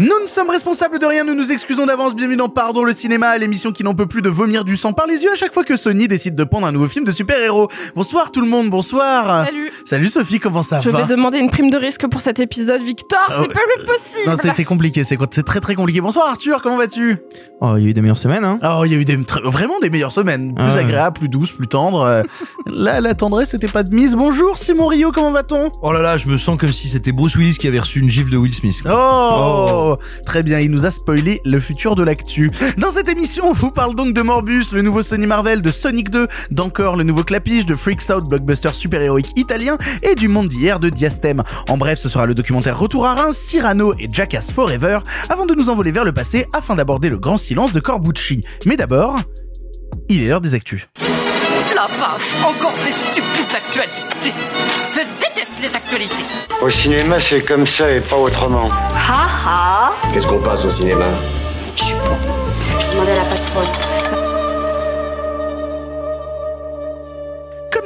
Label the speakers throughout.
Speaker 1: Nous ne sommes responsables de rien, nous nous excusons d'avance. Bienvenue dans Pardon le cinéma, l'émission qui n'en peut plus de vomir du sang par les yeux à chaque fois que Sony décide de prendre un nouveau film de super-héros. Bonsoir tout le monde, bonsoir.
Speaker 2: Salut.
Speaker 1: Salut Sophie, comment ça
Speaker 2: Je
Speaker 1: va
Speaker 2: vais demander une prime de risque pour cet épisode, Victor. C'est
Speaker 1: ouais.
Speaker 2: pas le possible.
Speaker 1: Non, c'est compliqué, c'est très très compliqué. Bonsoir Arthur, comment vas-tu?
Speaker 3: Oh, il y a eu des meilleures semaines, hein
Speaker 1: Oh, il y a eu des, très- vraiment des meilleures semaines, plus
Speaker 3: Ah ouais.
Speaker 1: agréables, plus douces, plus tendres. Euh, Là, la tendresse, c'était pas de mise. Bonjour Simon Rio, comment va-t-on?
Speaker 4: Oh là là, je me sens comme si c'était Bruce Willis qui avait reçu une gifle de Will Smith.
Speaker 1: Oh, Très bien, il nous a spoilé le futur de l'actu. Dans cette émission, on vous parle donc de Morbus, le nouveau Sony Marvel, de Sonic 2, d'encore le nouveau Clapiche, de Freaks Out, blockbuster super-héroïque italien, et du monde d'hier de Diastème. En bref, ce sera le documentaire Retour à Reims, Cyrano et Jackass Forever, avant de nous envoler vers le passé afin d'aborder le grand silence de Corbucci. Mais d'abord, il est l'heure des actus.
Speaker 5: La vache, encore ces stupides actualités. Je déteste les actualités.
Speaker 6: Au cinéma, c'est comme ça et pas autrement.
Speaker 7: Ha ha
Speaker 8: Qu'est-ce qu'on passe au cinéma?
Speaker 7: Je suis pas. Je demandais à la patronne.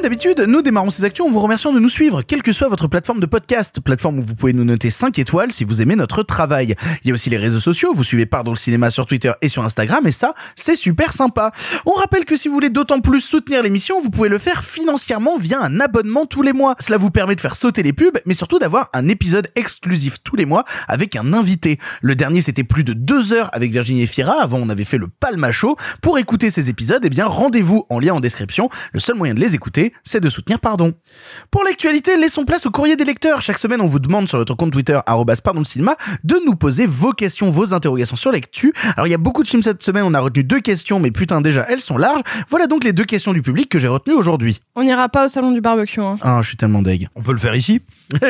Speaker 1: D'habitude, nous démarrons ces actions en vous remerciant de nous suivre, quelle que soit votre plateforme de podcast, plateforme où vous pouvez nous noter 5 étoiles si vous aimez notre travail. Il y a aussi les réseaux sociaux, vous suivez Pardon le cinéma sur Twitter et sur Instagram, et ça, c'est super sympa. On rappelle que si vous voulez d'autant plus soutenir l'émission, vous pouvez le faire financièrement via un abonnement tous les mois. Cela vous permet de faire sauter les pubs, mais surtout d'avoir un épisode exclusif tous les mois avec un invité. Le dernier, c'était plus de deux heures avec Virginie Fira, avant on avait fait le Palma Show. Pour écouter ces épisodes, eh bien, rendez-vous en lien en description. Le seul moyen de les écouter, c'est de soutenir Pardon. Pour l'actualité, laissons place au courrier des lecteurs. Chaque semaine, on vous demande sur notre compte Twitter, arrobas pardon le cinéma, de nous poser vos questions, vos interrogations sur l'actu. Alors, il y a beaucoup de films cette semaine, on a retenu deux questions, mais putain, déjà, elles sont larges. Voilà donc les deux questions du public que j'ai retenues aujourd'hui.
Speaker 2: On n'ira pas au salon du barbecue. Hein.
Speaker 1: Ah, je suis tellement deg.
Speaker 4: On peut le faire ici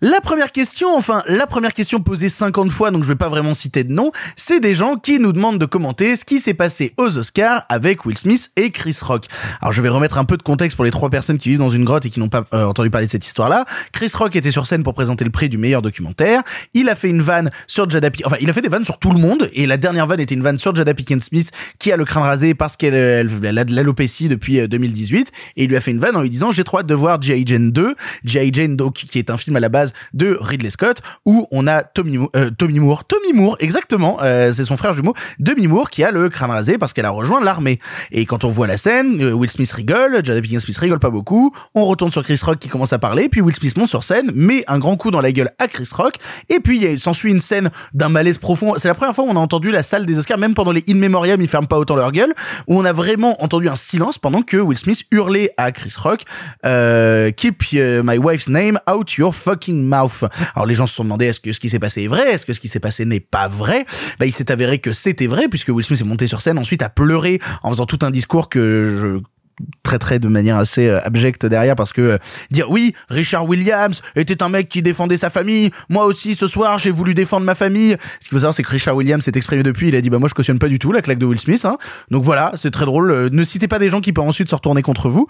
Speaker 1: La première question, enfin, la première question posée 50 fois, donc je vais pas vraiment citer de nom, c'est des gens qui nous demandent de commenter ce qui s'est passé aux Oscars avec Will Smith et Chris Rock. Alors je vais remettre un peu de contexte pour les trois personnes qui vivent dans une grotte et qui n'ont pas euh, entendu parler de cette histoire-là. Chris Rock était sur scène pour présenter le prix du meilleur documentaire. Il a fait une vanne sur Jada Pinkett, enfin il a fait des vannes sur tout le monde et la dernière vanne était une vanne sur Jada Pinkett Smith qui a le crâne rasé parce qu'elle elle, elle a de l'alopécie depuis euh, 2018 et il lui a fait une vanne en lui disant j'ai trop hâte de voir G.I. Jane 2, G.I. Jane donc qui est un film à la base de Ridley Scott où on a Tommy, euh, Tommy Moore, Tommy Moore exactement, euh, c'est son frère jumeau, Demi Moore qui a le crâne rasé parce qu'elle a rejoint l'armée. Et quand on voit la scène, euh, Will Smith rigole, Jada Pinkett rigole pas beaucoup, on retourne sur Chris Rock qui commence à parler, puis Will Smith monte sur scène, met un grand coup dans la gueule à Chris Rock, et puis il s'ensuit une scène d'un malaise profond. C'est la première fois où on a entendu la salle des Oscars, même pendant les In Memoriam, ils ferment pas autant leur gueule, où on a vraiment entendu un silence pendant que Will Smith hurlait à Chris Rock, euh, Keep my wife's name out your fucking mouth. Alors les gens se sont demandé est-ce que ce qui s'est passé est vrai, est-ce que ce qui s'est passé n'est pas vrai? Bah il s'est avéré que c'était vrai puisque Will Smith est monté sur scène ensuite à pleurer en faisant tout un discours que je traiterai de manière assez euh, abjecte derrière parce que euh, dire oui Richard Williams était un mec qui défendait sa famille. Moi aussi ce soir j'ai voulu défendre ma famille. Ce qu'il faut savoir c'est que Richard Williams s'est exprimé depuis. Il a dit bah moi je cautionne pas du tout la claque de Will Smith hein. donc voilà c'est très drôle. Euh, ne citez pas des gens qui peuvent ensuite se retourner contre vous.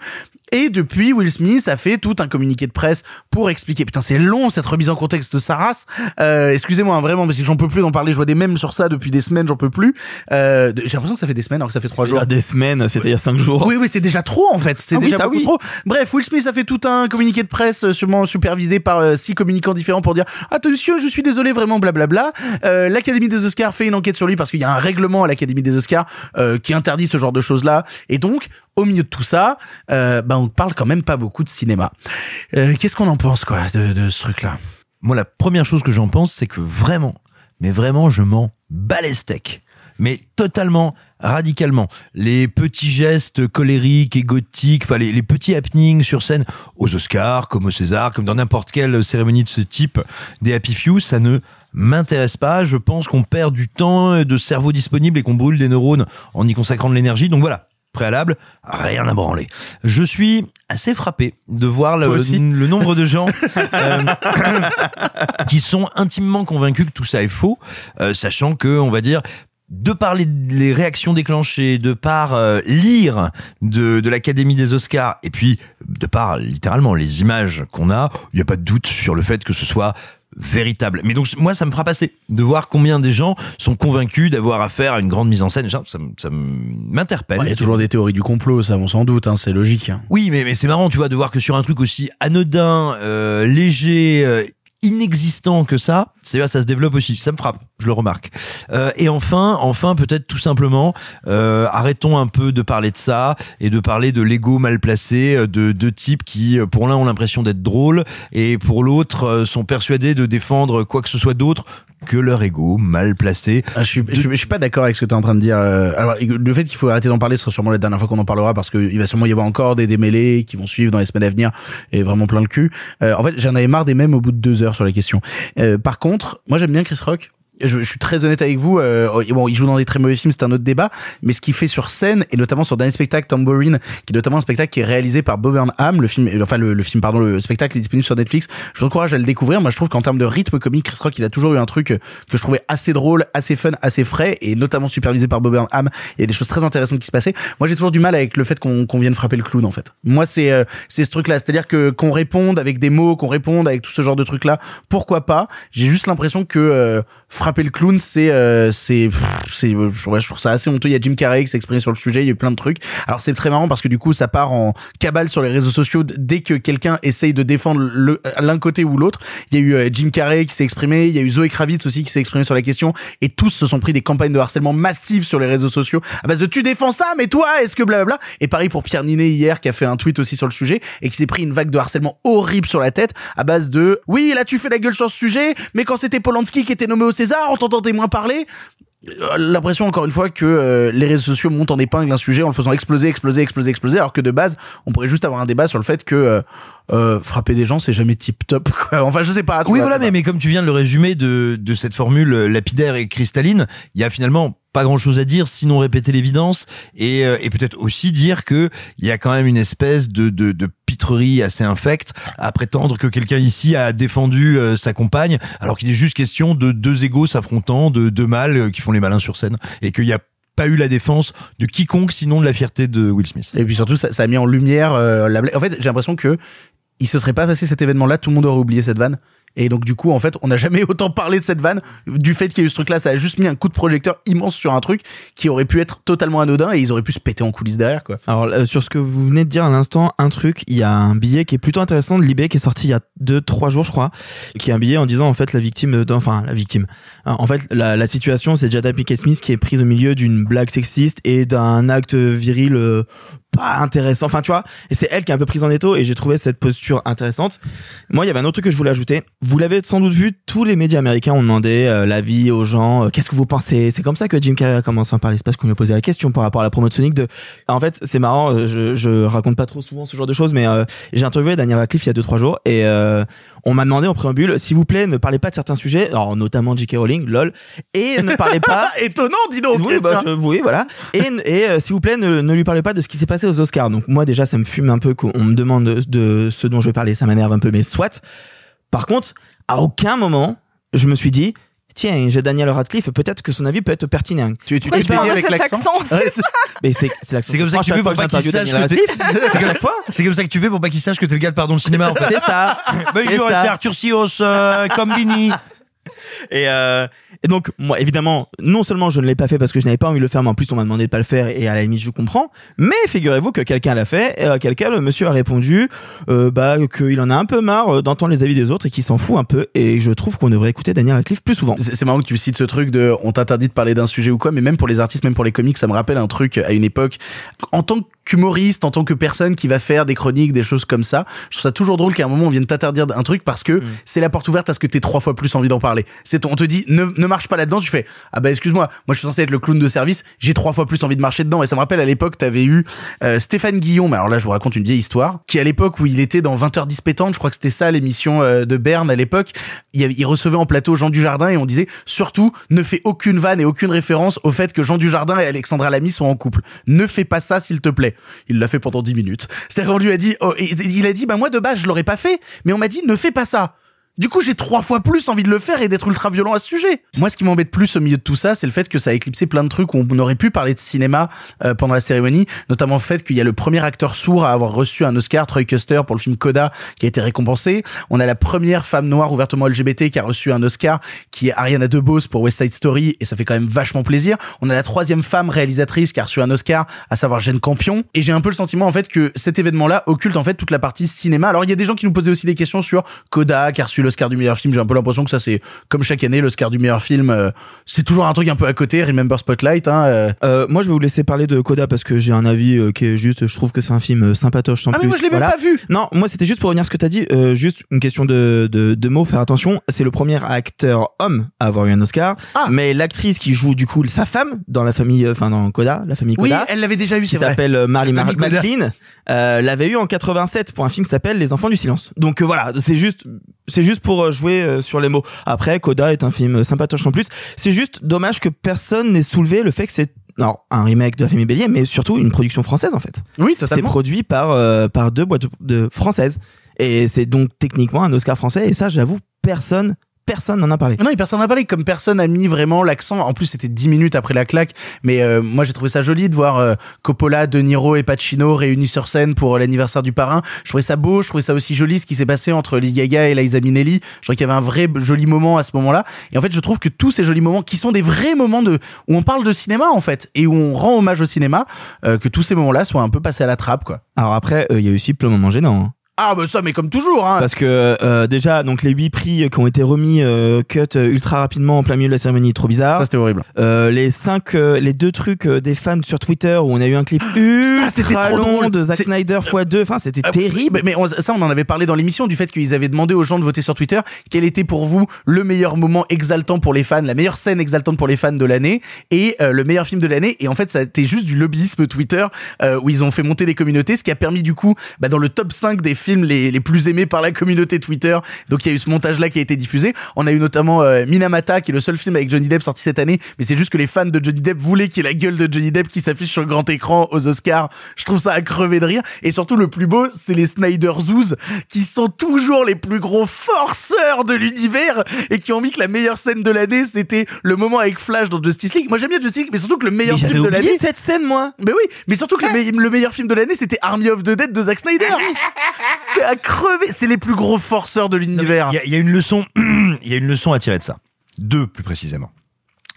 Speaker 1: Et depuis Will Smith a fait tout un communiqué de presse pour expliquer. Putain c'est long cette remise en contexte de sa race. Euh, excusez-moi hein, vraiment parce que j'en peux plus d'en parler. Je vois des mèmes sur ça depuis des semaines j'en peux plus. Euh, j'ai l'impression que ça fait des semaines alors que ça fait trois jours.
Speaker 3: des semaines, c'était il y a 5 jours.
Speaker 1: oui, oui, c'est déjà trop en fait. C'est
Speaker 3: Ah
Speaker 1: déjà
Speaker 3: ça
Speaker 1: beaucoup
Speaker 3: oui.
Speaker 1: trop. Bref, Will Smith a fait tout un communiqué de presse, euh, sûrement supervisé par euh, six communicants différents pour dire attention, je suis désolé, vraiment, blablabla. Euh, L'Académie des Oscars fait une enquête sur lui parce qu'il y a un règlement à l'Académie des Oscars euh, qui interdit ce genre de choses-là. Et donc, au milieu de tout ça, bah, on parle quand même pas beaucoup de cinéma. Qu'est-ce qu'on en pense, quoi, de, de ce truc-là?
Speaker 4: Moi, la première chose que j'en pense, c'est que vraiment, mais vraiment, je m'en bats les steaks. Mais totalement, radicalement. Les petits gestes colériques et gothiques, enfin les, les petits happenings sur scène, aux Oscars, comme au César, comme dans n'importe quelle cérémonie de ce type, des Happy Few, ça ne m'intéresse pas. Je pense qu'on perd du temps de cerveau disponible et qu'on brûle des neurones en y consacrant de l'énergie. Donc voilà, préalable, rien à branler. Je suis assez frappé de voir le nombre de gens euh, qui sont intimement convaincus que tout ça est faux, euh, sachant que, on va dire, de par les, les réactions déclenchées, de par euh, lire de, de l'Académie des Oscars, et puis de par littéralement les images qu'on a, il n'y a pas de doute sur le fait que ce soit véritable. Mais donc moi ça me fera passer de voir combien des gens sont convaincus d'avoir affaire à une grande mise en scène. Ça, ça, m'interpelle.
Speaker 1: Il y a toujours des théories du complot, ça, on s'en doute, hein, c'est logique. hein.
Speaker 4: Oui, mais, mais c'est marrant, tu vois, de voir que sur un truc aussi anodin, euh, léger, euh, inexistant que ça, c'est ça se développe aussi. Ça me frappe, je le remarque. Euh, et enfin, enfin, peut-être tout simplement, euh, arrêtons un peu de parler de ça et de parler de l'ego mal placé euh, de deux types qui, euh, pour l'un, ont l'impression d'être drôles et pour l'autre, euh, sont persuadés de défendre quoi que ce soit d'autre que leur ego mal placé.
Speaker 1: Ah, je, suis, je, suis- pas d'accord avec ce que tu es en train de dire. Alors, le fait qu'il faut arrêter d'en parler sera sûrement la dernière fois qu'on en parlera parce qu'il va sûrement y avoir encore des démêlés qui vont suivre dans les semaines à venir et vraiment plein le cul. Euh, en fait, j'en avais marre des mêmes au bout de deux heures sur la question. Euh, par contre, moi j'aime bien Chris Rock. Je, je suis très honnête avec vous. Euh, bon, il joue dans des très mauvais films, c'est un autre débat. Mais ce qu'il fait sur scène et notamment sur dernier spectacle Tambourine, qui est notamment un spectacle qui est réalisé par Bob Burnham, le film, enfin le, film, pardon, le spectacle est disponible sur Netflix. Je vous encourage à le découvrir. Moi, je trouve qu'en termes de rythme comique, Chris Rock, il a toujours eu un truc que je trouvais assez drôle, assez fun, assez frais, et notamment supervisé par Bob Burnham. Il y a des choses très intéressantes qui se passaient. Moi, j'ai toujours du mal avec le fait qu'on qu'on vienne frapper le clown, en fait. Moi, c'est euh, c'est ce truc-là, c'est-à-dire que qu'on réponde avec des mots, qu'on réponde avec tout ce genre de trucs-là. Pourquoi pas? J'ai juste l'impression que euh, le clown, c'est euh, c'est c'est euh, je trouve ça assez honteux. Il y a Jim Carrey qui s'est exprimé sur le sujet. Il y a eu plein de trucs. Alors c'est très marrant parce que du coup, ça part en cabale sur les réseaux sociaux dès que quelqu'un essaye de défendre l'un côté ou l'autre. Il y a eu euh, Jim Carrey qui s'est exprimé. Il y a eu Zoé Kravitz aussi qui s'est exprimé sur la question. Et tous se sont pris des campagnes de harcèlement massives sur les réseaux sociaux à base de tu défends ça, mais toi, est-ce que blablabla? Et pareil pour Pierre Ninet hier qui a fait un tweet aussi sur le sujet et qui s'est pris une vague de harcèlement horrible sur la tête à base de oui, là tu fais la gueule sur ce sujet, mais quand c'était Polanski qui était nommé au César, on t'entendait moins parler. Euh, L'impression encore une fois que euh, les réseaux sociaux montent en épingle un sujet en le faisant exploser, exploser, exploser, exploser, alors que de base, on pourrait juste avoir un débat sur le fait que euh, euh, frapper des gens, c'est jamais tip top. Quoi. Enfin, je sais pas.
Speaker 4: Oui, voilà, mais, mais comme tu viens de le résumer de, de cette formule lapidaire et cristalline, il y a finalement pas grand chose à dire sinon répéter l'évidence et, euh, et peut-être aussi dire que il y a quand même une espèce de, de, de pitrerie assez infecte à prétendre que quelqu'un ici a défendu euh, sa compagne alors qu'il est juste question de deux égaux s'affrontant, de deux mâles euh, qui font les malins sur scène et qu'il y a pas eu la défense de quiconque sinon de la fierté de Will Smith.
Speaker 1: Et puis surtout, ça, ça a mis en lumière euh, la. En fait, j'ai l'impression que il se serait pas passé cet événement-là, tout le monde aurait oublié cette vanne. Et donc du coup, en fait, on n'a jamais autant parlé de cette vanne du fait qu'il y a eu ce truc-là. Ça a juste mis un coup de projecteur immense sur un truc qui aurait pu être totalement anodin et ils auraient pu se péter en coulisses derrière, quoi.
Speaker 3: Alors sur ce que vous venez de dire à l'instant, un truc, il y a un billet qui est plutôt intéressant de Libé qui est sorti il y a deux trois jours je crois, qui est un billet en disant en fait la victime, enfin la victime. Euh, En fait la, la situation c'est Jada Pinkett Smith qui est prise au milieu d'une blague sexiste et d'un acte viril euh, pas intéressant. Enfin tu vois, et c'est elle qui est un peu prise en étau et j'ai trouvé cette posture intéressante. Moi il y avait un autre truc que je voulais ajouter. Vous l'avez sans doute vu, tous les médias américains ont demandé euh, l'avis aux gens. euh, Qu'est-ce que vous pensez? C'est comme ça que Jim Carrey a commencé à en parler. C'est parce qu'on lui a posé la question par rapport à la promo de Sonic. De... En fait, c'est marrant. euh, Je, je raconte pas trop souvent ce genre de choses, mais euh, j'ai interviewé Daniel Radcliffe il y a deux trois jours et on m'a demandé en préambule, s'il vous plaît, ne parlez pas de certains sujets, alors notamment J.K. Rowling, lol, et ne parlez pas.
Speaker 1: Étonnant, dis donc.
Speaker 3: Oui, bah, je- oui, voilà. Et, et euh, s'il vous plaît, ne, ne lui parlez pas de ce qui s'est passé aux Oscars. Donc moi déjà, ça me fume un peu qu'on me demande de, de ce dont je vais parler, ça m'énerve un peu, mais soit. Par contre, à aucun moment, je me suis dit, tiens, j'ai Daniel Radcliffe, peut-être que son avis peut être pertinent.
Speaker 1: Tu, tu
Speaker 2: tu parles
Speaker 1: avec
Speaker 2: cet
Speaker 1: l'accent
Speaker 2: accent, c'est
Speaker 1: Ouais,
Speaker 2: ça
Speaker 3: Mais c'est c'est l'accent
Speaker 4: C'est comme ça que tu fais pour pas qu'il sache que C'est comme, c'est comme ça que tu fais pour pas qu'il sache que t'es le gars de pardon le cinéma en fait.
Speaker 3: C'est ça.
Speaker 4: Bonjour,
Speaker 3: c'est
Speaker 4: Arthur Sios, euh, Combini.
Speaker 3: Et, euh, donc, moi, évidemment, non seulement je ne l'ai pas fait parce que je n'avais pas envie de le faire, mais en plus on m'a demandé de pas le faire et à la limite je comprends. Mais figurez-vous que quelqu'un l'a fait à quelqu'un le monsieur a répondu euh, bah qu'il en a un peu marre euh, d'entendre les avis des autres et qu'il s'en fout un peu. Et je trouve qu'on devrait écouter Daniel Radcliffe plus souvent.
Speaker 1: C'est marrant que tu cites ce truc de on t'interdit de parler d'un sujet ou quoi, mais même pour les artistes, même pour les comiques, ça me rappelle un truc à une époque. En tant qu'humoriste, en tant que personne qui va faire des chroniques, des choses comme ça, je trouve ça toujours drôle qu'à un moment on vienne t'interdire un truc parce que c'est la porte ouverte à ce que t'aies trois fois plus envie d'en parler. C'est on te dit ne, ne marche pas là-dedans, tu fais ah bah excuse-moi, moi je suis censé être le clown de service, j'ai trois fois plus envie de marcher dedans et ça me rappelle à l'époque t'avais eu euh, Stéphane Guillaume, alors là je vous raconte une vieille histoire, qui à l'époque où il était dans 20 heures dispétantes, je crois que c'était ça l'émission euh, de Berne à l'époque, il, il recevait en plateau Jean Dujardin et on disait surtout ne fais aucune vanne et aucune référence au fait que Jean Dujardin et Alexandra Lamy sont en couple. Ne fais pas ça s'il te plaît. Il l'a fait pendant 10 minutes. C'est-à-dire qu'on lui a dit, oh, il a dit, bah moi de base je l'aurais pas fait, mais on m'a dit ne fais pas ça. Du coup, j'ai trois fois plus envie de le faire et d'être ultra violent à ce sujet. Moi, ce qui m'embête plus au milieu de tout ça, c'est le fait que ça a éclipsé plein de trucs où on aurait pu parler de cinéma euh, pendant la cérémonie, notamment le fait qu'il y a le premier acteur sourd à avoir reçu un Oscar, Troy Custer, pour le film Coda, qui a été récompensé. On a la première femme noire ouvertement LGBT qui a reçu un Oscar, qui est Ariana DeBose pour West Side Story, et ça fait quand même vachement plaisir. On a la troisième femme réalisatrice qui a reçu un Oscar, à savoir Jane Campion. Et j'ai un peu le sentiment, en fait, que cet événement-là occulte, en fait, toute la partie cinéma. Alors, il y a des gens qui nous posaient aussi des questions sur Coda, qui a reçu l'Oscar du meilleur film. J'ai un peu l'impression que ça, c'est comme chaque année, l'Oscar du meilleur film. euh, c'est toujours un truc un peu à côté. Remember Spotlight, hein. euh.
Speaker 3: Euh, moi, je vais vous laisser parler de Coda parce que j'ai un avis qui est juste. Je trouve que c'est un film sympatoche sans
Speaker 1: Ah, mais
Speaker 3: plus.
Speaker 1: moi, je l'ai même pas vu.
Speaker 3: Non, moi c'était juste pour revenir à ce que t'as dit. juste une question de, de, de mots. Faire attention. C'est le premier acteur homme à avoir eu un Oscar.
Speaker 1: Ah.
Speaker 3: Mais l'actrice qui joue du coup sa femme dans la famille, enfin dans Coda, la famille
Speaker 1: Oui,
Speaker 3: Coda.
Speaker 1: elle l'avait déjà eu,
Speaker 3: qui s'appelle Marley Mar-. McLean, l'avait eu en 87 pour un film qui s'appelle Les Enfants du Silence. Donc voilà, c'est juste, c'est juste pour euh, jouer euh, sur les mots. Après, Coda est un film euh, sympatoche en plus. C'est juste dommage que personne n'ait soulevé le fait que c'est non, un remake de la famille Bélier, mais surtout une production française en fait.
Speaker 1: Oui,
Speaker 3: C'est
Speaker 1: totalement.
Speaker 3: produit par euh, par deux boîtes de, de françaises et c'est donc techniquement un Oscar français. Et ça, j'avoue, personne, personne n'en a parlé.
Speaker 1: Non, et personne n'a parlé. Comme personne a mis vraiment l'accent. En plus, c'était dix minutes après la claque. Mais euh, moi, j'ai trouvé ça joli de voir euh, Coppola, De Niro et Pacino réunis sur scène pour l'anniversaire du parrain. Je trouvais ça beau. Je trouvais ça aussi joli ce qui s'est passé entre Lady Gaga et Liza Minnelli. Je trouvais qu'il y avait un vrai joli moment à ce moment-là. Et en fait, je trouve que tous ces jolis moments, qui sont des vrais moments de où on parle de cinéma en fait et où on rend hommage au cinéma, euh, que tous ces moments-là soient un peu passés à la trappe, quoi.
Speaker 3: Alors après, euh, il y a aussi plein de moments gênants. hein.
Speaker 1: Ah bah ça, mais comme toujours. Hein.
Speaker 3: Parce que euh, déjà, donc les huit prix qui ont été remis euh, cut euh, ultra rapidement en plein milieu de la cérémonie, trop bizarre.
Speaker 1: Ça, c'était horrible.
Speaker 3: Euh, les cinq, euh, les deux trucs euh, des fans sur Twitter où on a eu un clip ultra
Speaker 1: trop
Speaker 3: long
Speaker 1: drôle.
Speaker 3: de Zack Snyder x 2 Enfin, c'était
Speaker 1: Euh,
Speaker 3: terrible.
Speaker 1: Mais, mais on- ça, on en avait parlé dans l'émission du fait qu'ils avaient demandé aux gens de voter sur Twitter quel était pour vous le meilleur moment exaltant pour les fans, la meilleure scène exaltante pour les fans de l'année et euh, le meilleur film de l'année. Et en fait, ça a été juste du lobbyisme Twitter euh, où ils ont fait monter des communautés, ce qui a permis du coup, bah, dans le top 5 des films les, les plus aimés par la communauté Twitter. Donc il y a eu ce montage-là qui a été diffusé. On a eu notamment euh, Minamata, qui est le seul film avec Johnny Depp sorti cette année, mais c'est juste que les fans de Johnny Depp voulaient qu'il y ait la gueule de Johnny Depp qui s'affiche sur le grand écran aux Oscars. Je trouve ça à crever de rire. Et surtout, le plus beau, c'est les Snyder Zoos, qui sont toujours les plus gros forceurs de l'univers et qui ont mis que la meilleure scène de l'année, c'était le moment avec Flash dans Justice League. Moi, j'aime bien Justice League, mais surtout que le meilleur
Speaker 3: Mais
Speaker 1: film de l'année.
Speaker 3: cette scène, moi.
Speaker 1: Mais oui, mais surtout que le, me- le meilleur film de l'année, c'était Army of the Dead de Zack Snyder. c'est à crever. C'est les plus gros forceurs de l'univers.
Speaker 4: Il y, a- il y a une leçon, il y a une leçon à tirer de ça. Deux, plus précisément.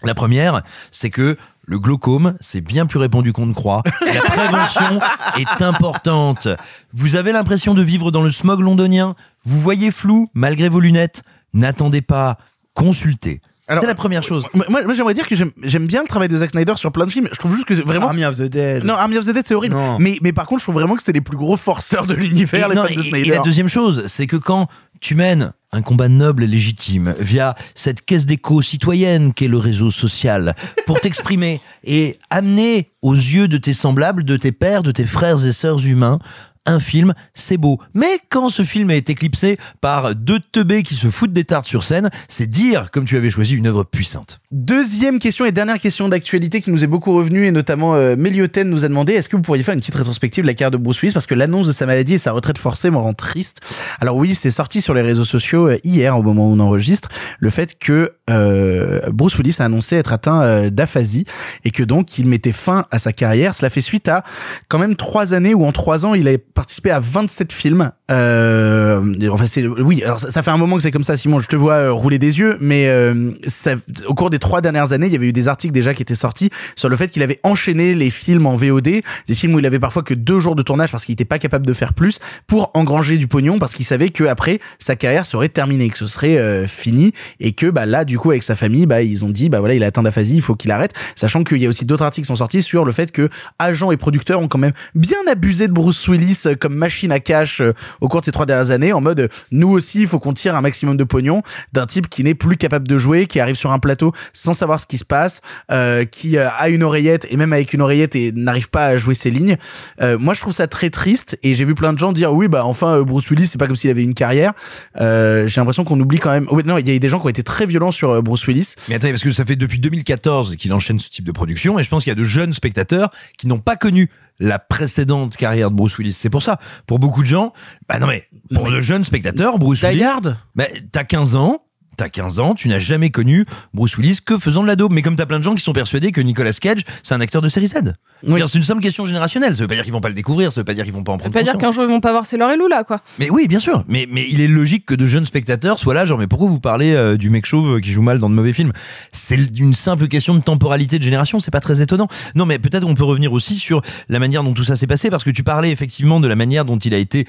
Speaker 4: La première, c'est que le glaucome, c'est bien plus répandu qu'on ne croit. La prévention est importante. Vous avez l'impression de vivre dans le smog londonien? Vous voyez flou malgré vos lunettes? N'attendez pas. Consultez.
Speaker 1: Alors,
Speaker 4: C'est la première chose.
Speaker 1: Moi, moi, j'aimerais dire que j'aime- bien le travail de Zack Snyder sur plein de films. Je trouve juste que c'est vraiment.
Speaker 3: Army of the Dead.
Speaker 1: Non, Army of the Dead, c'est horrible.
Speaker 3: Non.
Speaker 1: Mais, mais par contre, je trouve vraiment que c'est les plus gros forceurs de l'univers,
Speaker 4: Et,
Speaker 1: les
Speaker 4: non,
Speaker 1: fans de Snyder.
Speaker 4: et la deuxième chose, c'est que quand tu mènes un combat noble et légitime via cette caisse d'écho citoyenne qu'est le réseau social pour t'exprimer et amener aux yeux de tes semblables, de tes pères, de tes frères et sœurs humains, un film, c'est beau. Mais quand ce film est éclipsé par deux teubés qui se foutent des tartes sur scène, c'est dire comme tu avais choisi une œuvre puissante.
Speaker 1: Deuxième question et dernière question d'actualité qui nous est beaucoup revenue et notamment euh, nous a demandé est-ce que vous pourriez faire une petite rétrospective de la carrière de Bruce Willis? Parce que l'annonce de sa maladie et sa retraite forcée me rend triste. Alors oui, c'est sorti sur les réseaux sociaux euh, hier au moment où on enregistre le fait que euh, Bruce Willis a annoncé être atteint euh, d'aphasie et que donc il mettait fin à sa carrière. Cela fait suite à quand même trois années où en trois ans il a participé à 27 films. Euh, enfin c'est oui, alors ça, fait un moment que c'est comme ça, Simon. Je te vois euh, rouler des yeux, mais euh, ça, au cours des trois dernières années, il y avait eu des articles déjà qui étaient sortis sur le fait qu'il avait enchaîné les films en VOD, des films où il avait parfois que deux jours de tournage parce qu'il n'était pas capable de faire plus pour engranger du pognon parce qu'il savait que après sa carrière serait terminée, que ce serait euh, fini et que bah là du coup avec sa famille, bah ils ont dit bah voilà il a atteint d'aphasie, il faut qu'il arrête, sachant qu'il y a aussi d'autres articles qui sont sortis sur le fait que agents et producteurs ont quand même bien abusé de Bruce Willis euh, comme machine à cash au cours de ces trois dernières années en mode nous aussi il faut qu'on tire un maximum de pognon d'un type qui n'est plus capable de jouer, qui arrive sur un plateau sans savoir ce qui se passe, euh, qui euh, a une oreillette et même avec une oreillette et n'arrive pas à jouer ses lignes. Euh, moi je trouve ça très triste et j'ai vu plein de gens dire oui bah enfin euh, Bruce Willis c'est pas comme s'il avait une carrière. Euh, j'ai l'impression qu'on oublie quand même. Ouais, non il y a des gens qui ont été très violents sur euh, Bruce Willis.
Speaker 4: Mais attendez, parce que ça fait depuis 2014 qu'il enchaîne ce type de production, et je pense qu'il y a de jeunes spectateurs qui n'ont pas connu la précédente carrière de Bruce Willis. C'est pour ça, pour beaucoup de gens, bah non mais pour de jeunes spectateurs, Bruce
Speaker 1: Die
Speaker 4: Willis, bah, t'as 15 ans, T'as 15 ans, tu n'as jamais connu Bruce Willis que faisant de la daube. Mais comme t'as plein de gens qui sont persuadés que Nicolas Cage, c'est un acteur de série Z.
Speaker 1: Oui.
Speaker 4: C'est une simple question générationnelle. Ça veut pas dire qu'ils vont pas le découvrir, ça veut pas dire qu'ils vont pas en
Speaker 2: Ça
Speaker 4: prendre
Speaker 2: veut pas dire qu'un jour ils vont pas voir C'est et Lou là, quoi.
Speaker 4: Mais oui, bien sûr. Mais, mais il est logique que de jeunes spectateurs soient là, genre, mais pourquoi vous parlez euh, du mec chauve qui joue mal dans de mauvais films? C'est une simple question de temporalité de génération, c'est pas très étonnant. Non, mais peut-être on peut revenir aussi sur la manière dont tout ça s'est passé, parce que tu parlais effectivement de la manière dont il a été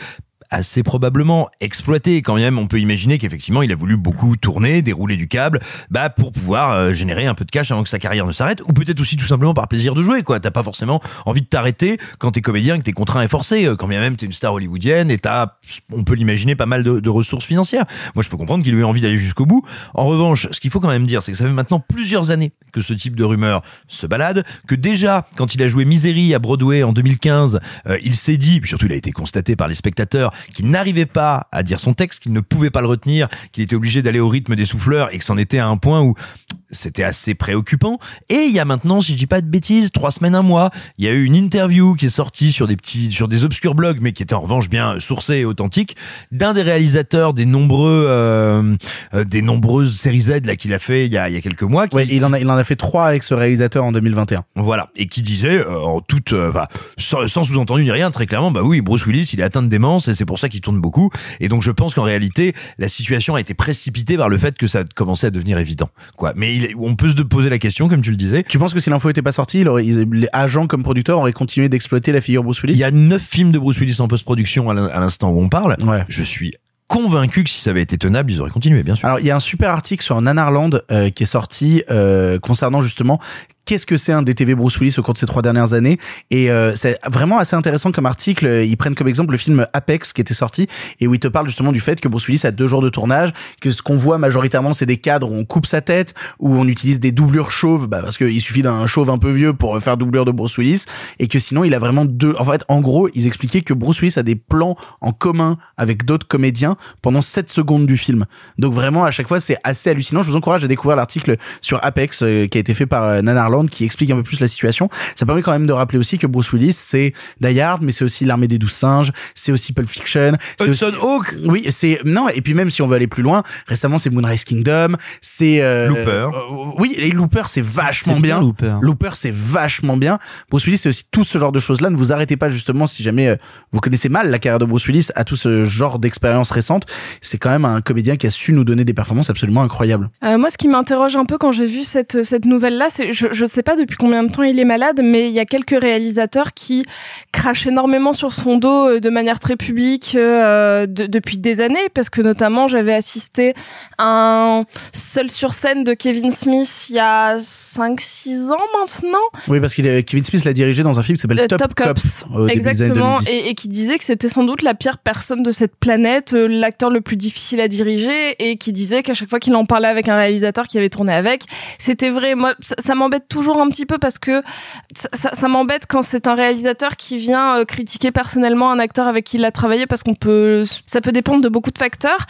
Speaker 4: assez probablement exploité. Quand même on peut imaginer qu'effectivement il a voulu beaucoup tourner dérouler du câble bah pour pouvoir euh, générer un peu de cash avant que sa carrière ne s'arrête ou peut-être aussi tout simplement par plaisir de jouer quoi. T'as pas forcément envie de t'arrêter quand t'es comédien que t'es contraint et forcé. Euh, quand bien même t'es une star hollywoodienne et t'as on peut l'imaginer pas mal de, de ressources financières. Moi je peux comprendre qu'il ait envie d'aller jusqu'au bout. En revanche ce qu'il faut quand même dire c'est que ça fait maintenant plusieurs années que ce type de rumeur se balade que déjà quand il a joué Misery à Broadway en 2015 euh, il s'est dit puis surtout il a été constaté par les spectateurs qu'il n'arrivait pas à dire son texte, qu'il ne pouvait pas le retenir, qu'il était obligé d'aller au rythme des souffleurs et que c'en était à un point où c'était assez préoccupant. Et il y a maintenant, si je dis pas de bêtises, trois semaines, un mois, il y a eu une interview qui est sortie sur des petits, sur des obscurs blogs, mais qui était en revanche bien sourcée et authentique, d'un des réalisateurs des nombreux, euh, euh, des nombreuses séries Z là qu'il a fait il y a, il y a quelques mois. qui-
Speaker 1: Ouais, il en a, il en a fait trois avec ce réalisateur en 2021.
Speaker 4: voilà, et qui disait euh, en toute, euh, enfin, sans, sans sous-entendu ni rien, très clairement, bah oui, Bruce Willis, il est atteint de démence et c'est pour ça qu'il tourne beaucoup. Et donc je pense qu'en réalité, la situation a été précipitée par le fait que ça commençait à devenir évident, quoi. Mais il, on peut se poser la question, comme tu le disais.
Speaker 1: Tu penses que si l'info était pas sortie, il aurait- ils- les agents comme producteurs auraient continué d'exploiter la figure Bruce Willis?
Speaker 4: Il y a neuf films de Bruce Willis en post-production à l'instant où on parle.
Speaker 1: Ouais.
Speaker 4: Je suis convaincu que si ça avait été tenable, ils auraient continué, bien sûr.
Speaker 1: Alors il y a un super article sur Nanarland euh, qui est sorti euh, concernant justement qu'est-ce que c'est un DTV Bruce Willis au cours de ces trois dernières années et euh, c'est vraiment assez intéressant comme article. Ils prennent comme exemple le film Apex qui était sorti et où ils te parlent justement du fait que Bruce Willis a deux jours de tournage que ce qu'on voit majoritairement c'est des cadres où on coupe sa tête où on utilise des doublures chauves bah, parce qu'il suffit d'un chauve un peu vieux pour faire doublure de Bruce Willis et que sinon il a vraiment deux en fait en gros ils expliquaient que Bruce Willis a des plans en commun avec d'autres comédiens pendant 7 secondes du film. Donc vraiment à chaque fois c'est assez hallucinant. Je vous encourage à découvrir l'article sur Apex euh, qui a été fait par euh, Qui explique un peu plus la situation ça permet quand même de rappeler aussi que Bruce Willis c'est Die Hard mais c'est aussi l'armée des douze singes c'est aussi Pulp Fiction aussi-
Speaker 4: Hudson Hawk
Speaker 1: oui, c'est non et puis même si on veut aller plus loin, récemment c'est Moonrise Kingdom, c'est euh,
Speaker 4: Looper.
Speaker 1: euh, oui, les Looper c'est vachement
Speaker 3: bien,
Speaker 1: bien.
Speaker 3: Looper.
Speaker 1: Looper c'est vachement bien. Bruce Willis c'est aussi tout ce genre de choses là. Ne vous arrêtez pas justement si jamais euh, vous connaissez mal la carrière de Bruce Willis à tout ce genre d'expérience récente. C'est quand même un comédien qui a su nous donner des performances absolument incroyables.
Speaker 2: Euh, moi, ce qui m'interroge un peu quand j'ai vu cette, cette nouvelle-là, c'est je, je sais pas depuis combien de temps il est malade, mais il y a quelques réalisateurs qui crachent énormément sur son dos euh, de manière très publique euh, de- depuis des années, parce que notamment j'avais assisté à un seul sur scène de Kevin Smith il y a 5-6 ans maintenant,
Speaker 1: Oui, parce est- Kevin Smith l'a dirigé dans un film qui s'appelle
Speaker 2: Euh,
Speaker 1: Top,
Speaker 2: Top Cops. Exactement,
Speaker 1: 2010.
Speaker 2: et, et qui disait que c'était sans doute la pire personne de cette planète, l'acteur le plus difficile à diriger, et qui disait qu'à chaque fois qu'il en parlait avec un réalisateur qui avait tourné avec, c'était vrai. Moi, ça, ça m'embête toujours un petit peu parce que ça, ça- ça m'embête quand c'est un réalisateur qui vient euh, critiquer personnellement un acteur avec qui il a travaillé parce qu'on peut, ça peut dépendre de beaucoup de facteurs.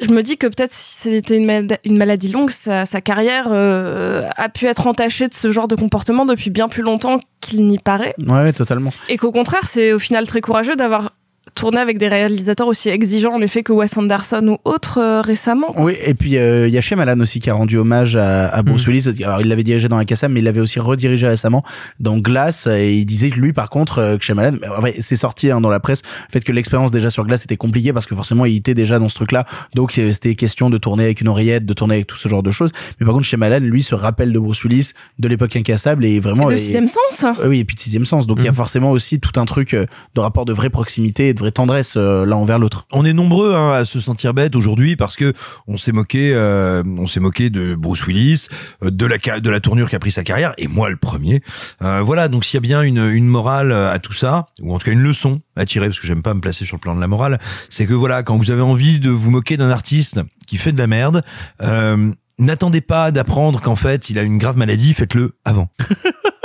Speaker 2: Je me dis que peut-être si c'était une, mal- une maladie longue, sa, sa carrière euh, a pu être entachée de ce genre de comportement depuis bien plus longtemps qu'il n'y paraît.
Speaker 1: Ouais, totalement.
Speaker 2: Et qu'au contraire, c'est au final très courageux d'avoir tourné avec des réalisateurs aussi exigeants en effet que Wes Anderson ou autres euh, récemment. quoi.
Speaker 1: Oui, et puis euh, il y a Shyamalan aussi qui a rendu hommage à, à Bruce
Speaker 3: Mhm.
Speaker 1: Willis. Alors il l'avait dirigé dans Incassable, mais il l'avait aussi redirigé récemment dans Glace. Et il disait que lui, par contre, euh, que Shyamalan, c'est sorti hein, dans la presse, le fait que l'expérience déjà sur Glace était compliquée parce que forcément il était déjà dans ce truc-là. Donc euh, c'était question de tourner avec une oreillette, de tourner avec tout ce genre de choses. Mais par contre, Shyamalan, lui, se rappelle de Bruce Willis, de l'époque Incassable et vraiment.
Speaker 2: Et de
Speaker 1: et-
Speaker 2: sixième sens.
Speaker 1: euh, oui, et puis de sixième sens. Donc il y a
Speaker 3: Mhm.
Speaker 1: forcément aussi tout un truc euh, de rapport de vraie proximité et de vraie tendresse euh, l'un envers l'autre.
Speaker 4: On est nombreux hein, à se sentir bête aujourd'hui parce que on s'est moqué, euh, on s'est moqué de Bruce Willis, euh, de la ca- de la tournure qu'a pris sa carrière, et moi le premier. Euh, voilà, donc s'il y a bien une, une morale à tout ça, ou en tout cas une leçon à tirer, parce que j'aime pas me placer sur le plan de la morale, c'est que voilà, quand vous avez envie de vous moquer d'un artiste qui fait de la merde, euh, n'attendez pas d'apprendre qu'en fait il a une grave maladie, faites-le avant.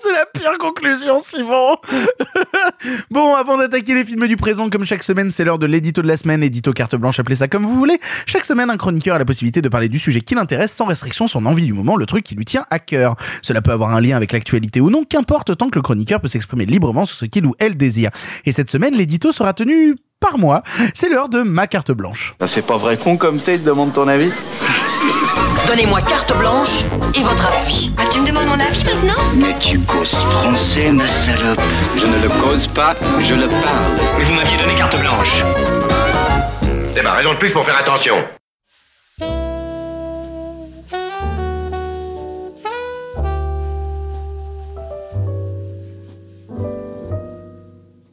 Speaker 1: c'est la pire conclusion, Simon. bon, avant d'attaquer les films du présent, comme chaque semaine, c'est l'heure de l'édito de la semaine, édito carte blanche, appelez ça comme vous voulez. Chaque semaine, un chroniqueur a la possibilité de parler du sujet qui l'intéresse sans restriction, son envie du moment, le truc qui lui tient à cœur. Cela peut avoir un lien avec l'actualité ou non, qu'importe tant que le chroniqueur peut s'exprimer librement sur ce qu'il ou elle désire. Et cette semaine, l'édito sera tenu par moi. C'est l'heure de ma carte blanche.
Speaker 8: Ça fait pas vrai con comme t'es, demande ton avis.
Speaker 5: Donnez-moi carte blanche et votre appui.
Speaker 9: Ah, tu me demandes mon avis maintenant
Speaker 6: Mais tu causes français, ma salope. Je ne le cause pas, je le parle.
Speaker 10: Mais vous m'aviez donné carte blanche.
Speaker 11: C'est ma raison de plus pour faire attention.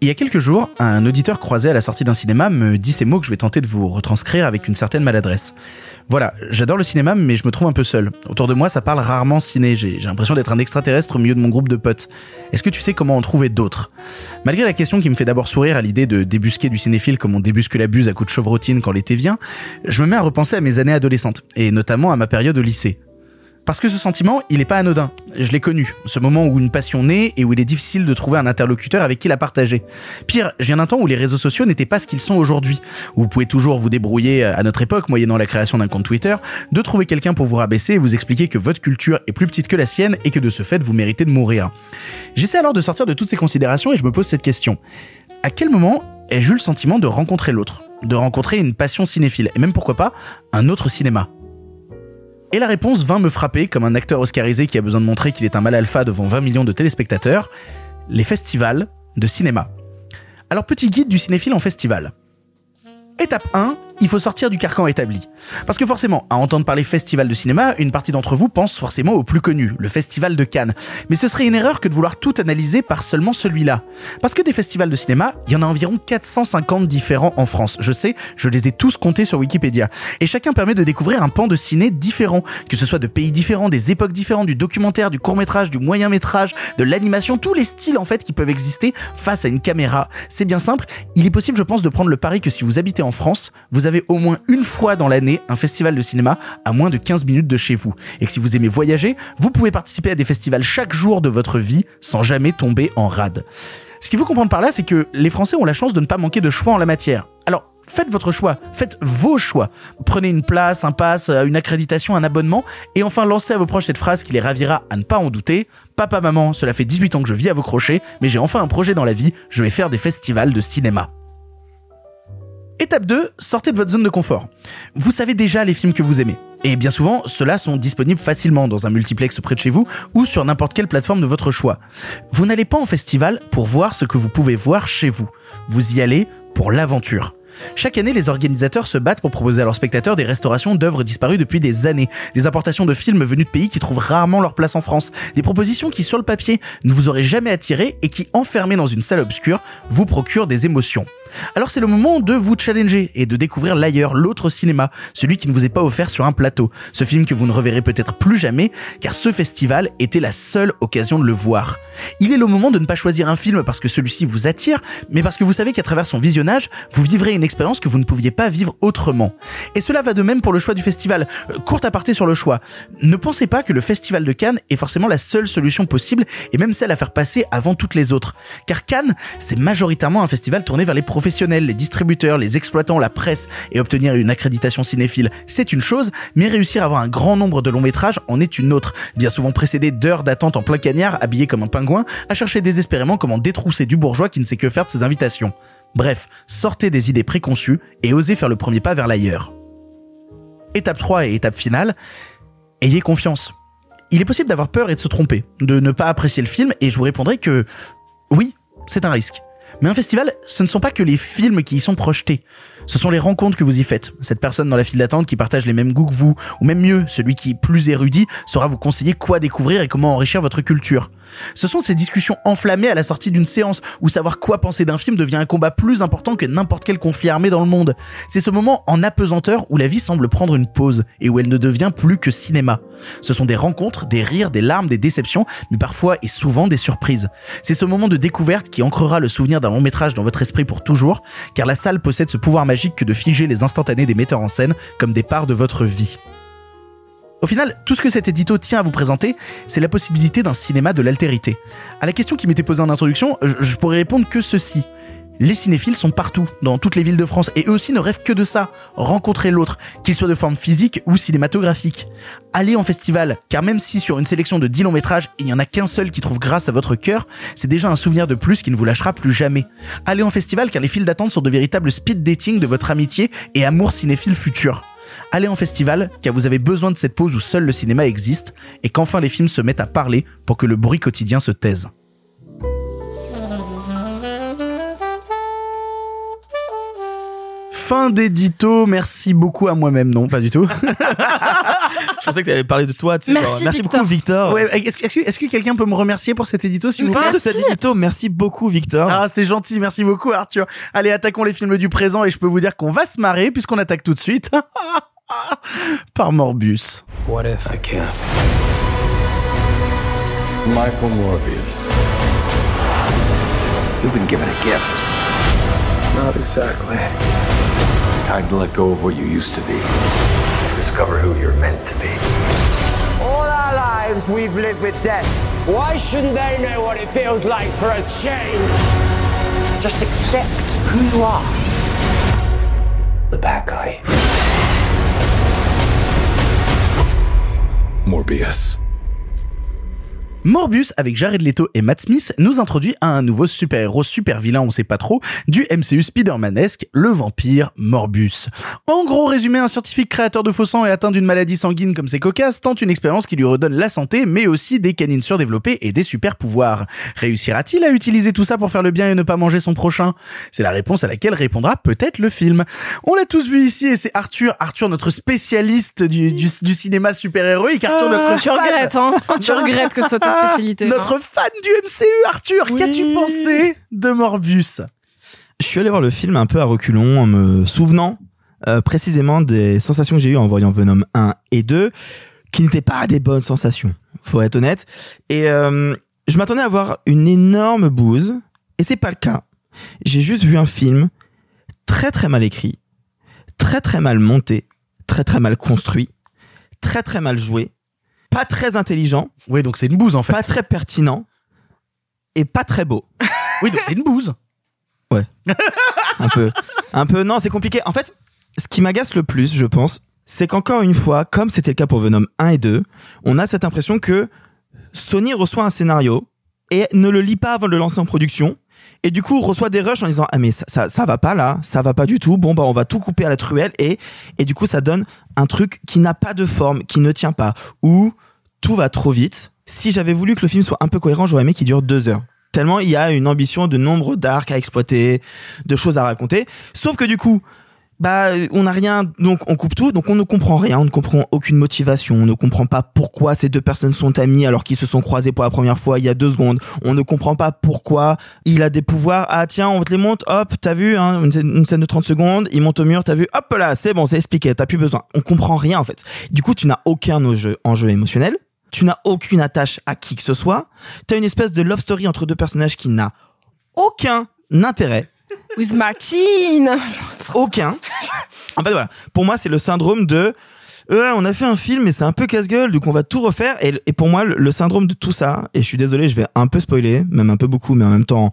Speaker 1: Il y a quelques jours, un auditeur croisé à la sortie d'un cinéma me dit ces mots que je vais tenter de vous retranscrire avec une certaine maladresse. Voilà, j'adore le cinéma, mais je me trouve un peu seul. Autour de moi, ça parle rarement ciné. J'ai l'impression d'être un extraterrestre au milieu de mon groupe de potes. Est-ce que tu sais comment en trouver d'autres? Malgré la question qui me fait d'abord sourire à l'idée de débusquer du cinéphile comme on débusque la buse à coups de chevrotine quand l'été vient, je me mets à repenser à mes années adolescentes, et notamment à ma période au lycée. Parce que ce sentiment, il est pas anodin. Je l'ai connu. Ce moment où une passion naît et où il est difficile de trouver un interlocuteur avec qui la partager. Pire, je viens d'un temps où les réseaux sociaux n'étaient pas ce qu'ils sont aujourd'hui. Vous pouvez toujours vous débrouiller à notre époque, moyennant la création d'un compte Twitter, de trouver quelqu'un pour vous rabaisser et vous expliquer que votre culture est plus petite que la sienne et que de ce fait, vous méritez de mourir. J'essaie alors de sortir de toutes ces considérations et je me pose cette question. À quel moment ai-je eu le sentiment de rencontrer l'autre? De rencontrer une passion cinéphile? Et même pourquoi pas, un autre cinéma? Et la réponse vint me frapper comme un acteur oscarisé qui a besoin de montrer qu'il est un mal alpha devant 20 millions de téléspectateurs, les festivals de cinéma. Alors petit guide du cinéphile en festival. Étape 1, il faut sortir du carcan établi. Parce que forcément, à entendre parler festival de cinéma, une partie d'entre vous pense forcément au plus connu, le festival de Cannes. Mais ce serait une erreur que de vouloir tout analyser par seulement celui-là. Parce que des festivals de cinéma, il y en a environ 450 différents en France. Je sais, je les ai tous comptés sur Wikipédia. Et chacun permet de découvrir un pan de ciné différent, que ce soit de pays différents, des époques différentes, du documentaire, du court-métrage, du moyen-métrage, de l'animation, tous les styles en fait qui peuvent exister face à une caméra. C'est bien simple, il est possible je pense de prendre le pari que si vous habitez en France, vous avez au moins une fois dans l'année un festival de cinéma à moins de 15 minutes de chez vous. Et que si vous aimez voyager, vous pouvez participer à des festivals chaque jour de votre vie sans jamais tomber en rade. Ce qu'il faut comprendre par là, c'est que les Français ont la chance de ne pas manquer de choix en la matière. Alors, faites votre choix, faites vos choix. Prenez une place, un pass, une accréditation, un abonnement, et enfin lancez à vos proches cette phrase qui les ravira à ne pas en douter. Papa, maman, cela fait 18 ans que je vis à vos crochets, mais j'ai enfin un projet dans la vie, je vais faire des festivals de cinéma. Étape 2, sortez de votre zone de confort. Vous savez déjà les films que vous aimez. Et bien souvent, ceux-là sont disponibles facilement dans un multiplex près de chez vous ou sur n'importe quelle plateforme de votre choix. Vous n'allez pas en festival pour voir ce que vous pouvez voir chez vous. Vous y allez pour l'aventure. Chaque année, les organisateurs se battent pour proposer à leurs spectateurs des restaurations d'œuvres disparues depuis des années, des importations de films venus de pays qui trouvent rarement leur place en France, des propositions qui, sur le papier, ne vous auraient jamais attiré et qui, enfermés dans une salle obscure, vous procurent des émotions. Alors c'est le moment de vous challenger et de découvrir l'ailleurs, l'autre cinéma, celui qui ne vous est pas offert sur un plateau, ce film que vous ne reverrez peut-être plus jamais, car ce festival était la seule occasion de le voir. Il est le moment de ne pas choisir un film parce que celui-ci vous attire, mais parce que vous savez qu'à travers son visionnage, vous vivrez une expérience que vous ne pouviez pas vivre autrement. Et cela va de même pour le choix du festival. Euh, Court aparté sur le choix. Ne pensez pas que le festival de Cannes est forcément la seule solution possible et même celle à faire passer avant toutes les autres. Car Cannes, c'est majoritairement un festival tourné vers les professionnels, les distributeurs, les exploitants, la presse et obtenir une accréditation cinéphile, c'est une chose, mais réussir à avoir un grand nombre de longs métrages en est une autre. Bien souvent précédé d'heures d'attente en plein cagnard, habillé comme un pingouin, à chercher désespérément comment détrousser du bourgeois qui ne sait que faire de ses invitations. Bref, sortez des idées préconçues et osez faire le premier pas vers l'ailleurs. Étape 3 et étape finale, ayez confiance. Il est possible d'avoir peur et de se tromper, de ne pas apprécier le film, et je vous répondrai que oui, c'est un risque. Mais un festival, ce ne sont pas que les films qui y sont projetés. Ce sont les rencontres que vous y faites. Cette personne dans la file d'attente qui partage les mêmes goûts que vous, ou même mieux, celui qui, plus érudit, saura vous conseiller quoi découvrir et comment enrichir votre culture. Ce sont ces discussions enflammées à la sortie d'une séance, où savoir quoi penser d'un film devient un combat plus important que n'importe quel conflit armé dans le monde. C'est ce moment en apesanteur où la vie semble prendre une pause, et où elle ne devient plus que cinéma. Ce sont des rencontres, des rires, des larmes, des déceptions, mais parfois et souvent des surprises. C'est ce moment de découverte qui ancrera le souvenir d'un long métrage dans votre esprit pour toujours, car la salle possède ce pouvoir magique que de figer les instantanés des metteurs en scène comme des parts de votre vie. Au final, tout ce que cet édito tient à vous présenter, c'est la possibilité d'un cinéma de l'altérité. À la question qui m'était posée en introduction, je, je pourrais répondre que ceci. Les cinéphiles sont partout, dans toutes les villes de France, et eux aussi ne rêvent que de ça, rencontrer l'autre, qu'il soit de forme physique ou cinématographique. Allez en festival, car même si sur une sélection de 10 longs métrages, il n'y en a qu'un seul qui trouve grâce à votre cœur, c'est déjà un souvenir de plus qui ne vous lâchera plus jamais. Allez en festival, car les files d'attente sont de véritables speed dating de votre amitié et amour cinéphile futur. Allez en festival, car vous avez besoin de cette pause où seul le cinéma existe, et qu'enfin les films se mettent à parler pour que le bruit quotidien se taise. Fin d'édito, merci beaucoup à moi-même, non, pas du tout.
Speaker 3: Je pensais que tu allais parler de toi. Tu sais,
Speaker 2: Merci,
Speaker 3: genre, merci
Speaker 2: Victor.
Speaker 3: beaucoup, Victor.
Speaker 1: Ouais, est-ce que, quelqu'un peut me remercier pour cet édito, s'il vous plaît?
Speaker 3: De cet édito, merci beaucoup, Victor.
Speaker 1: Ah, c'est gentil, merci beaucoup Arthur. Allez, attaquons les films du présent et je peux vous dire qu'on va se marrer puisqu'on attaque tout de suite par Morbus.
Speaker 8: What if I can't? Michael Morbius.
Speaker 6: You've been given a gift.
Speaker 8: Not exactly.
Speaker 6: Time to let go of what you used to be. Discover who you're meant to be.
Speaker 12: All our lives we've lived with death. Why shouldn't they know what it feels like for a change? Just accept who you are.
Speaker 6: The bad guy.
Speaker 8: Morbius.
Speaker 1: Morbus, avec Jared Leto et Matt Smith, nous introduit à un nouveau super-héros super vilain, on sait pas trop, du MCU Spider-Manesque, le vampire Morbus. En gros résumé, un scientifique créateur de faux sang et atteint d'une maladie sanguine comme ses cocasses tente une expérience qui lui redonne la santé, mais aussi des canines surdéveloppées et des super-pouvoirs. Réussira-t-il à utiliser tout ça pour faire le bien et ne pas manger son prochain? C'est la réponse à laquelle répondra peut-être le film. On l'a tous vu ici et c'est Arthur, Arthur notre spécialiste du, du, du cinéma super-héroïque, Arthur notre
Speaker 2: Ah, tu
Speaker 1: fan.
Speaker 2: regrettes, hein Tu regrettes que ce soit ta spécialité.
Speaker 1: Notre
Speaker 2: hein.
Speaker 1: fan du MCU, Arthur, qu'as-tu pensé de Morbus
Speaker 3: Je suis allé voir le film un peu à reculons en me souvenant euh, précisément des sensations que j'ai eues en voyant Venom 1 et 2, qui n'étaient pas des bonnes sensations, faut être honnête. Et euh, je m'attendais à voir une énorme bouse, et c'est pas le cas. J'ai juste vu un film très très mal écrit, très très mal monté, très très mal construit, très très mal joué, pas très intelligent,
Speaker 1: Oui, donc c'est une bouse en fait.
Speaker 3: pas très pertinent, et pas très beau.
Speaker 1: Oui, donc c'est une bouse.
Speaker 3: un peu, un peu. Non, c'est compliqué. En fait, ce qui m'agace le plus, je pense, c'est qu'encore une fois, comme c'était le cas pour Venom 1 et 2, on a cette impression que Sony reçoit un scénario et ne le lit pas avant de le lancer en production. Et du coup, reçoit des rushs en disant ah mais ça, ça ça va pas là, ça va pas du tout. Bon bah on va tout couper à la truelle et et du coup ça donne un truc qui n'a pas de forme, qui ne tient pas, où tout va trop vite. Si j'avais voulu que le film soit un peu cohérent, j'aurais aimé qu'il dure deux heures. Tellement il y a une ambition de nombre d'arcs à exploiter, de choses à raconter. Sauf que du coup, bah on n'a rien, donc on coupe tout, donc on ne comprend rien, on ne comprend aucune motivation, on ne comprend pas pourquoi ces deux personnes sont amies alors qu'ils se sont croisés pour la première fois il y a deux secondes. On ne comprend pas pourquoi il a des pouvoirs. Ah tiens, on te les monte, hop, t'as vu, hein, une, scène- de 30 secondes, il monte au mur, t'as vu, hop là, c'est bon, c'est expliqué, t'as plus besoin. On comprend rien en fait. Du coup, tu n'as aucun enjeu, enjeu émotionnel, tu n'as aucune attache à qui que ce soit, t'as une espèce de love story entre deux personnages qui n'a aucun intérêt
Speaker 2: With Martin.
Speaker 3: aucun. En fait, voilà. Pour moi, c'est le syndrome de. On a fait un film, mais c'est un peu casse-gueule, donc on va tout refaire. Et, et pour moi, le, le syndrome de tout ça, et je suis désolé, je vais un peu spoiler, même un peu beaucoup, mais en même temps,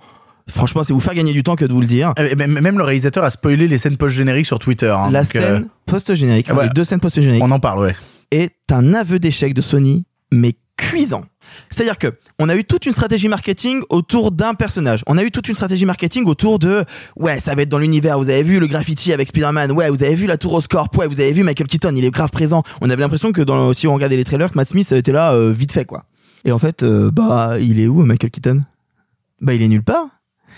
Speaker 3: franchement, c'est vous faire gagner du temps que de vous le dire.
Speaker 1: Euh, Même même le réalisateur a spoilé les scènes post-génériques sur Twitter. hein,
Speaker 3: La
Speaker 1: donc, euh,
Speaker 3: scène post-générique, les deux scènes post-génériques,
Speaker 1: on en parle, ouais.
Speaker 3: est un aveu d'échec de Sony, mais cuisant. C'est-à-dire que on a eu toute une stratégie marketing autour d'un personnage. On a eu toute une stratégie marketing autour de ouais, ça va être dans l'univers. Vous avez vu le graffiti avec Spider-Man. Ouais, vous avez vu la tour Oscorp. Ouais, vous avez vu Michael Keaton. Il est grave présent. On avait l'impression que si on regardait les trailers, Matt Smith était là euh, vite fait quoi. Et en fait, euh, bah il est où Michael Keaton? Bah il est nulle part.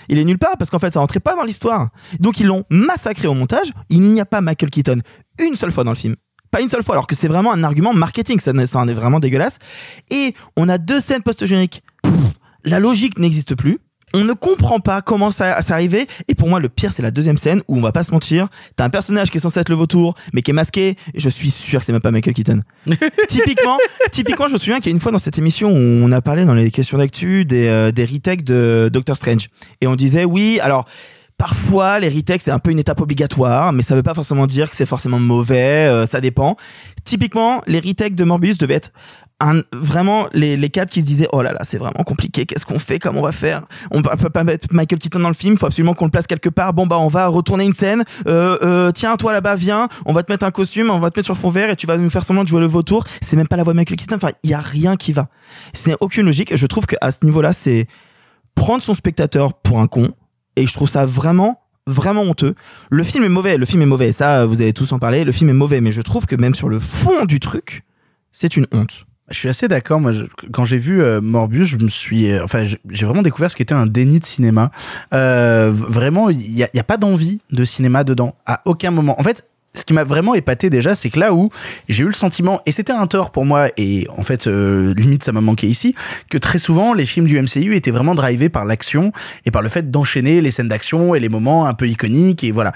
Speaker 3: Il est nulle part parce qu'en fait ça rentrait pas dans l'histoire. Donc ils l'ont massacré au montage. Il n'y a pas Michael Keaton une seule fois dans le film. Pas une seule fois, alors que c'est vraiment un argument marketing, ça, ça en est vraiment dégueulasse. Et on a deux scènes post-génériques. La logique n'existe plus. On ne comprend pas comment ça, ça arrivait. Et pour moi, le pire, c'est la deuxième scène où on va pas se mentir. T'as un personnage qui est censé être le vautour, mais qui est masqué. Je suis sûr que c'est même pas Michael Keaton. typiquement, typiquement, je me souviens qu'il y a une fois dans cette émission où on a parlé dans les questions d'actu des, euh, des retakes de Doctor Strange. Et on disait, oui, alors, Parfois, les retakes c'est un peu une étape obligatoire, mais ça veut pas forcément dire que c'est forcément mauvais. euh, ça dépend. Typiquement, les retakes de Morbius devaient être un, vraiment les, les cadres qui se disaient oh là là c'est vraiment compliqué qu'est-ce qu'on fait comment on va faire? On peut pas mettre Michael Keaton dans le film faut absolument qu'on le place quelque part. Bon bah on va retourner une scène. Euh, euh, tiens toi là-bas viens. On va te mettre un costume on va te mettre sur fond vert et tu vas nous faire semblant de jouer le vautour. C'est même pas la voix de Michael Keaton. Enfin il y a rien qui va. Ce n'est aucune logique. Je trouve qu'à ce niveau-là c'est prendre son spectateur pour un con et je trouve ça vraiment vraiment honteux. Le film est mauvais, le film est mauvais, ça vous allez tous en parler, le film est mauvais mais je trouve que même sur le fond du truc, c'est une honte.
Speaker 1: Je suis assez d'accord. Moi, quand j'ai vu euh, Morbius, je me suis, euh, enfin, j'ai vraiment découvert ce qu'était un déni de cinéma. Euh, vraiment, il y a, y a pas d'envie de cinéma dedans à aucun moment. En fait, ce qui m'a vraiment épaté déjà, c'est que là où j'ai eu le sentiment, et c'était un tort pour moi, et en fait, euh, limite ça m'a manqué ici, que très souvent les films du MCU étaient vraiment drivés par l'action et par le fait d'enchaîner les scènes d'action et les moments un peu iconiques et voilà.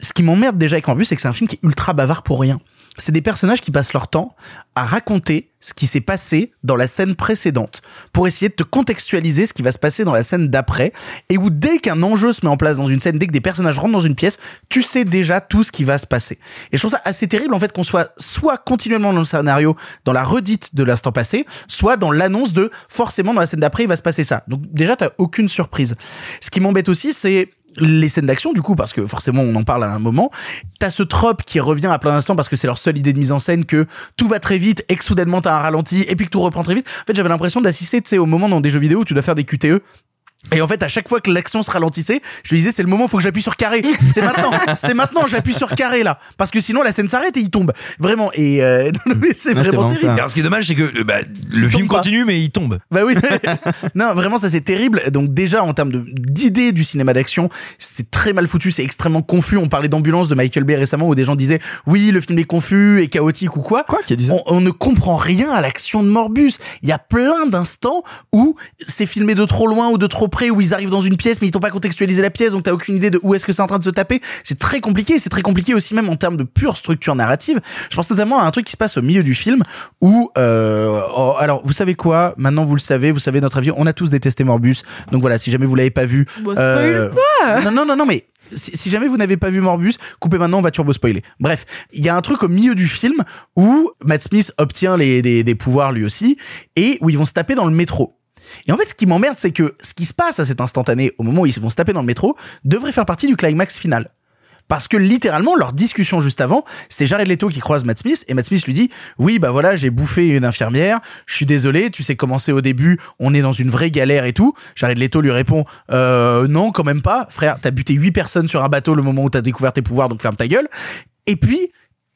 Speaker 1: Ce qui m'emmerde déjà avec Morbius, c'est que c'est un film qui est ultra bavard pour rien. C'est des personnages qui passent leur temps à raconter ce qui s'est passé dans la scène précédente pour essayer de te contextualiser ce qui va se passer dans la scène d'après et où dès qu'un enjeu se met en place dans une scène, dès que des personnages rentrent dans une pièce, tu sais déjà tout ce qui va se passer. Et je trouve ça assez terrible en fait qu'on soit soit continuellement dans le scénario, dans la redite de l'instant passé, soit dans l'annonce de forcément dans la scène d'après il va se passer ça. Donc déjà t'as aucune surprise. Ce qui m'embête aussi c'est les scènes d'action du coup parce que forcément on en parle à un moment. T'as ce trope qui revient à plein d'instants parce que c'est leur seule idée de mise en scène que tout va très vite et que soudainement t'as un ralenti et puis que tout reprend très vite. En fait j'avais l'impression d'assister tu sais au moment dans des jeux vidéo où tu dois faire des QTE et en fait, à chaque fois que l'action se ralentissait, je me disais, c'est le moment, faut que j'appuie sur carré. C'est maintenant, c'est maintenant, j'appuie sur carré là. Parce que sinon, la scène s'arrête et il tombe. Vraiment. Et euh, non, mais c'est vraiment terrible.
Speaker 4: Alors, ce qui est dommage, c'est que euh, bah, le film
Speaker 1: pas.
Speaker 4: continue, mais il tombe.
Speaker 1: Bah oui. non, vraiment, ça c'est terrible. Donc déjà, en termes de d'idées du cinéma d'action, c'est très mal foutu, c'est extrêmement confus. On parlait d'ambulance de Michael Bay récemment où des gens disaient, oui, le film est confus et chaotique ou quoi.
Speaker 3: Quoi qui a dit ça
Speaker 1: on, on ne comprend rien à l'action de Morbus. Il y a plein d'instants où c'est filmé de trop loin ou de trop près, où ils arrivent dans une pièce mais ils t'ont pas contextualisé la pièce, donc t'as aucune idée de où est-ce que c'est en train de se taper. C'est très compliqué. C'est très compliqué aussi même en termes de pure structure narrative. Je pense notamment à un truc qui se passe au milieu du film où, euh, oh, alors vous savez quoi? Maintenant vous le savez, vous savez notre avis. On a tous détesté Morbus. Donc voilà, si jamais vous l'avez pas vu,
Speaker 2: Bon, spoil pas.
Speaker 1: non non non non mais si, si jamais vous n'avez pas vu Morbus, coupez maintenant, on va turbo spoiler. Bref, il y a un truc au milieu du film où Matt Smith obtient les, des, des pouvoirs lui aussi et où ils vont se taper dans le métro. Et en fait, ce qui m'emmerde, c'est que ce qui se passe à cet instantané, au moment où ils vont se taper dans le métro, devrait faire partie du climax final. Parce que littéralement, leur discussion juste avant, c'est Jared Leto qui croise Matt Smith et Matt Smith lui dit "Oui, bah voilà, j'ai bouffé une infirmière, je suis désolé, tu sais comment c'est au début, on est dans une vraie galère et tout." Jared Leto lui répond "Euh non, quand même pas, frère, t'as buté huit personnes sur un bateau le moment où t'as découvert tes pouvoirs, donc ferme ta gueule." Et puis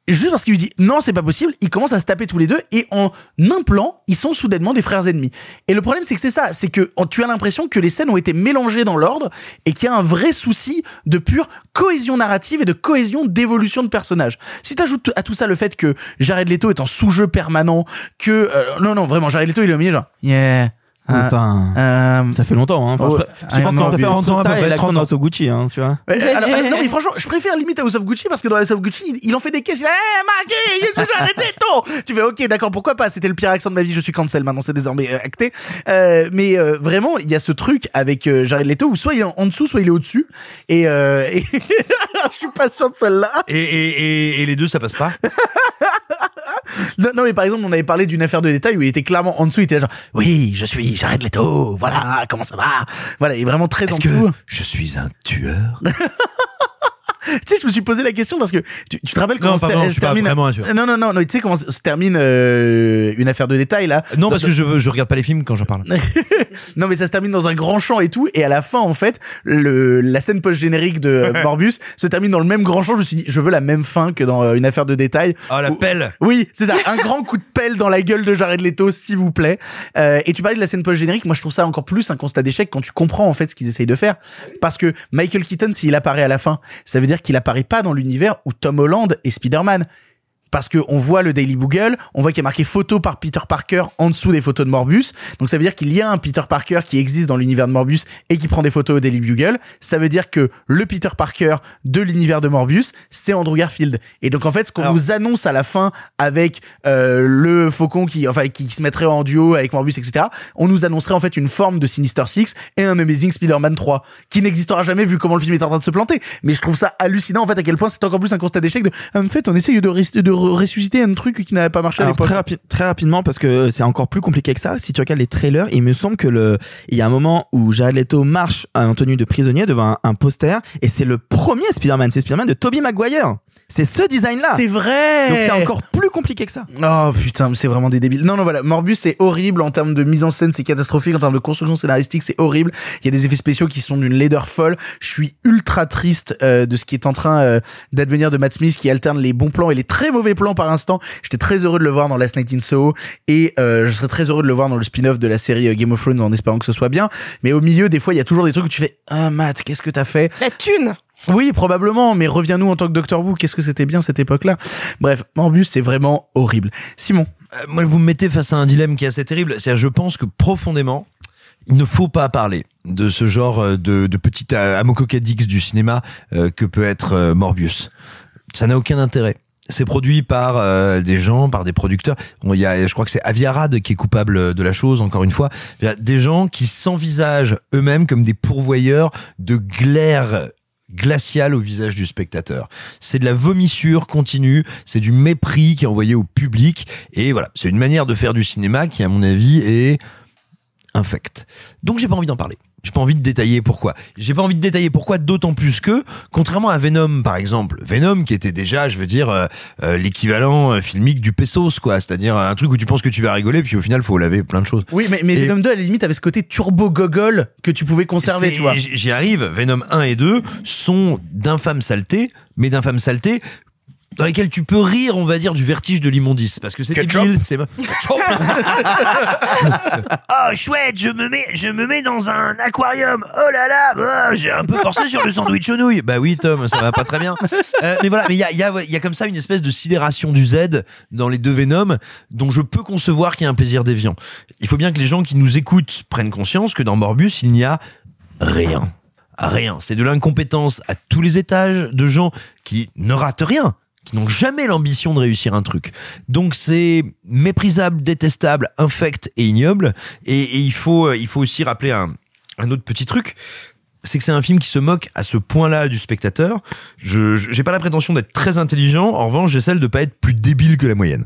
Speaker 1: Juste parce qu'il lui dit non, c'est pas possible, ils commencent à se taper tous les deux et en un plan, ils sont soudainement des frères ennemis. Et le problème, c'est que c'est ça, c'est que tu as l'impression que les scènes ont été mélangées dans l'ordre et qu'il y a un vrai souci de pure cohésion narrative et de cohésion d'évolution de personnages. Si t'ajoutes à tout ça le fait que Jared Leto est en sous-jeu permanent, que euh, non non vraiment Jared Leto il est au milieu genre yeah. Euh,
Speaker 3: Enfin,
Speaker 1: euh,
Speaker 3: ça fait longtemps. Hein. Enfin,
Speaker 1: ouais,
Speaker 3: je, je pense qu'on préfère. House of
Speaker 4: 30 ans, à peu
Speaker 3: Style et
Speaker 4: près,
Speaker 3: l'accent
Speaker 4: 30
Speaker 3: dans
Speaker 4: ans.
Speaker 3: House of Gucci, hein, tu vois.
Speaker 1: Ouais, alors, alors, non mais franchement, je préfère limite House of Gucci parce que dans House of Gucci, il, il en fait des caisses. Il hey, Maggie, il est Jared Leto. Tu fais, ok, d'accord, pourquoi pas? C'était le pire accent de ma vie. Je suis cancel maintenant, c'est désormais euh, acté. Euh, mais euh, vraiment, il y a ce truc avec euh, Jared Leto où soit il est en, en dessous, soit il est au-dessus. Et, euh, et je suis pas sûr de celle-là.
Speaker 4: Et, et, et, et les deux, ça passe pas.
Speaker 1: Non, non, mais par exemple, on avait parlé d'une affaire de détail où il était clairement en dessous. Il était là genre, oui, je suis Jared Leto. Voilà, comment ça va? Voilà, il est vraiment très en
Speaker 4: Est-ce que
Speaker 1: dessous.
Speaker 4: je suis un tueur?
Speaker 1: Tu sais, je me suis posé la question parce que tu, tu te rappelles comment
Speaker 4: Non,
Speaker 1: se
Speaker 4: pardon, je
Speaker 1: se
Speaker 4: suis pas
Speaker 1: termine
Speaker 4: vraiment.
Speaker 1: Non, non, non, non, tu sais comment se se termine euh, une affaire de détail là
Speaker 4: Non, parce que je, je regarde pas les films quand j'en parle.
Speaker 1: non, mais ça se termine dans un grand champ et tout, et à la fin, en fait, le la scène post générique de euh, Morbus se termine dans le même grand champ. Je me suis dit, je veux la même fin que dans euh, une affaire de détail.
Speaker 4: Ah, la
Speaker 1: Où-
Speaker 4: pelle
Speaker 1: Oui, c'est ça, un grand coup de pelle dans la gueule de Jared Leto, s'il vous plaît. Euh, et tu parlais de la scène post générique. Moi, je trouve ça encore plus un constat d'échec quand tu comprends en fait ce qu'ils essayent de faire, parce que Michael Keaton, s'il apparaît à la fin, ça veut dire qu'il apparaît pas dans l'univers où Tom Holland est Spider-Man. Parce que on voit le Daily Bugle, on voit qu'il y a marqué photo par Peter Parker en dessous des photos de Morbius. Donc ça veut dire qu'il y a un Peter Parker qui existe dans l'univers de Morbius et qui prend des photos au Daily Bugle. Ça veut dire que le Peter Parker de l'univers de Morbius, c'est Andrew Garfield. Et donc en fait, ce qu'on nous annonce à la fin avec euh, le Faucon qui, enfin, qui se mettrait en duo avec Morbius, etc. On nous annoncerait en fait une forme de Sinister Six et un Amazing Spider-Man 3 qui n'existera jamais vu comment le film est en train de se planter. Mais je trouve ça hallucinant en fait à quel point c'est encore plus un constat d'échec de en fait on essaye de, ressusciter un truc qui n'avait pas marché à
Speaker 3: Alors,
Speaker 1: l'époque.
Speaker 3: très, rapi- très rapidement parce que c'est encore plus compliqué que ça. Si tu regardes les trailers, il me semble que le il y a un moment où Jared Leto marche en tenue de prisonnier devant un, un poster et c'est le premier Spider-Man, c'est Spider-Man de Tobey Maguire. C'est ce design-là.
Speaker 1: C'est vrai.
Speaker 3: Donc c'est encore plus compliqué que ça.
Speaker 1: Oh putain, mais c'est vraiment des débiles. Non, non, voilà. Morbus, c'est horrible en termes de mise en scène, c'est catastrophique. En termes de construction scénaristique, c'est horrible. Il y a des effets spéciaux qui sont d'une laideur folle. Je suis ultra triste euh, de ce qui est en train euh, d'advenir de Matt Smith, qui alterne les bons plans et les très mauvais plans par instant. J'étais très heureux de le voir dans Last Night in Soho et euh, je serais très heureux de le voir dans le spin-off de la série euh, Game of Thrones en espérant que ce soit bien. Mais au milieu, des fois, il y a toujours des trucs où tu fais Ah, Matt, qu'est-ce que t'as fait?
Speaker 2: La thune
Speaker 1: oui, probablement, mais reviens-nous en tant que Doctor Who. Qu'est-ce que c'était bien cette époque-là Bref, Morbus, c'est vraiment horrible. Simon.
Speaker 4: Euh, moi, vous me mettez face à un dilemme qui est assez terrible. C'est-à-dire, je pense que profondément, il ne faut pas parler de ce genre euh, de, de petit euh, amococadix du cinéma que peut être Morbius. Ça n'a aucun intérêt. C'est produit par des gens, par des producteurs. Bon, il y a, je crois que c'est Aviarad qui est coupable de la chose. Encore une fois, il y a des gens qui s'envisagent eux-mêmes comme des pourvoyeurs de glaire glaciale au visage du spectateur. C'est de la vomissure continue, c'est du mépris qui est envoyé au public et voilà, c'est une manière de faire du cinéma qui à mon avis est infecte. Donc j'ai pas envie d'en parler. J'ai pas envie de détailler pourquoi. J'ai pas envie de détailler pourquoi, d'autant plus que, contrairement à Venom, par exemple, Venom qui était déjà, je veux dire, euh, euh, l'équivalent euh, filmique du Pesos, quoi. C'est-à-dire un truc où tu penses que tu vas rigoler, puis au final, faut laver plein de choses.
Speaker 1: Oui, mais, mais
Speaker 4: Et-
Speaker 1: Venom 2, à la limite, avait ce côté turbo gogol que tu pouvais conserver, tu vois.
Speaker 4: J'y arrive. Venom 1 et 2 sont d'infâmes saletés, mais d'infâmes saletés dans lesquelles tu peux rire, on va dire, du vertige de l'immondice. Parce que c'est débile, c'est... Oh, chouette, je me mets, je me mets dans un aquarium. Oh là là, oh, j'ai un peu forcé sur le sandwich aux nouilles. Bah oui, Tom, ça va pas très bien. Euh, mais voilà, mais il y a, y, a, y a comme ça une espèce de sidération du Z dans les deux Venom, dont je peux concevoir qu'il y a un plaisir déviant. Il faut bien que les gens qui nous écoutent prennent conscience que dans Morbus, il n'y a rien. Rien. C'est de l'incompétence à tous les étages de gens qui ne ratent rien qui n'ont jamais l'ambition de réussir un truc. Donc c'est méprisable, détestable, infect et ignoble. Et, il faut, euh, il faut aussi rappeler un, un autre petit truc. C'est que c'est un film qui se moque à ce point-là du spectateur. Je- j'ai pas la prétention d'être très intelligent. En revanche, j'ai celle de pas être plus débile que la moyenne.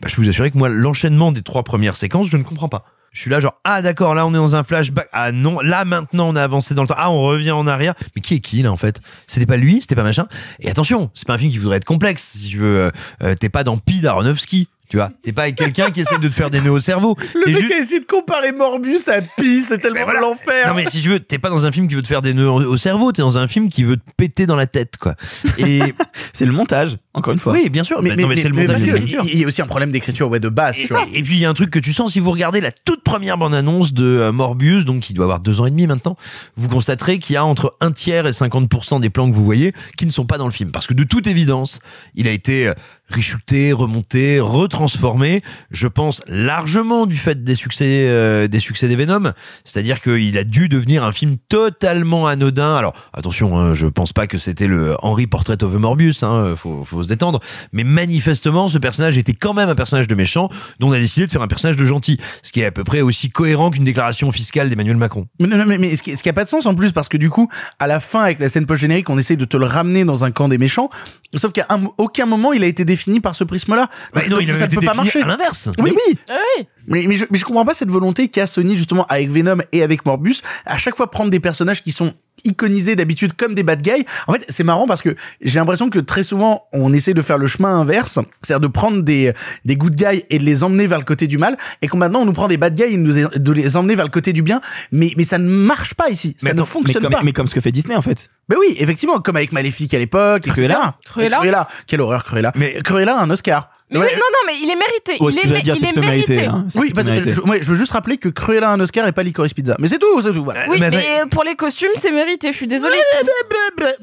Speaker 4: Bah, je peux vous assurer que moi, l'enchaînement des trois premières séquences, je ne comprends pas. Je suis là genre ah d'accord là on est dans un flashback. Ah non là maintenant on a avancé dans le temps. Ah on revient en arrière. Mais qui est qui là en fait? C'était pas lui c'était pas machin? Et attention c'est pas un film qui voudrait être complexe si tu veux. Euh, euh, t'es pas dans Pi d'Aronofsky tu vois t'es pas avec quelqu'un qui essaie de te faire des nœuds au cerveau
Speaker 1: Le mec
Speaker 4: juste-
Speaker 1: a essayé de comparer Morbus à Pi, c'est tellement
Speaker 4: voilà.
Speaker 1: l'enfer.
Speaker 4: non mais si tu veux, t'es pas dans un film qui veut te faire des nœuds au au cerveau, t'es dans un film qui veut te péter dans la tête, quoi. Et
Speaker 3: c'est le montage, encore une fois.
Speaker 4: Oui, bien sûr.
Speaker 1: Mais,
Speaker 4: Bah,
Speaker 1: mais,
Speaker 4: non, mais,
Speaker 1: mais-
Speaker 4: c'est le montage.
Speaker 1: Il y a aussi un problème d'écriture, ouais, de base.
Speaker 4: Et,
Speaker 1: tu vois.
Speaker 4: et puis il y a un truc que tu sens si vous regardez la toute première bande-annonce de euh, Morbius, donc qui doit avoir deux ans et demi maintenant, vous constaterez qu'il y a entre un tiers et 50% des plans que vous voyez qui ne sont pas dans le film. Parce que de toute évidence, il a été euh, reshooté, remonté, retransformé, je pense largement du fait des succès euh, des succès des Venom, c'est-à-dire qu'il a dû devenir un film totalement anodin. Alors attention, hein, je pense pas que c'était le Henry Portrait of a Morbius, hein, faut, faut se détendre, mais manifestement ce personnage était quand même un personnage de méchant, dont on a décidé de faire un personnage de gentil, ce qui est à peu près aussi cohérent qu'une déclaration fiscale d'Emmanuel Macron.
Speaker 1: Mais, non, mais, mais ce, qui, ce qui a pas de sens en plus parce que du coup, à la fin avec la scène post générique, on essaye de te le ramener dans un camp des méchants. Sauf qu'à un- aucun moment il a été défini par ce prisme-là.
Speaker 4: Bah non, il
Speaker 1: ça ne peut pas
Speaker 4: défini
Speaker 1: marcher.
Speaker 4: à l'inverse.
Speaker 1: Oui, oui.
Speaker 2: Oui.
Speaker 1: Mais, mais, je, mais je comprends pas cette volonté qu'a Sony justement avec Venom et avec Morbus à chaque fois prendre des personnages qui sont iconisés d'habitude comme des bad guys. En fait, c'est marrant parce que j'ai l'impression que très souvent on essaie de faire le chemin inverse, c'est-à-dire de prendre des des good guys et de les emmener vers le côté du mal, et qu'on maintenant on nous prend des bad guys et nous de les emmener vers le côté du bien. Mais mais ça ne marche pas ici, ça ne
Speaker 3: comme, mais,
Speaker 1: fonctionne
Speaker 3: comme,
Speaker 1: pas.
Speaker 3: mais comme ce que fait Disney en fait.
Speaker 1: Ben oui, effectivement, comme avec Maléfique à l'époque.
Speaker 3: Cruella.
Speaker 2: Cruella.
Speaker 1: Cruella. Quelle horreur, Cruella. Mais Cruella a un Oscar.
Speaker 2: Mais
Speaker 1: Ouais.
Speaker 2: oui, non, non, mais il est mérité.
Speaker 3: Ouais,
Speaker 2: il est,
Speaker 3: dire,
Speaker 2: il est
Speaker 3: mérité,
Speaker 2: mérité.
Speaker 3: hein.
Speaker 1: Oui,
Speaker 3: mérité.
Speaker 1: je, ouais, je veux juste rappeler que Cruella a un Oscar et pas Licorice Pizza. Mais c'est tout, c'est tout. Voilà.
Speaker 2: Oui,
Speaker 4: Mais
Speaker 2: pour les costumes, c'est mérité. Je suis désolée.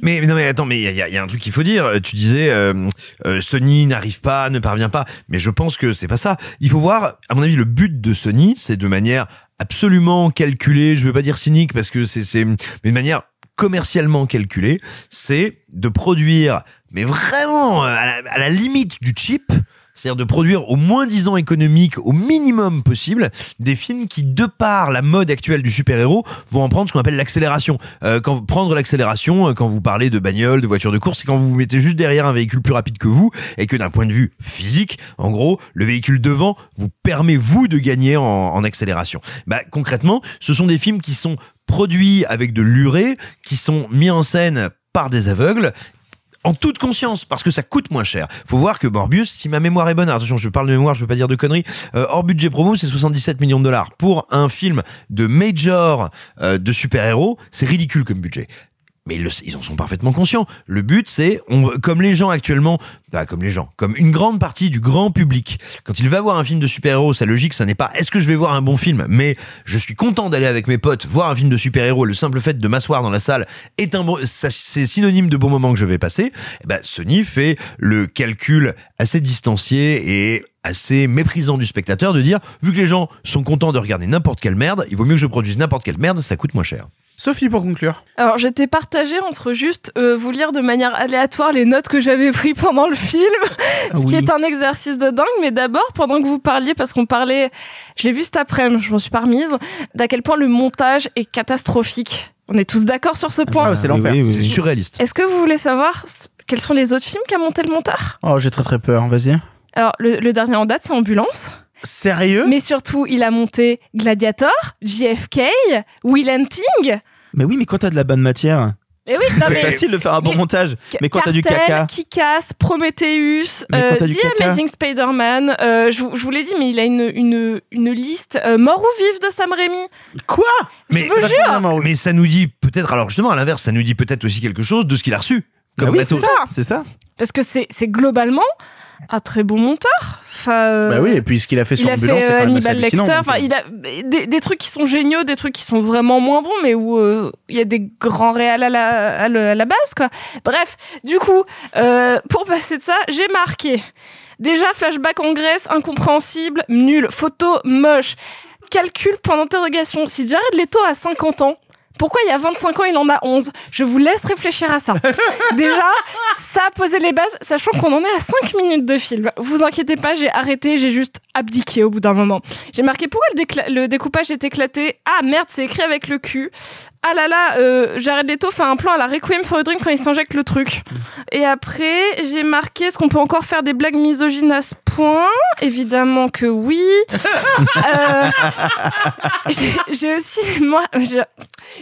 Speaker 4: Mais, mais non mais attends mais il y a, il y a un truc qu'il faut dire. Tu disais euh, euh, Sony n'arrive pas, ne parvient pas. Mais je pense que c'est pas ça. Il faut voir. À mon avis, le but de Sony, c'est de manière absolument calculée. Je veux pas dire cynique parce que c'est c'est mais de manière commercialement calculée, c'est de produire, mais vraiment à la, à la limite du cheap. C'est-à-dire de produire au moins 10 ans économique au minimum possible des films qui, de par la mode actuelle du super-héros, vont en prendre ce qu'on appelle l'accélération. Euh, quand prendre l'accélération, euh, quand vous parlez de bagnole, de voiture de course, c'est quand vous vous mettez juste derrière un véhicule plus rapide que vous et que d'un point de vue physique, en gros, le véhicule devant vous permet vous de gagner en, en accélération. Bah concrètement, ce sont des films qui sont produits avec de l'urée, qui sont mis en scène par des aveugles en toute conscience, parce que ça coûte moins cher. Faut voir que Morbius, si ma mémoire est bonne, alors attention, je parle de mémoire, je veux pas dire de conneries, euh, hors budget promo, c'est 77 millions de dollars. Pour un film de major euh, de super-héros, c'est ridicule comme budget. Mais ils, en sont parfaitement conscients. Le but, c'est, comme les gens actuellement, bah, comme les gens, comme une grande partie du grand public, quand il va voir un film de super-héros, sa logique, ça n'est pas est-ce que je vais voir un bon film, mais je suis content d'aller avec mes potes voir un film de super-héros. Le simple fait de m'asseoir dans la salle est un c'est synonyme de bon moment que je vais passer. Ben, Sony fait le calcul assez distancié et assez méprisant du spectateur de dire, vu que les gens sont contents de regarder n'importe quelle merde, il vaut mieux que je produise n'importe quelle merde, ça coûte moins cher.
Speaker 1: Sophie, pour conclure.
Speaker 2: Alors j'étais partagée entre juste euh, vous lire de manière aléatoire les notes que j'avais prises pendant le film, ce qui est un exercice de dingue. Mais d'abord, pendant que vous parliez, parce qu'on parlait, je l'ai vu cet après-midi, je m'en suis pas remise, d'à quel point le montage est catastrophique. On est tous d'accord sur ce point.
Speaker 1: Ah, c'est l'enfer.
Speaker 3: oui, oui,
Speaker 4: C'est surréaliste.
Speaker 2: Est-ce que vous voulez savoir quels sont les autres films qu'a monté le monteur?
Speaker 1: Oh, j'ai très très peur. Vas-y.
Speaker 2: Alors le, le dernier en date, c'est Ambulance.
Speaker 1: Sérieux?
Speaker 2: Mais surtout, il a monté Gladiator, JFK, Will Hunting.
Speaker 3: Mais oui, mais quand t'as de la bonne matière,
Speaker 2: Et oui,
Speaker 3: c'est
Speaker 2: mais
Speaker 3: facile de faire un bon
Speaker 2: mais-
Speaker 3: montage. Mais quand t'as du caca,
Speaker 2: Kick-Ass, Prometheus,
Speaker 3: Mais
Speaker 2: euh, The
Speaker 3: caca.
Speaker 2: Amazing Spider-Man. euh, je, vous- je vous l'ai dit, mais il a une, une, une liste euh, mort ou vive de Sam Raimi.
Speaker 1: Quoi?
Speaker 4: Mais,
Speaker 2: vous jure.
Speaker 4: mais ça nous dit peut-être, alors justement à l'inverse, ça nous dit peut-être aussi quelque chose de ce qu'il a reçu. Comme
Speaker 3: Bah oui, c'est ça, c'est ça.
Speaker 2: Parce que c'est c'est globalement un très bon monteur. Enfin, euh,
Speaker 1: Bah oui, et puis ce qu'il a fait sur Ambulance,
Speaker 2: fait
Speaker 1: c'est
Speaker 2: euh,
Speaker 1: quand même assez hallucinant.
Speaker 2: Lecter.
Speaker 1: donc,
Speaker 2: Enfin,
Speaker 1: euh.
Speaker 2: il a des, des trucs qui sont géniaux, des trucs qui sont vraiment moins bons, mais où euh, il y a des grands réals à la, à, le- à la base, quoi. Bref, du coup, euh, pour passer de ça, j'ai marqué déjà flashback en Grèce, incompréhensible, nul, photo moche, calcul point d'interrogation. Si Jared Leto a 50 ans. Pourquoi il y a 25 ans, il en a 11 Je vous laisse réfléchir à ça. Déjà, ça a posé les bases, sachant qu'on en est à 5 minutes de film. Vous inquiétez pas, j'ai arrêté, j'ai juste abdiqué au bout d'un moment. J'ai marqué pourquoi le, découpage est éclaté? Ah merde, c'est écrit avec le cul. Ah là là, euh, Jared Leto fait un plan à la Requiem for a Dream quand il s'injecte le truc. Et après, j'ai marqué est-ce qu'on peut encore faire des blagues misogynes à ce point Évidemment que oui. Euh, j'ai- aussi moi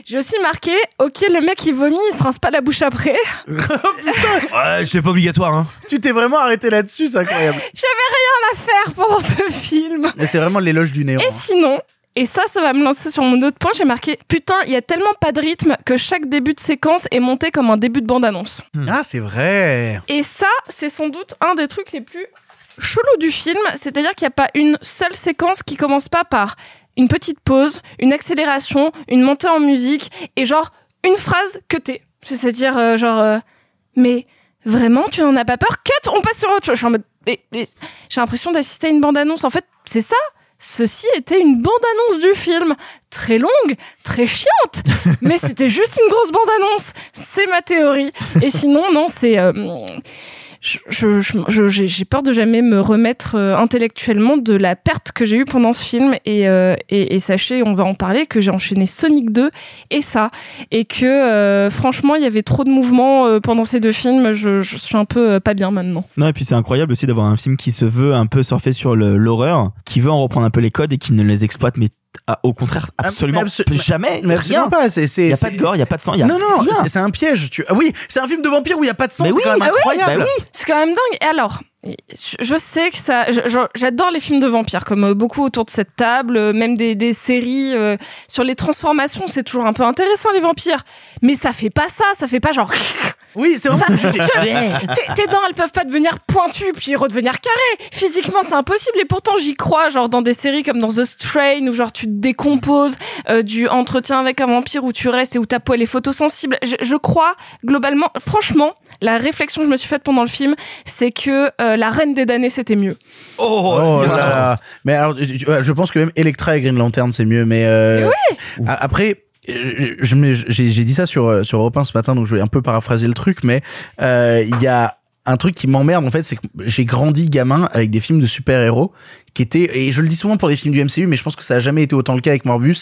Speaker 2: j'ai- aussi marqué ok le mec il vomit il se rince pas la bouche après
Speaker 4: Ouais, c'est pas obligatoire, hein.
Speaker 1: Tu t'es vraiment arrêté là-dessus, c'est incroyable.
Speaker 2: j'avais rien à faire pendant ce film
Speaker 1: Et c'est vraiment l'éloge du néant.
Speaker 2: et sinon et ça, ça va me lancer sur mon autre point. J'ai marqué, putain, il y a tellement pas de rythme que chaque début de séquence est monté comme un début de bande-annonce.
Speaker 1: Ah, c'est vrai.
Speaker 2: Et ça, c'est sans doute un des trucs les plus chelous du film. C'est-à-dire qu'il n'y a pas une seule séquence qui commence pas par une petite pause, une accélération, une montée en musique et genre une phrase que t'es. C'est-à-dire euh, genre, euh, mais vraiment, tu n'en as pas peur? Cut, on passe sur autre chose. Je suis en mode, j'ai l'impression d'assister à une bande-annonce. En fait, c'est ça. Ceci était une bande-annonce du film. Très longue, très chiante, mais c'était juste une grosse bande-annonce. C'est ma théorie. Et sinon, non, c'est... euh, je- j'ai peur de jamais me remettre euh, intellectuellement de la perte que j'ai eue pendant ce film et, euh, et, et sachez, on va en parler, que j'ai enchaîné Sonic 2 et ça et que euh, franchement il y avait trop de mouvements euh, pendant ces deux films. Je, je suis un peu euh, pas bien maintenant.
Speaker 3: Non, et puis c'est incroyable aussi d'avoir un film qui se veut un peu surfer sur l'horreur, qui veut en reprendre un peu les codes et qui ne les exploite, mais ah, au contraire, absolument
Speaker 1: mais abso-
Speaker 3: jamais.
Speaker 1: Mais absolument
Speaker 3: rien.
Speaker 1: pas. C'est,
Speaker 3: Il y a pas de gore, il y a pas de sang, il y a
Speaker 1: non, non, c'est, un piège. Tu... Ah oui, c'est un film de vampire où il y a pas de sang.
Speaker 3: Mais
Speaker 1: c'est
Speaker 3: oui,
Speaker 1: quand même
Speaker 3: ah oui,
Speaker 1: incroyable.
Speaker 3: bah oui.
Speaker 2: C'est quand même dingue. Et alors, je- sais que ça, j'adore les films de vampires, comme euh, beaucoup autour de cette table, euh, même des, des séries euh, sur les transformations, c'est toujours un peu intéressant les vampires. Mais ça fait pas ça, ça fait pas genre.
Speaker 1: Oui, c'est vraiment.
Speaker 2: Ça, tes, tes dents, elles peuvent pas devenir pointues puis redevenir carrées. Physiquement, c'est impossible. Et pourtant, j'y crois. Genre dans des séries comme dans The Strain où genre tu te décomposes, euh, du entretien avec un vampire où tu restes et où ta peau elle est photosensible. Je, je crois globalement, franchement, la réflexion que je me suis faite pendant le film, c'est que euh, la Reine des damnés c'était mieux.
Speaker 1: Oh, là là. Mais alors, je pense que même Electra et Green Lantern c'est mieux. Mais, euh, a- après. Euh, j'ai dit ça sur euh, sur Europe 1 ce matin, donc je vais un peu paraphraser le truc, mais euh, il y a un truc qui m'emmerde en fait, c'est que j'ai grandi gamin avec des films de super-héros qui étaient, et je le dis souvent pour les films du MCU, mais je pense que ça a jamais été autant le cas avec Morbus,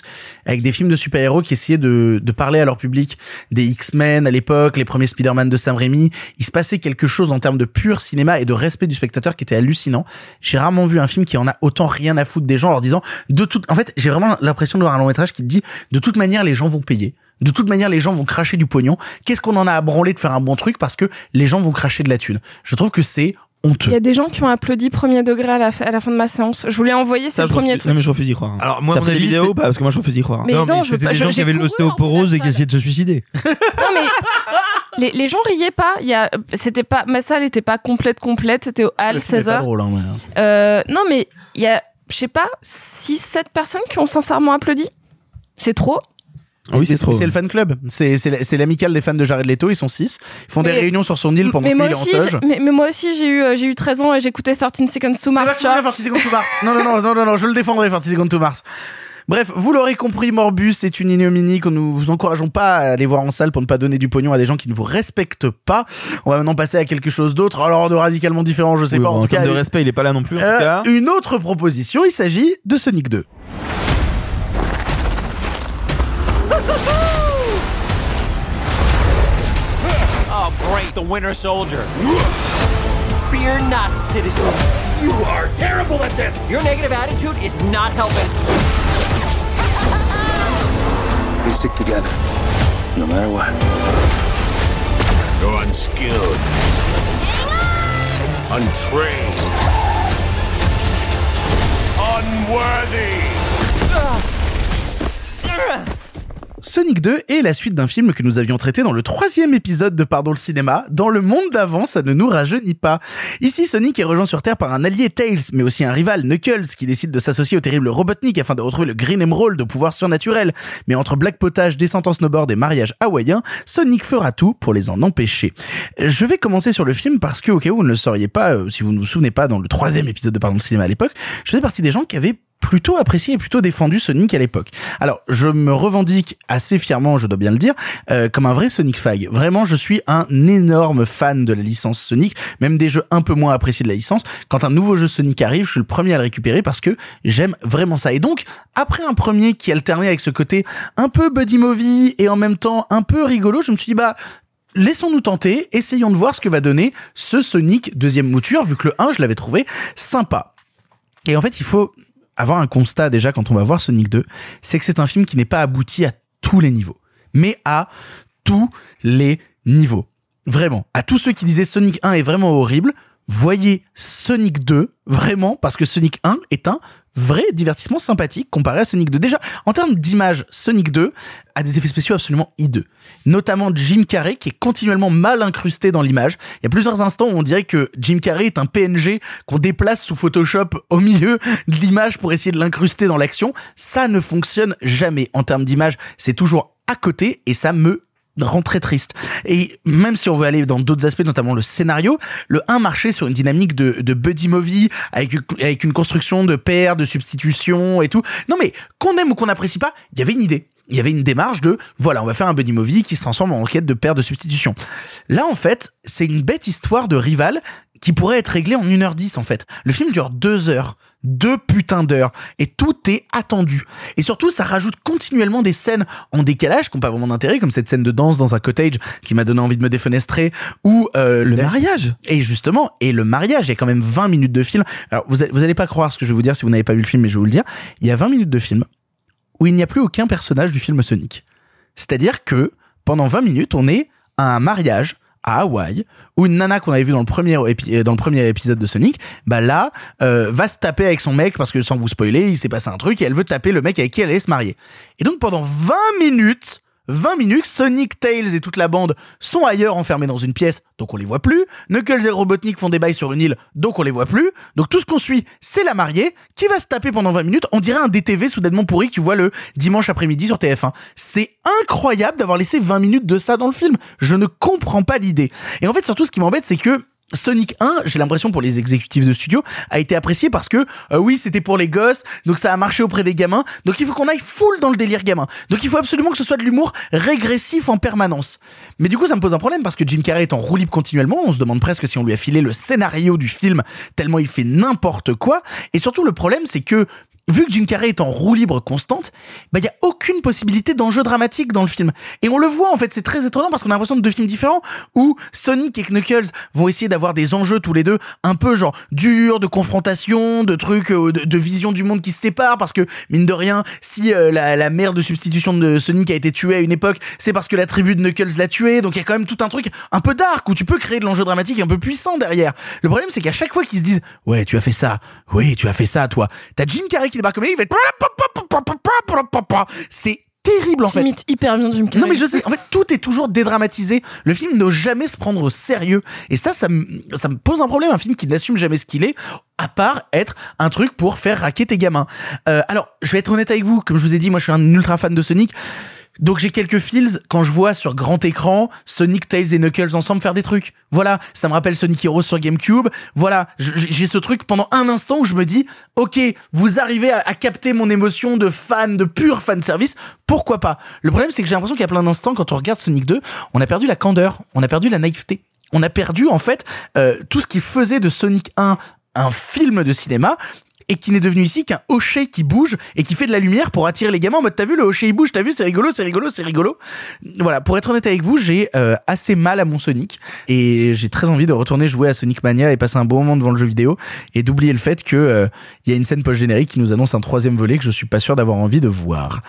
Speaker 1: avec des films de super-héros qui essayaient de, de parler à leur public, des X-Men à l'époque, les premiers Spider-Man de Sam Raimi, il se passait quelque chose en termes de pur cinéma et de respect du spectateur qui était hallucinant. J'ai rarement vu un film qui en a autant rien à foutre des gens en leur disant, de toute, en fait, j'ai vraiment l'impression de voir un long métrage qui te dit, de toute manière, les gens vont payer. De toute manière, les gens vont cracher du pognon. Qu'est-ce qu'on en a à branler de faire un bon truc parce que les gens vont cracher de la thune. Je trouve que c'est honteux.
Speaker 2: Il y a des gens qui ont applaudi premier degré à la, fin- à la fin de ma séance. Je voulais envoyer, c'est
Speaker 3: Ça,
Speaker 2: le
Speaker 3: je
Speaker 2: premier
Speaker 3: refuse-
Speaker 2: truc.
Speaker 3: Non, mais je refuse d'y croire.
Speaker 4: Alors, moi, mon avis,
Speaker 3: vidéos pas Parce que moi, je refuse d'y croire.
Speaker 2: Mais
Speaker 4: non,
Speaker 2: non,
Speaker 4: mais
Speaker 2: je pas-
Speaker 4: des
Speaker 2: je-
Speaker 4: gens qui
Speaker 2: j'ai
Speaker 4: avaient de l'ostéoporose et qui essayaient de se suicider.
Speaker 2: Non mais les, les gens riaient pas. Il y a, c'était pas, ma salle était pas complète complète. C'était au hall
Speaker 1: Le film est
Speaker 2: 16
Speaker 1: pas
Speaker 2: heures.
Speaker 1: drôle, hein, mais-
Speaker 2: Euh, non mais il y a, je sais pas, 6 7 personnes qui ont sincèrement applaudi. C'est trop.
Speaker 3: Oui, c'est trop.
Speaker 1: C'est le fan club. C'est c'est la- c'est l'amicale des fans de Jared Leto. Ils sont six. Ils font des réunions sur son île pendant
Speaker 2: mais
Speaker 1: que
Speaker 2: moi
Speaker 1: lui, il est en toge.
Speaker 2: mais, mais moi aussi j'ai eu, euh, j'ai eu 13 ans et j'écoutais 13 Seconds to
Speaker 1: C'est
Speaker 2: Mars.
Speaker 1: bien 40 secondes to Mars. Non, non, non, non, non, non, je le défendrai 40 secondes to Mars. Bref, vous l'aurez compris, Morbus est une ignominie que nous vous encourageons pas à aller voir en salle pour ne pas donner du pognon à des gens qui ne vous respectent pas. On va maintenant passer à quelque chose d'autre, alors de radicalement différent, je sais
Speaker 3: Oui,
Speaker 1: pas.
Speaker 3: bon,
Speaker 1: en
Speaker 3: en
Speaker 1: tout cas,
Speaker 3: termes de respect, il est pas là non plus, en
Speaker 1: euh,
Speaker 3: tout cas.
Speaker 1: une autre proposition, il s'agit de Sonic 2.
Speaker 12: The Winter Soldier. Fear not, citizen. You are terrible at this. Your negative attitude is not helping.
Speaker 8: We stick together, no matter what.
Speaker 11: You're unskilled. Untrained. Unworthy.
Speaker 1: Sonic 2 est la suite d'un film que nous avions traité dans le troisième épisode de Pardon le cinéma. Dans le monde d'avant, ça ne nous rajeunit pas. Ici, Sonic est rejoint sur Terre par un allié Tails, mais aussi un rival Knuckles qui décide de s'associer au terrible Robotnik afin de retrouver le Green Emerald de pouvoir surnaturel. Mais entre black potage, descente en snowboard et mariage hawaïen, Sonic fera tout pour les en empêcher. Je vais commencer sur le film parce que, au cas où vous ne le sauriez pas, euh, si vous ne vous souvenez pas, dans le troisième épisode de Pardon le cinéma à l'époque, je faisais partie des gens qui avaient plutôt apprécié et plutôt défendu Sonic à l'époque. Alors, je me revendique assez fièrement, je dois bien le dire, euh, comme un vrai Sonic fag. Vraiment, je suis un énorme fan de la licence Sonic, même des jeux un peu moins appréciés de la licence. Quand un nouveau jeu Sonic arrive, je suis le premier à le récupérer parce que j'aime vraiment ça. Et donc, après un premier qui alternait avec ce côté un peu buddy movie et en même temps un peu rigolo, je me suis dit, bah, Laissons-nous tenter, essayons de voir ce que va donner ce Sonic deuxième mouture, vu que le 1, je l'avais trouvé sympa. Et en fait, il faut avoir un constat déjà quand on va voir Sonic 2, c'est que c'est un film qui n'est pas abouti à tous les niveaux, mais à tous les niveaux. Vraiment, à tous ceux qui disaient Sonic 1 est vraiment horrible, voyez Sonic 2 vraiment parce que Sonic 1 est un vrai divertissement sympathique comparé à Sonic 2. Déjà, en termes d'image, Sonic 2 a des effets spéciaux absolument hideux. Notamment Jim Carrey qui est continuellement mal incrusté dans l'image. Il y a plusieurs instants où on dirait que Jim Carrey est un PNG qu'on déplace sous Photoshop au milieu de l'image pour essayer de l'incruster dans l'action. Ça ne fonctionne jamais. En termes d'image, c'est toujours à côté et ça me rend triste. Et même si on veut aller dans d'autres aspects, notamment le scénario, le 1 marchait sur une dynamique de, de buddy movie, avec, avec une construction de paires, de substitutions et tout. Non mais, qu'on aime ou qu'on n'apprécie pas, il y avait une idée. Il y avait une démarche de, voilà, on va faire un buddy movie qui se transforme en quête de paires de substitutions. Là, en fait, c'est une bête histoire de rival qui pourrait être réglée en 1h10, en fait. Le film dure 2 heures. Deux putains d'heures. Et tout est attendu. Et surtout, ça rajoute continuellement des scènes en décalage qui n'ont pas vraiment d'intérêt, comme cette scène de danse dans un cottage qui m'a donné envie de me défenestrer, ou euh,
Speaker 3: Le mariage.
Speaker 1: Et justement, et le mariage, il y a quand même 20 minutes de film. Alors, vous, allez- vous allez pas croire ce que je vais vous dire si vous n'avez pas vu le film, mais je vais vous le dire. Il y a 20 minutes de film où il n'y a plus aucun personnage du film Sonic. C'est-à-dire que pendant 20 minutes, on est à un mariage à Hawaï où une nana qu'on avait vue dans le premier premier épisode de Sonic, bah là euh, va se taper avec son mec parce que sans vous spoiler, il s'est passé un truc et elle veut taper le mec avec qui elle allait se marier. Et donc pendant 20 minutes 20 minutes, Sonic, Tails et toute la bande sont ailleurs enfermés dans une pièce, donc on les voit plus. Knuckles et Robotnik font des bails sur une île, donc on les voit plus. Donc tout ce qu'on suit, c'est la mariée qui va se taper pendant 20 minutes. On dirait un DTV soudainement pourri que tu vois le dimanche après-midi sur TF1. C'est incroyable d'avoir laissé 20 minutes de ça dans le film. Je ne comprends pas l'idée. Et en fait, surtout, ce qui m'embête, c'est que Sonic 1, j'ai l'impression pour les exécutifs de studio, a été apprécié parce que euh, oui, c'était pour les gosses, donc ça a marché auprès des gamins. Donc il faut qu'on aille full dans le délire gamin. Donc il faut absolument que ce soit de l'humour régressif en permanence. Mais du coup, ça me pose un problème parce que Jim Carrey est en roue libre continuellement. On se demande presque si on lui a filé le scénario du film tellement il fait n'importe quoi. Et surtout, le problème, c'est que vu que Jim Carrey est en roue libre constante, bah il y a aucune possibilité d'enjeu dramatique dans le film. Et on le voit en fait, c'est très étonnant parce qu'on a l'impression de deux films différents où Sonic et Knuckles vont essayer d'avoir des enjeux tous les deux un peu genre durs, de confrontation, de trucs, euh, de, de vision du monde qui se séparent parce que mine de rien, si euh, la, la mère de substitution de Sonic a été tuée à une époque, c'est parce que la tribu de Knuckles l'a tué. Donc il y a quand même tout un truc un peu dark où tu peux créer de l'enjeu dramatique un peu puissant derrière. Le problème c'est qu'à chaque fois qu'ils se disent ouais tu as fait ça, oui tu as fait ça toi, t'as Jim Carrey qui il va être c'est terrible en fait.
Speaker 2: T'imites hyper bien Jim Carrey.
Speaker 1: Non mais je sais, en fait tout est toujours dédramatisé. Le film n'ose jamais se prendre au sérieux et ça ça me ça me pose un problème un film qui n'assume jamais ce qu'il est à part être un truc pour faire raquer tes gamins. Euh, alors, je vais être honnête avec vous, comme je vous ai dit, moi je suis un ultra fan de Sonic. Donc j'ai quelques feels quand je vois sur grand écran Sonic, Tails et Knuckles ensemble faire des trucs. Voilà, ça me rappelle Sonic Heroes sur GameCube. Voilà, j'ai ce truc pendant un instant où je me dis, ok, vous arrivez à, capter mon émotion de fan, de pur fan service. Pourquoi pas? Le problème c'est que j'ai l'impression qu'il y a plein d'instants quand on regarde Sonic 2, on a perdu la candeur, on a perdu la naïveté. On a perdu en fait euh, tout ce qui faisait de Sonic 1 un film de cinéma et qui n'est devenu ici qu'un hocher qui bouge et qui fait de la lumière pour attirer les gamins. En mode t'as vu le hocher il bouge t'as vu c'est rigolo c'est rigolo c'est rigolo. Voilà pour être honnête avec vous j'ai euh, assez mal à mon Sonic et j'ai très envie de retourner jouer à Sonic Mania et passer un bon moment devant le jeu vidéo et d'oublier le fait que euh, y a une scène post générique qui nous annonce un troisième volet que je suis pas sûr d'avoir envie de voir.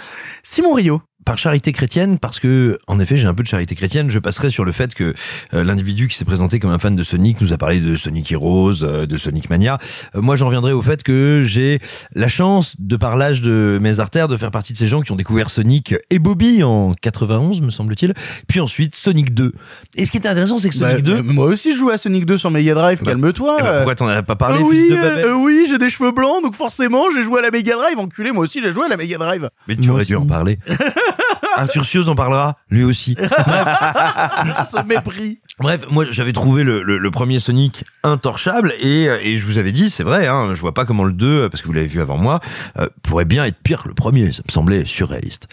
Speaker 1: Simon Rio
Speaker 4: par charité chrétienne, parce que en effet j'ai un peu de charité chrétienne, je passerai sur le fait que euh, l'individu qui s'est présenté comme un fan de Sonic nous a parlé de Sonic Heroes, euh, de Sonic Mania. Euh, moi j'en reviendrai au fait que j'ai la chance, de par l'âge de mes artères, de faire partie de ces gens qui ont découvert Sonic et Bobby en 91 me semble-t-il, puis ensuite Sonic 2. Et ce qui est intéressant c'est que Sonic
Speaker 1: Bah,
Speaker 4: 2...
Speaker 1: moi aussi je joue à Sonic 2 sur Mega Drive, calme-toi.
Speaker 4: Eh ben, pourquoi t'en as pas parlé,
Speaker 1: Euh, oui,
Speaker 4: fils de
Speaker 1: euh,
Speaker 4: Babel
Speaker 1: euh, oui, j'ai des cheveux blancs, donc forcément j'ai joué à la Mega Drive. Enculé, moi aussi j'ai joué à la Mega Drive.
Speaker 4: Mais tu aurais dû en parler. Arthur Sioz en parlera, lui aussi.
Speaker 1: Ce mépris.
Speaker 4: Bref, moi j'avais trouvé le, le, le premier Sonic intorchable et, euh, et je vous avais dit, c'est vrai, hein, je vois pas comment le 2, parce que vous l'avez vu avant moi, euh, pourrait bien être pire que le premier, ça me semblait surréaliste.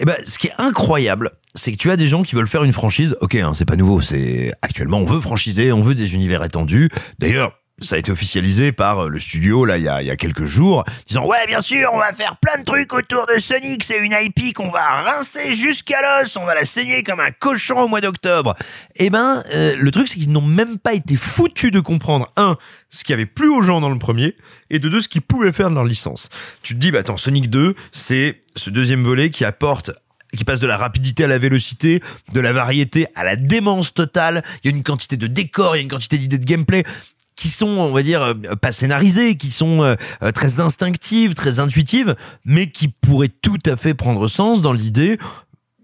Speaker 4: Et ben, ce qui est incroyable, c'est que tu as des gens qui veulent faire une franchise. Ok, hein, c'est pas nouveau. C'est actuellement, on veut franchiser, on veut des univers étendus. D'ailleurs, ça a été officialisé par le studio là il y a, y a quelques jours, disant ouais bien sûr on va faire plein de trucs autour de Sonic, c'est une IP qu'on va rincer jusqu'à l'os, on va la saigner comme un cochon au mois d'octobre. Et ben euh, le truc c'est qu'ils n'ont même pas été foutus de comprendre un ce qu'il y avait plus aux gens dans le premier et de deux ce qu'ils pouvaient faire de leur licence. Tu te dis bah attends Sonic 2 c'est ce deuxième volet qui apporte qui passe de la rapidité à la vélocité, de la variété à la démence totale. Il y a une quantité de décors, il y a une quantité d'idées de gameplay qui sont, on va dire, euh, pas scénarisées, qui sont euh, euh, très instinctives, très intuitives, mais qui pourraient tout à fait prendre sens dans l'idée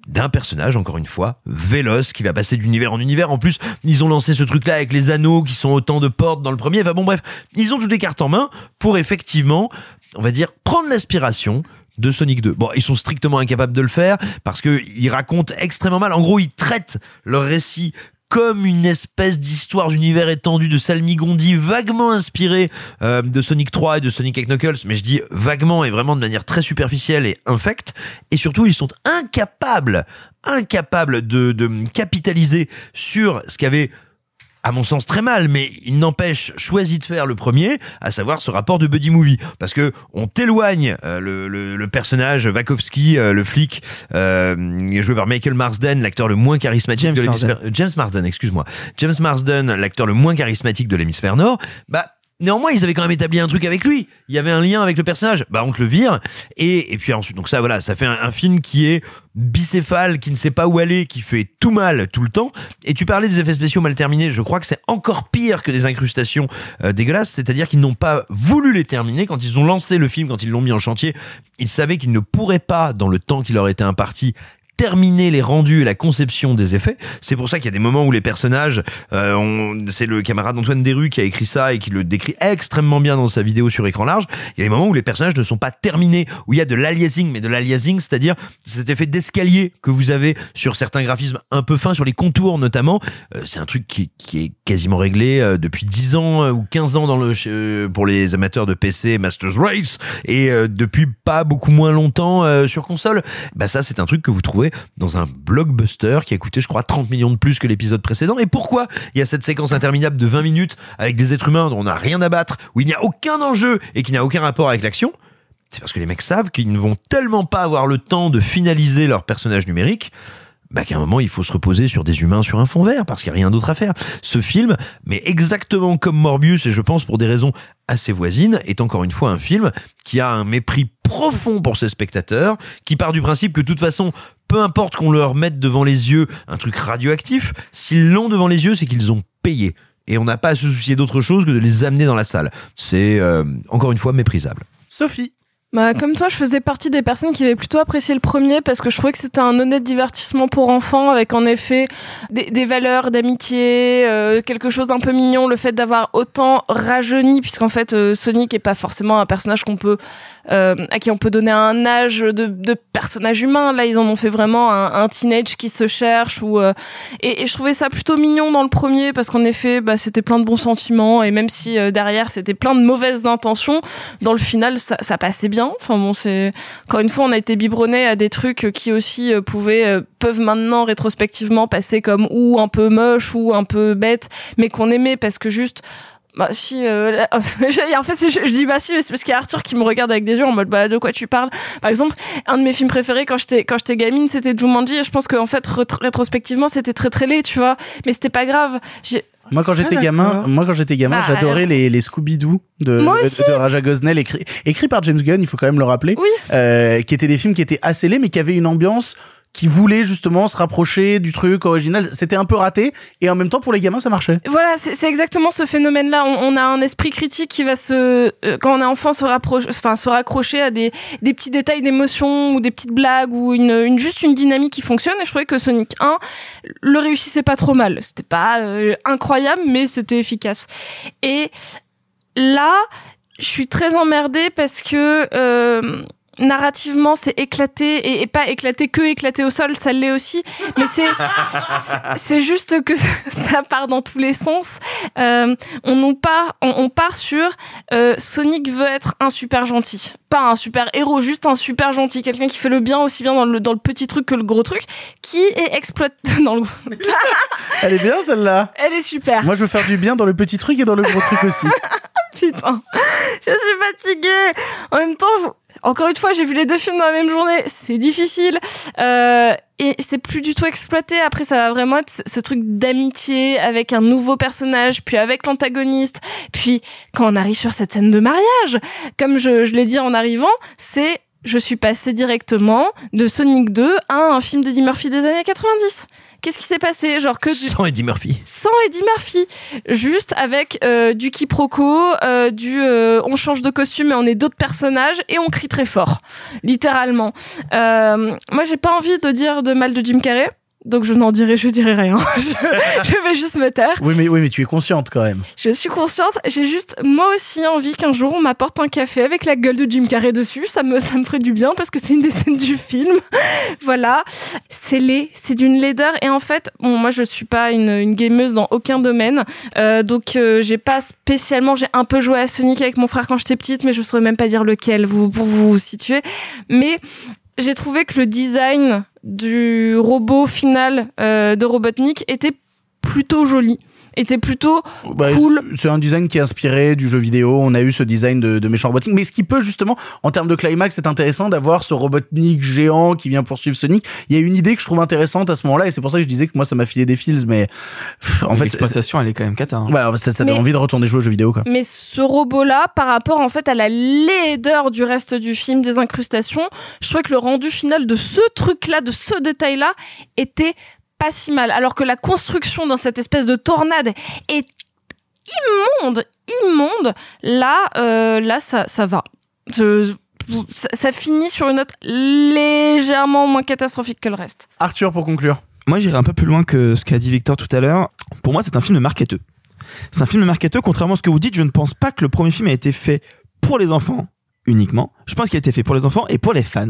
Speaker 4: d'un personnage, encore une fois, véloce, qui va passer d'univers en univers. En plus, ils ont lancé ce truc-là avec les anneaux qui sont autant de portes dans le premier. Enfin bon, bref, ils ont toutes les cartes en main pour effectivement, on va dire, prendre l'aspiration de Sonic 2. Bon, ils sont strictement incapables de le faire parce que ils racontent extrêmement mal. En gros, ils traitent leur récit comme une espèce d'histoire d'univers étendu de Salmigondi vaguement inspiré euh, de Sonic 3 et de Sonic avec Knuckles, mais je dis vaguement et vraiment de manière très superficielle et infecte. Et surtout, ils sont incapables, incapables de capitaliser sur ce qu'avait à mon sens très mal, mais il n'empêche choisi de faire le premier, à savoir ce rapport de buddy movie, parce que on t'éloigne euh, le, le, le personnage Wachowski, euh, le flic, euh, joué par Michael Marsden, l'acteur le moins charismatique
Speaker 3: James
Speaker 4: de l'hémisphère James Marsden, excuse-moi, James Marsden, l'acteur le moins charismatique de l'hémisphère nord, bah Néanmoins, ils avaient quand même établi un truc avec lui. Il y avait un lien avec le personnage. Bah, on te le vire. Et, et puis ensuite, donc ça, voilà, ça fait un, film qui est bicéphale, qui ne sait pas où aller, qui fait tout mal tout le temps. Et tu parlais des effets spéciaux mal terminés. Je crois que c'est encore pire que des incrustations euh, dégueulasses. C'est-à-dire qu'ils n'ont pas voulu les terminer. Quand ils ont lancé le film, quand ils l'ont mis en chantier, ils savaient qu'ils ne pourraient pas, dans le temps qui leur était imparti, terminer les rendus et la conception des effets. C'est pour ça qu'il y a des moments où les personnages, euh, c'est le camarade Antoine Deru qui a écrit ça et qui le décrit extrêmement bien dans sa vidéo sur écran large. Il y a des moments où les personnages ne sont pas terminés, où il y a de l'aliasing, mais de l'aliasing, c'est-à-dire cet effet d'escalier que vous avez sur certains graphismes un peu fins, sur les contours notamment. Euh, c'est un truc qui, est quasiment réglé euh, depuis 10 ans ou 15 ans pour les amateurs de PC Masters Race et depuis pas beaucoup moins longtemps sur console. Bah ça c'est un truc que vous trouvez dans un blockbuster qui a coûté je crois 30 millions de plus que l'épisode précédent. Et pourquoi il y a cette séquence interminable de 20 minutes avec des êtres humains dont on n'a rien à battre, où il n'y a aucun enjeu et qui n'a aucun rapport avec l'action? C'est parce que les mecs savent qu'ils ne vont tellement pas avoir le temps de finaliser leur personnage numérique bah qu'à un moment il faut se reposer sur des humains sur un fond vert parce qu'il n'y a rien d'autre à faire. Ce film, mais exactement comme Morbius et je pense pour des raisons assez voisines, est encore une fois un film qui a un mépris profond pour ses spectateurs, qui part du principe que de toute façon, peu importe qu'on leur mette devant les yeux un truc radioactif, s'ils l'ont devant les yeux, c'est qu'ils ont payé. Et on n'a pas à se soucier d'autre chose que de les amener dans la salle. C'est euh, encore une fois méprisable.
Speaker 1: Sophie.
Speaker 2: Bah, comme toi, je faisais partie des personnes qui avaient plutôt apprécié le premier parce que je trouvais que c'était un honnête divertissement pour enfants avec en effet des, valeurs d'amitié, euh, quelque chose d'un peu mignon, le fait d'avoir autant rajeuni puisqu'en fait euh, Sonic est pas forcément un personnage qu'on peut euh, à qui on peut donner un âge de, de personnage humain. Là, ils en ont fait vraiment un, un teenage qui se cherche ou euh, et, et je trouvais ça plutôt mignon dans le premier parce qu'en effet, bah, c'était plein de bons sentiments et même si euh, derrière c'était plein de mauvaises intentions, dans le final ça, ça passait bien. Enfin bon, c'est encore une fois, on a été biberonné à des trucs qui aussi euh, pouvaient euh, peuvent maintenant rétrospectivement passer comme ou un peu moche ou un peu bête, mais qu'on aimait parce que juste bah si euh, en fait je, dis bah si mais c'est parce qu'il y a Arthur qui me regarde avec des yeux en mode bah de quoi tu parles? Par exemple un de mes films préférés quand j'étais quand j'étais gamine c'était Jumanji et je pense qu'en fait rétro- rétrospectivement c'était très très laid tu vois mais c'était pas grave
Speaker 1: Moi quand j'étais
Speaker 2: Ah,
Speaker 1: gamin, moi quand j'étais gamin,
Speaker 2: Bah,
Speaker 1: j'adorais
Speaker 2: alors.
Speaker 1: les, les Scooby-Doo de,
Speaker 2: Moi
Speaker 1: de, de Raja Gosnell, écrit, écrit par James Gunn, il faut quand même le rappeler,
Speaker 2: Oui.
Speaker 1: euh, qui étaient des films qui étaient assez laids mais qui avaient une ambiance qui voulait justement se rapprocher du truc original. C'était un peu raté et en même temps pour les gamins ça marchait.
Speaker 2: Voilà, c'est exactement ce phénomène-là. On, a un esprit critique qui va se, euh, quand on est enfant, se rapprocher, enfin se raccrocher à des des petits détails d'émotion ou des petites blagues ou une, une juste une dynamique qui fonctionne. Et je trouvais que Sonic 1 le réussissait pas trop mal. C'était pas euh, incroyable, mais c'était efficace. Et là, je suis très emmerdée parce que euh, narrativement c'est éclaté et, et pas éclaté que éclaté au sol, ça l'est aussi, mais c'est c'est- juste que ça part dans tous les sens. Euh, on nous part, on, on part sur euh, Sonic veut être un super gentil, pas un super héros, juste un super gentil, quelqu'un qui fait le bien aussi bien dans le dans le petit truc que le gros truc, qui est exploité dans le.
Speaker 1: Elle est bien celle-là.
Speaker 2: Elle est super.
Speaker 1: Moi je veux faire du bien dans le petit truc et dans le gros truc aussi.
Speaker 2: Putain, je suis fatiguée. En même temps, encore une fois, j'ai vu les deux films dans la même journée. C'est difficile. Euh, et c'est plus du tout exploité. Après, ça va vraiment être ce- truc d'amitié avec un nouveau personnage, puis avec l'antagoniste. Puis, quand on arrive sur cette scène de mariage, comme je, je l'ai dit en arrivant, c'est je suis passée directement de Sonic 2 à un film d'Eddie Murphy des années 90. Qu'est-ce qui s'est passé? Genre que du
Speaker 4: Sans Eddie Murphy.
Speaker 2: sans Eddie Murphy, juste avec euh, du quiproquo, euh, du euh, on change de costume mais on est d'autres personnages et on crie très fort, littéralement. Euh, moi j'ai pas envie de dire de mal de Jim Carrey. Donc je n'en dirai, je dirai rien. je, je vais juste me taire.
Speaker 1: Oui mais oui mais tu es consciente quand même.
Speaker 2: Je suis consciente. J'ai juste moi aussi envie qu'un jour on m'apporte un café avec la gueule de Jim Carrey dessus. Ça me ça me ferait du bien parce que c'est une des scènes du film. voilà, c'est laid, c'est d'une laideur et en fait, bon moi je suis pas une, une gameuse dans aucun domaine, euh, donc euh, j'ai pas spécialement, j'ai un peu joué à Sonic avec mon frère quand j'étais petite, mais je saurais même pas dire lequel vous pour vous situer. Mais j'ai trouvé que le design du robot final euh, de Robotnik était plutôt joli était plutôt
Speaker 1: Bah,
Speaker 2: cool.
Speaker 1: C'est un design qui est inspiré du jeu vidéo. On a eu ce design de, de méchant Robotnik. Mais ce qui peut justement, en termes de climax, c'est intéressant d'avoir ce Robotnik géant qui vient poursuivre Sonic. Il y a une idée que je trouve intéressante à ce moment-là et c'est pour ça que je disais que moi ça m'a filé des fils. Mais pff, en fait,
Speaker 3: l'exploitation elle est quand même cata. hein.
Speaker 1: ouais, ça, ça
Speaker 2: Mais-
Speaker 1: donne envie de retourner jouer aux jeux vidéo quoi.
Speaker 2: Mais ce robot-là, par rapport en fait à la laideur du reste du film des incrustations, je trouvais que le rendu final de ce truc-là, de ce détail-là, était pas si mal. Alors que la construction dans cette espèce de tornade est immonde, immonde. Là, euh, là, ça, ça va. Je- ça, ça finit sur une note légèrement moins catastrophique que le reste.
Speaker 1: Arthur, pour conclure.
Speaker 3: Moi, j'irai un peu plus loin que ce qu'a dit Victor tout à l'heure. Pour moi, c'est un film marketeux. C'est un film marketeux. Contrairement à ce que vous dites, je ne pense pas que le premier film a été fait pour les enfants uniquement. Je pense qu'il a été fait pour les enfants et pour les fans.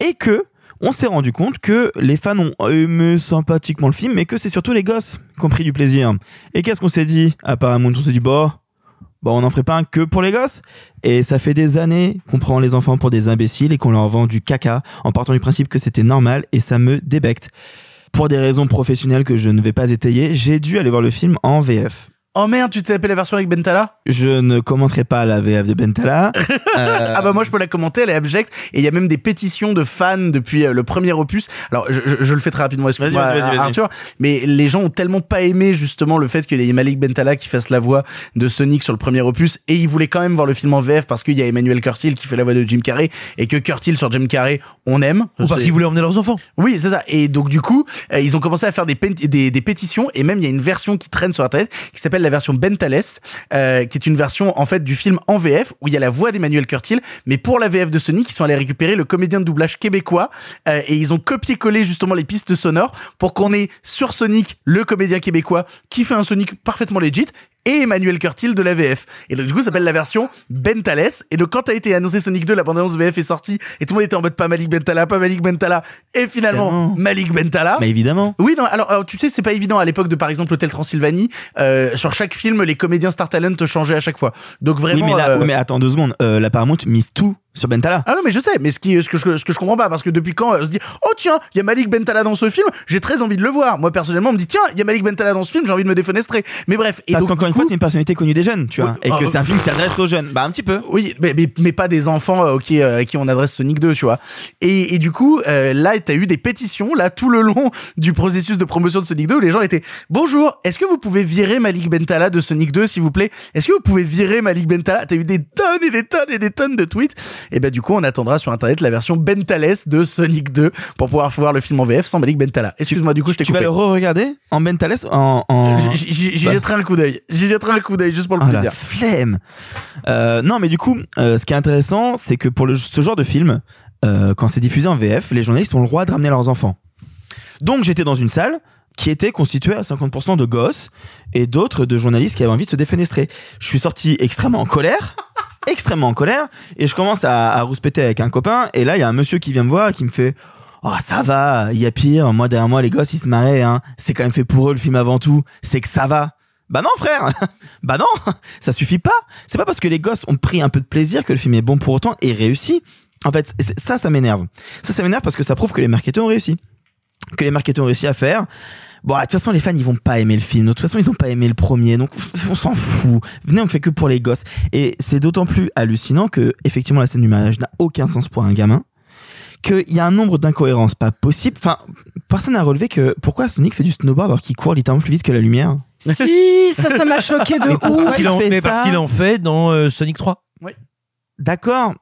Speaker 3: Et que on s'est rendu compte que les fans ont aimé sympathiquement le film, mais que c'est surtout les gosses qui ont pris du plaisir. Et qu'est-ce qu'on s'est dit? À On s'est dit, bah, bah, on n'en ferait pas un que pour les gosses. Et ça fait des années qu'on prend les enfants pour des imbéciles et qu'on leur vend du caca en partant du principe que c'était normal et ça me débecte. Pour des raisons professionnelles que je ne vais pas étayer, j'ai dû aller voir le film en VF.
Speaker 1: Oh merde, tu t'es tapé la version avec Bentala
Speaker 3: Je ne commenterai pas la VF de Bentala. Euh,
Speaker 1: Ah bah moi je peux la commenter, elle est abjecte et il y a même des pétitions de fans depuis euh, le premier opus. Alors je, je- je le fais très rapidement, excuse-moi. Arthur, mais les gens ont tellement pas aimé justement le fait qu'il y ait Malik Bentala qui fasse la voix de Sonic sur le premier opus et ils voulaient quand même voir le film en VF parce qu'il y a Emmanuel Curtil qui fait la voix de Jim Carrey et que Curtil sur Jim Carrey on aime.
Speaker 4: Ou parce qu'ils voulaient emmener leurs enfants.
Speaker 1: oui, c'est ça. Et donc du coup, euh, ils ont commencé à faire des, des pétitions et même il y a une version qui traîne sur internet qui s'appelle la version Bentales, euh, qui est une version en fait du film en VF où il y a la voix d'Emmanuel Curtil, mais pour la VF de Sonic, ils sont allés récupérer le comédien de doublage québécois euh, et ils ont copié-collé justement les pistes sonores pour qu'on ait sur Sonic le comédien québécois qui fait un Sonic parfaitement legit et Emmanuel Curtil de la VF. Et donc du coup, ça s'appelle la version Bentales. Et donc quand a été annoncé Sonic 2, la bande-annonce VF est sortie et tout le monde était en mode pas Malik Bentala, pas Malik Bentala. Et finalement. Malik Bentala.
Speaker 3: Mais évidemment.
Speaker 1: Oui, non, alors, alors, tu sais, c'est pas évident à l'époque de par exemple Hôtel Transylvanie. Euh, sur chaque film, les comédiens Star Talent changeaient à chaque fois. Donc vraiment.
Speaker 3: oui, mais là,
Speaker 1: euh,
Speaker 3: mais attends deux secondes. Euh, la Paramount mise tout sur Bentala.
Speaker 1: Ah non mais je sais, mais ce qui ce que je ce que je comprends pas parce que depuis quand euh, on se dit oh tiens il y a Malik Bentala dans ce film, j'ai très envie de le voir. Moi personnellement on me dit tiens il y a Malik Bentala dans ce film, j'ai envie de me défenestrer. Mais bref. Et
Speaker 3: Parce qu'encore une fois, c'est une personnalité connue des jeunes, tu vois.
Speaker 1: Oui,
Speaker 3: et que
Speaker 1: ah,
Speaker 3: c'est un film qui s'adresse aux jeunes. Bah, un petit peu.
Speaker 1: Oui, mais, mais, mais pas des enfants euh, qui, euh, à qui on adresse Sonic 2, tu vois. Et, et du coup, euh, là, t'as eu des pétitions, là, tout le long du processus de promotion de Sonic 2, où les gens étaient « Bonjour, est-ce que vous pouvez virer Malik Bentala de Sonic 2, s'il vous plaît? Est-ce que vous pouvez virer Malik Bentala ?» T'as eu des tonnes et des tonnes et des tonnes de tweets. Et ben du coup, on attendra sur Internet la version Bentales de Sonic 2 pour pouvoir voir le film en VF sans Malik Bentala. Excuse-moi, du coup, je t'ai
Speaker 3: Tu vas le re-regarder en Bentales en, en...
Speaker 1: J'y-
Speaker 3: Bah.
Speaker 1: jetterai un coup d'œil. J'y jetterai un coup d'œil juste pour le
Speaker 3: Ah, la
Speaker 1: plaisir.
Speaker 3: flemme. Euh, non, mais du coup, euh, ce qui est intéressant, c'est que pour le, ce genre de film, euh, quand c'est diffusé en VF, les journalistes ont le droit de ramener leurs enfants. Donc j'étais dans une salle qui était constituée à 50% de gosses et d'autres de journalistes qui avaient envie de se défenestrer. Je suis sorti extrêmement en colère, extrêmement en colère, et je commence à, à rouspéter avec un copain, et là il y a un monsieur qui vient me voir et qui me fait Oh ça va, il y a pire, moi derrière moi les gosses ils se marraient, hein. c'est quand même fait pour eux le film avant tout, c'est que ça va. Bah non frère, bah non, ça suffit pas. C'est pas parce que les gosses ont pris un peu de plaisir que le film est bon pour autant et réussi. En fait, ça, ça m'énerve. Ça, ça m'énerve parce que ça prouve que les marketeurs ont réussi. Que les marketeurs ont réussi à faire. Bon, de toute façon, les fans, ils vont pas aimer le film. De toute façon, ils ont pas aimé le premier. Donc, on s'en fout. Venez, on fait que pour les gosses. Et c'est d'autant plus hallucinant que, effectivement, la scène du mariage n'a aucun sens pour un gamin. Qu'il y a un nombre d'incohérences pas possibles. Enfin, personne n'a relevé que pourquoi Sonic fait du snowboard alors qu'il court littéralement plus vite que la lumière.
Speaker 2: Si, ça, ça m'a choqué de ouf.
Speaker 4: Il en-
Speaker 3: fait
Speaker 4: mais parce qu'il en fait dans euh, Sonic 3.
Speaker 3: D'accord.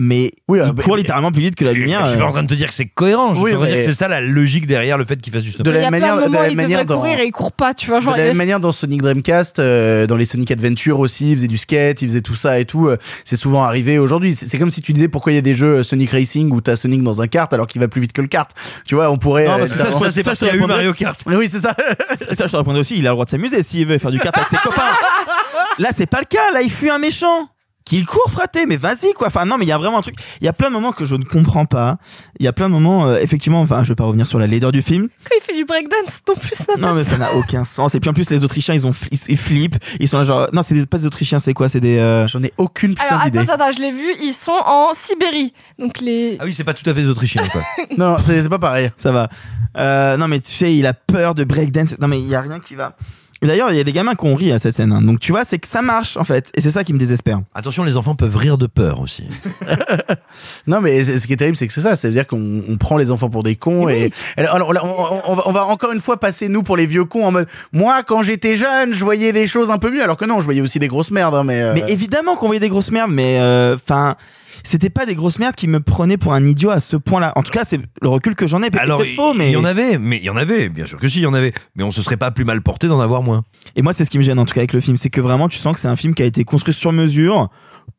Speaker 3: Mais
Speaker 1: Oui,
Speaker 3: il
Speaker 1: euh, bah,
Speaker 3: court littéralement plus vite que la lumière.
Speaker 4: Je suis pas
Speaker 3: euh.
Speaker 4: en train de te dire que c'est cohérent. Je
Speaker 1: Oui,
Speaker 4: de dire que c'est ça la logique derrière le fait qu'il fasse du
Speaker 1: De
Speaker 4: snowboard.
Speaker 1: la
Speaker 2: Il y a
Speaker 1: même
Speaker 2: plein
Speaker 1: manière,
Speaker 2: de
Speaker 1: de la
Speaker 2: il
Speaker 1: même manière dans.
Speaker 2: courir et il court pas, tu vois.
Speaker 1: De la
Speaker 2: il-
Speaker 1: même manière, dans Sonic Dreamcast, euh, dans les Sonic Adventure aussi, ils faisaient du skate, ils faisaient tout ça et tout. euh, c'est souvent arrivé aujourd'hui. C'est c'est comme si tu disais pourquoi il y a des jeux euh, Sonic Racing où t'as Sonic dans un kart alors qu'il va plus vite que le kart. Tu vois, on pourrait.
Speaker 3: Non,
Speaker 1: euh,
Speaker 3: parce que
Speaker 4: Ça, c'est
Speaker 3: te
Speaker 4: qu'il y a eu. Mario Kart.
Speaker 1: Oui, c'est ça.
Speaker 3: Ça, je te répondrai aussi, il a le droit de s'amuser s'il veut faire du kart avec ses copains. Là, c'est pas le cas. Là, il fuit un méchant. Qu'il court, fraté, mais vas-y, quoi. Enfin, non, mais il y a vraiment un truc. Il y a plein de moments que je ne comprends pas. Il y a plein de moments, euh, effectivement, enfin, je vais pas revenir sur la laideur du film.
Speaker 2: Quand il fait du breakdance, non plus, ça
Speaker 3: Non, mais ça n'a aucun sens. Et puis, en plus, les Autrichiens, ils ont, fli- ils flippent. Ils sont là, genre, non, c'est des- pas des Autrichiens, c'est quoi? C'est des, euh,
Speaker 1: J'en ai aucune putain
Speaker 2: Alors, attends, attends, je l'ai vu, ils sont en Sibérie. Donc, les.
Speaker 4: Ah oui, c'est pas tout à fait des Autrichiens, quoi.
Speaker 1: Non, non, c'est c'est pas pareil.
Speaker 3: ça va. Euh, non, mais tu sais, il a peur de breakdance. Non, mais il y a rien qui va. Et D'ailleurs, il y a des gamins qui ont ri à cette scène. hein. Donc, tu vois, c'est que ça marche, en fait. Et c'est ça qui me désespère.
Speaker 4: Attention, les enfants peuvent rire de peur aussi.
Speaker 1: Non, mais c'est- ce qui est terrible, c'est que c'est ça. C'est-à-dire qu'on on prend les enfants pour des cons et, alors, alors, on, on- on va, on va encore une fois passer nous pour les vieux cons en mode, moi, quand j'étais jeune, je voyais des choses un peu mieux, alors que non, je voyais aussi des grosses merdes, hein, mais, euh,
Speaker 3: Mais évidemment qu'on voyait des grosses merdes, mais enfin, c'était pas des grosses merdes qui me prenaient pour un idiot à ce point-là. En tout cas, c'est le recul que j'en ai.
Speaker 4: Alors,
Speaker 3: faux, mais
Speaker 4: il y en avait, mais il y en avait, bien sûr que si, il y en avait. Mais on se serait pas plus mal porté d'en avoir moins.
Speaker 3: et moi, c'est ce qui me gêne en tout cas avec le film, c'est que vraiment, tu sens que c'est un film qui a été construit sur mesure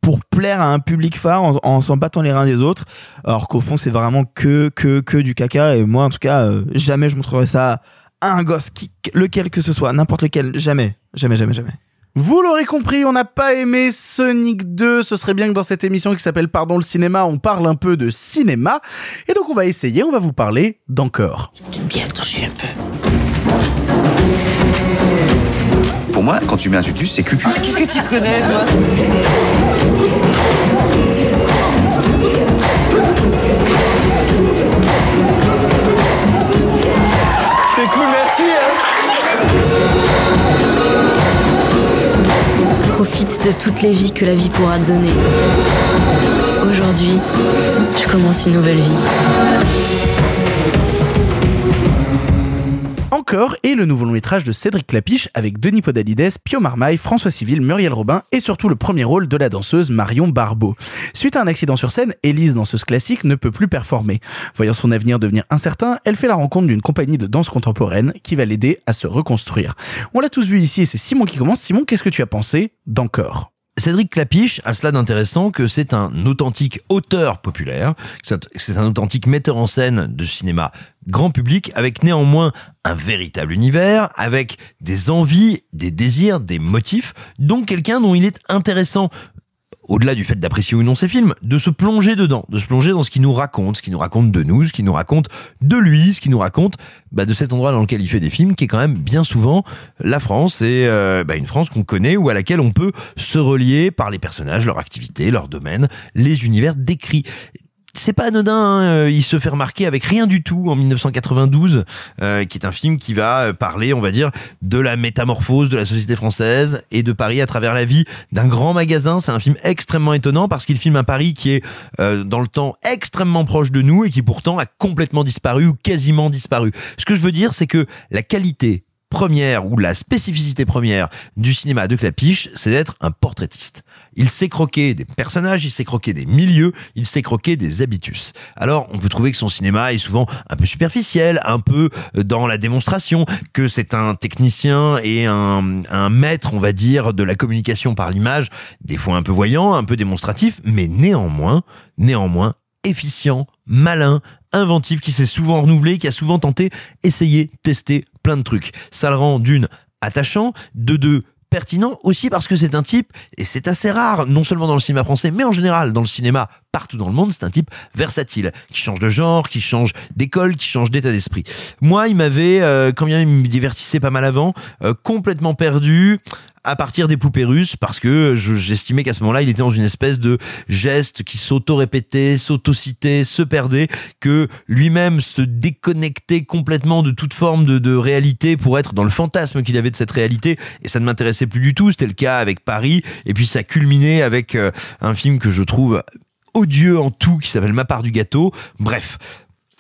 Speaker 3: pour plaire à un public phare en, en s'en battant les reins des autres, alors qu'au fond c'est vraiment que que que du caca. Et moi en tout cas, euh, jamais je montrerai ça à un gosse, qui, lequel que ce soit, n'importe lequel, jamais, jamais, jamais, jamais.
Speaker 1: Vous l'aurez compris, on n'a pas aimé Sonic 2. Ce serait bien que dans cette émission qui s'appelle Pardon le cinéma, on parle un peu de cinéma. Et donc on va essayer, on va vous parler d'encore.
Speaker 10: Bien torché un peu.
Speaker 13: Pour moi, quand tu mets un tutu, c'est cucu.
Speaker 5: Qu'est-ce que tu connais, toi?
Speaker 14: De toutes les vies que la vie pourra te donner. Aujourd'hui, je commence une nouvelle vie.
Speaker 1: Encore est le nouveau long métrage de Cédric Clapiche avec Denis Podalides, Pio Marmaille, François Civil, Muriel Robin et surtout le premier rôle de la danseuse Marion Barbeau. Suite à un accident sur scène, Élise, danseuse classique, ne peut plus performer. Voyant son avenir devenir incertain, elle fait la rencontre d'une compagnie de danse contemporaine qui va l'aider à se reconstruire. On l'a tous vu ici et c'est Simon qui commence. Simon, qu'est-ce que tu as pensé d'Encore?
Speaker 4: Cédric Clapiche a cela d'intéressant que c'est un authentique auteur populaire, c'est un authentique metteur en scène de cinéma grand public, avec néanmoins un véritable univers, avec des envies, des désirs, des motifs, donc quelqu'un dont il est intéressant au-delà du fait d'apprécier ou non ses films, de se plonger dedans, de se plonger dans ce qu'il nous raconte, ce qu'il nous raconte de nous, ce qu'il nous raconte de lui, ce qu'il nous raconte bah, de cet endroit dans lequel il fait des films, qui est quand même bien souvent la France, et euh, bah, une France qu'on connaît ou à laquelle on peut se relier par les personnages, leur activité, leur domaine, les univers décrits c'est pas anodin, hein, euh, il se fait remarquer avec rien du tout en 1992, euh, qui est un film qui va euh, parler, on va dire, de la métamorphose de la société française et de Paris à travers la vie d'un grand magasin. C'est un film extrêmement étonnant parce qu'il filme un Paris qui est dans le temps extrêmement proche de nous et qui pourtant a complètement disparu ou quasiment disparu. Ce que je veux dire, c'est que la qualité première ou la spécificité première du cinéma de Clapiche, c'est d'être un portraitiste. Il sait croquer des personnages, il sait croquer des milieux, il sait croquer des habitus. Alors, on peut trouver que son cinéma est souvent un peu superficiel, un peu dans la démonstration, que c'est un technicien et un, un maître, on va dire, de la communication par l'image, des fois un peu voyant, un peu démonstratif, mais néanmoins, néanmoins, efficient, malin, inventif, qui s'est souvent renouvelé, qui a souvent tenté, essayé, testé plein de trucs. Ça le rend d'une attachant, de deux pertinent aussi parce que c'est un type, et c'est assez rare, non seulement dans le cinéma français, mais en général dans le cinéma partout dans le monde, c'est un type versatile, qui change de genre, qui change d'école, qui change d'état d'esprit. Moi, il m'avait, euh, quand bien il me divertissait pas mal avant, euh, complètement perdu à partir des poupées russes parce que j'estimais qu'à ce moment-là, il était dans une espèce de geste qui s'auto-répétait, s'auto-citait, se perdait, que lui-même se déconnectait complètement de toute forme de, de réalité pour être dans le fantasme qu'il avait de cette réalité et ça ne m'intéressait plus du tout. C'était le cas avec Paris et puis ça culminait avec euh, un film que je trouve odieux en tout qui s'appelle Ma part du gâteau. Bref,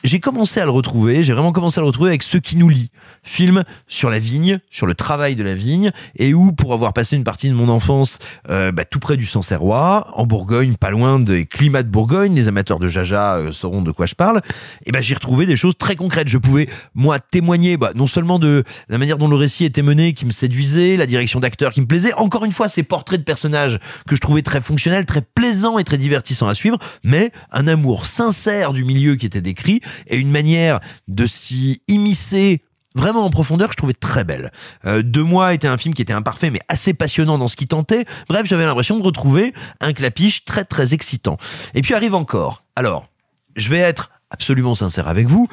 Speaker 4: j'ai commencé à le retrouver, j'ai vraiment commencé à le retrouver avec Ce qui nous lie, film sur la vigne, sur le travail de la vigne, et où, pour avoir passé une partie de mon enfance euh, bah, tout près du Sancerrois, en Bourgogne, pas loin des climats de Bourgogne, les amateurs de Jaja euh, sauront de quoi je parle, et ben j'ai retrouvé des choses très concrètes. Je pouvais, moi, témoigner bah, non seulement de la manière dont le récit était mené, qui me séduisait, la direction d'acteur qui me plaisait, encore une fois, ces portraits de personnages que je trouvais très fonctionnels, très plaisants et très divertissants à suivre, mais un amour sincère du milieu qui était décrit, et une manière de s'y immiscer vraiment en profondeur, je trouvais très belle. Euh, Deux mois était un film qui était imparfait mais assez passionnant dans ce qu'il tentait. Bref, j'avais l'impression de retrouver un clapiche très très excitant. Et puis arrive encore. Alors, je vais être absolument sincère avec vous.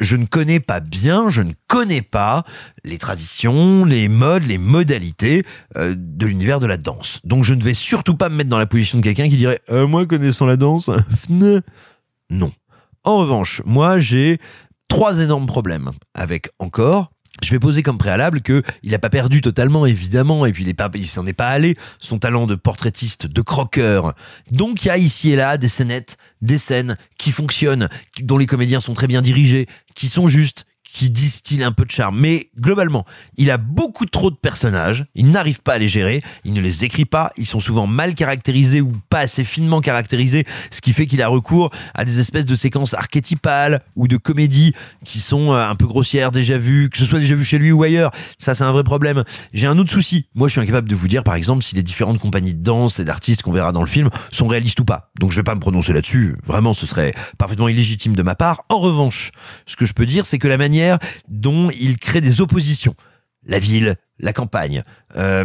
Speaker 4: Je ne connais pas bien, je ne connais pas les traditions, les modes, les modalités euh, de l'univers de la danse. Donc je ne vais surtout pas me mettre dans la position de quelqu'un qui dirait euh, moi connaissant la danse, non. En revanche, moi, j'ai trois énormes problèmes avec encore. Je vais poser comme préalable que il n'a pas perdu totalement, évidemment, et puis il est pas, il s'en est pas allé son talent de portraitiste, de croqueur. Donc il y a ici et là des scénettes, des scènes qui fonctionnent, dont les comédiens sont très bien dirigés, qui sont justes, qui distille un peu de charme. Mais globalement, il a beaucoup trop de personnages, il n'arrive pas à les gérer, il ne les écrit pas, ils sont souvent mal caractérisés ou pas assez finement caractérisés, ce qui fait qu'il a recours à des espèces de séquences archétypales ou de comédies qui sont euh, un peu grossières, déjà vues, que ce soit déjà vu chez lui ou ailleurs. Ça, c'est un vrai problème. J'ai un autre souci. Moi, je suis incapable de vous dire, par exemple, si les différentes compagnies de danse et d'artistes qu'on verra dans le film sont réalistes ou pas. Donc, je vais pas me prononcer là-dessus. Vraiment, ce serait parfaitement illégitime de ma part. En revanche, ce que je peux dire, c'est que la manière dont il crée des oppositions, la ville, la campagne, euh,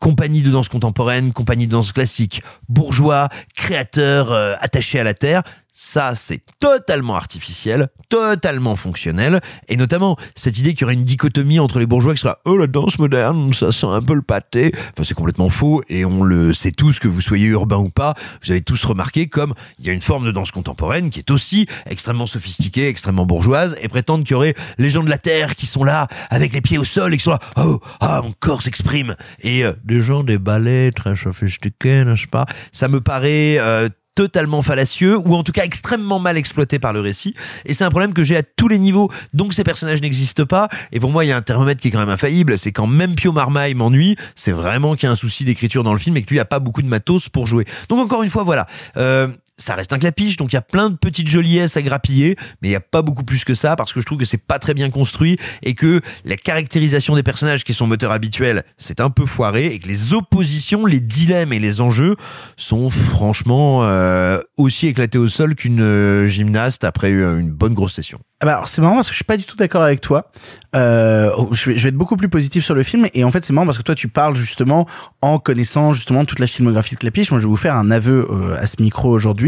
Speaker 4: compagnie de danse contemporaine, compagnie de danse classique, bourgeois, créateurs euh, attachés à la terre, ça, c'est totalement artificiel, totalement fonctionnel, et notamment cette idée qu'il y aurait une dichotomie entre les bourgeois qui sera oh la danse moderne, ça sent un peu le pâté. Enfin, c'est complètement faux, et on le sait tous que vous soyez urbain ou pas. Vous avez tous remarqué comme il y a une forme de danse contemporaine qui est aussi extrêmement sophistiquée, extrêmement bourgeoise, et prétendre qu'il y aurait les gens de la terre qui sont là avec les pieds au sol et qui sont là oh ah mon corps s'exprime et euh, des gens des ballets très sophistiqués, n'est-ce pas? Ça me paraît euh, totalement fallacieux ou en tout cas extrêmement mal exploité par le récit. Et c'est un problème que j'ai à tous les niveaux. Donc ces personnages n'existent pas. Et pour moi il y a un thermomètre qui est quand même infaillible. C'est quand même Pio Marmaille m'ennuie. C'est vraiment qu'il y a un souci d'écriture dans le film et que lui a pas beaucoup de matos pour jouer. Donc encore une fois voilà. Euh, ça reste un clapiche, donc il y a plein de petites joliesses à grappiller, mais il n'y a pas beaucoup plus que ça parce que je trouve que c'est pas très bien construit et que la caractérisation des personnages qui sont moteurs habituels, c'est un peu foiré et que les oppositions, les dilemmes et les enjeux sont franchement euh, aussi éclatés au sol qu'une euh, gymnaste après une bonne grosse session.
Speaker 1: Ah bah alors c'est marrant parce que je suis pas du tout d'accord avec toi. Euh, je, vais, je vais être beaucoup plus positif sur le film et en fait c'est marrant parce que toi tu parles justement en connaissant justement toute la filmographie de Clapiche. Moi je vais vous faire un aveu euh, à ce micro aujourd'hui.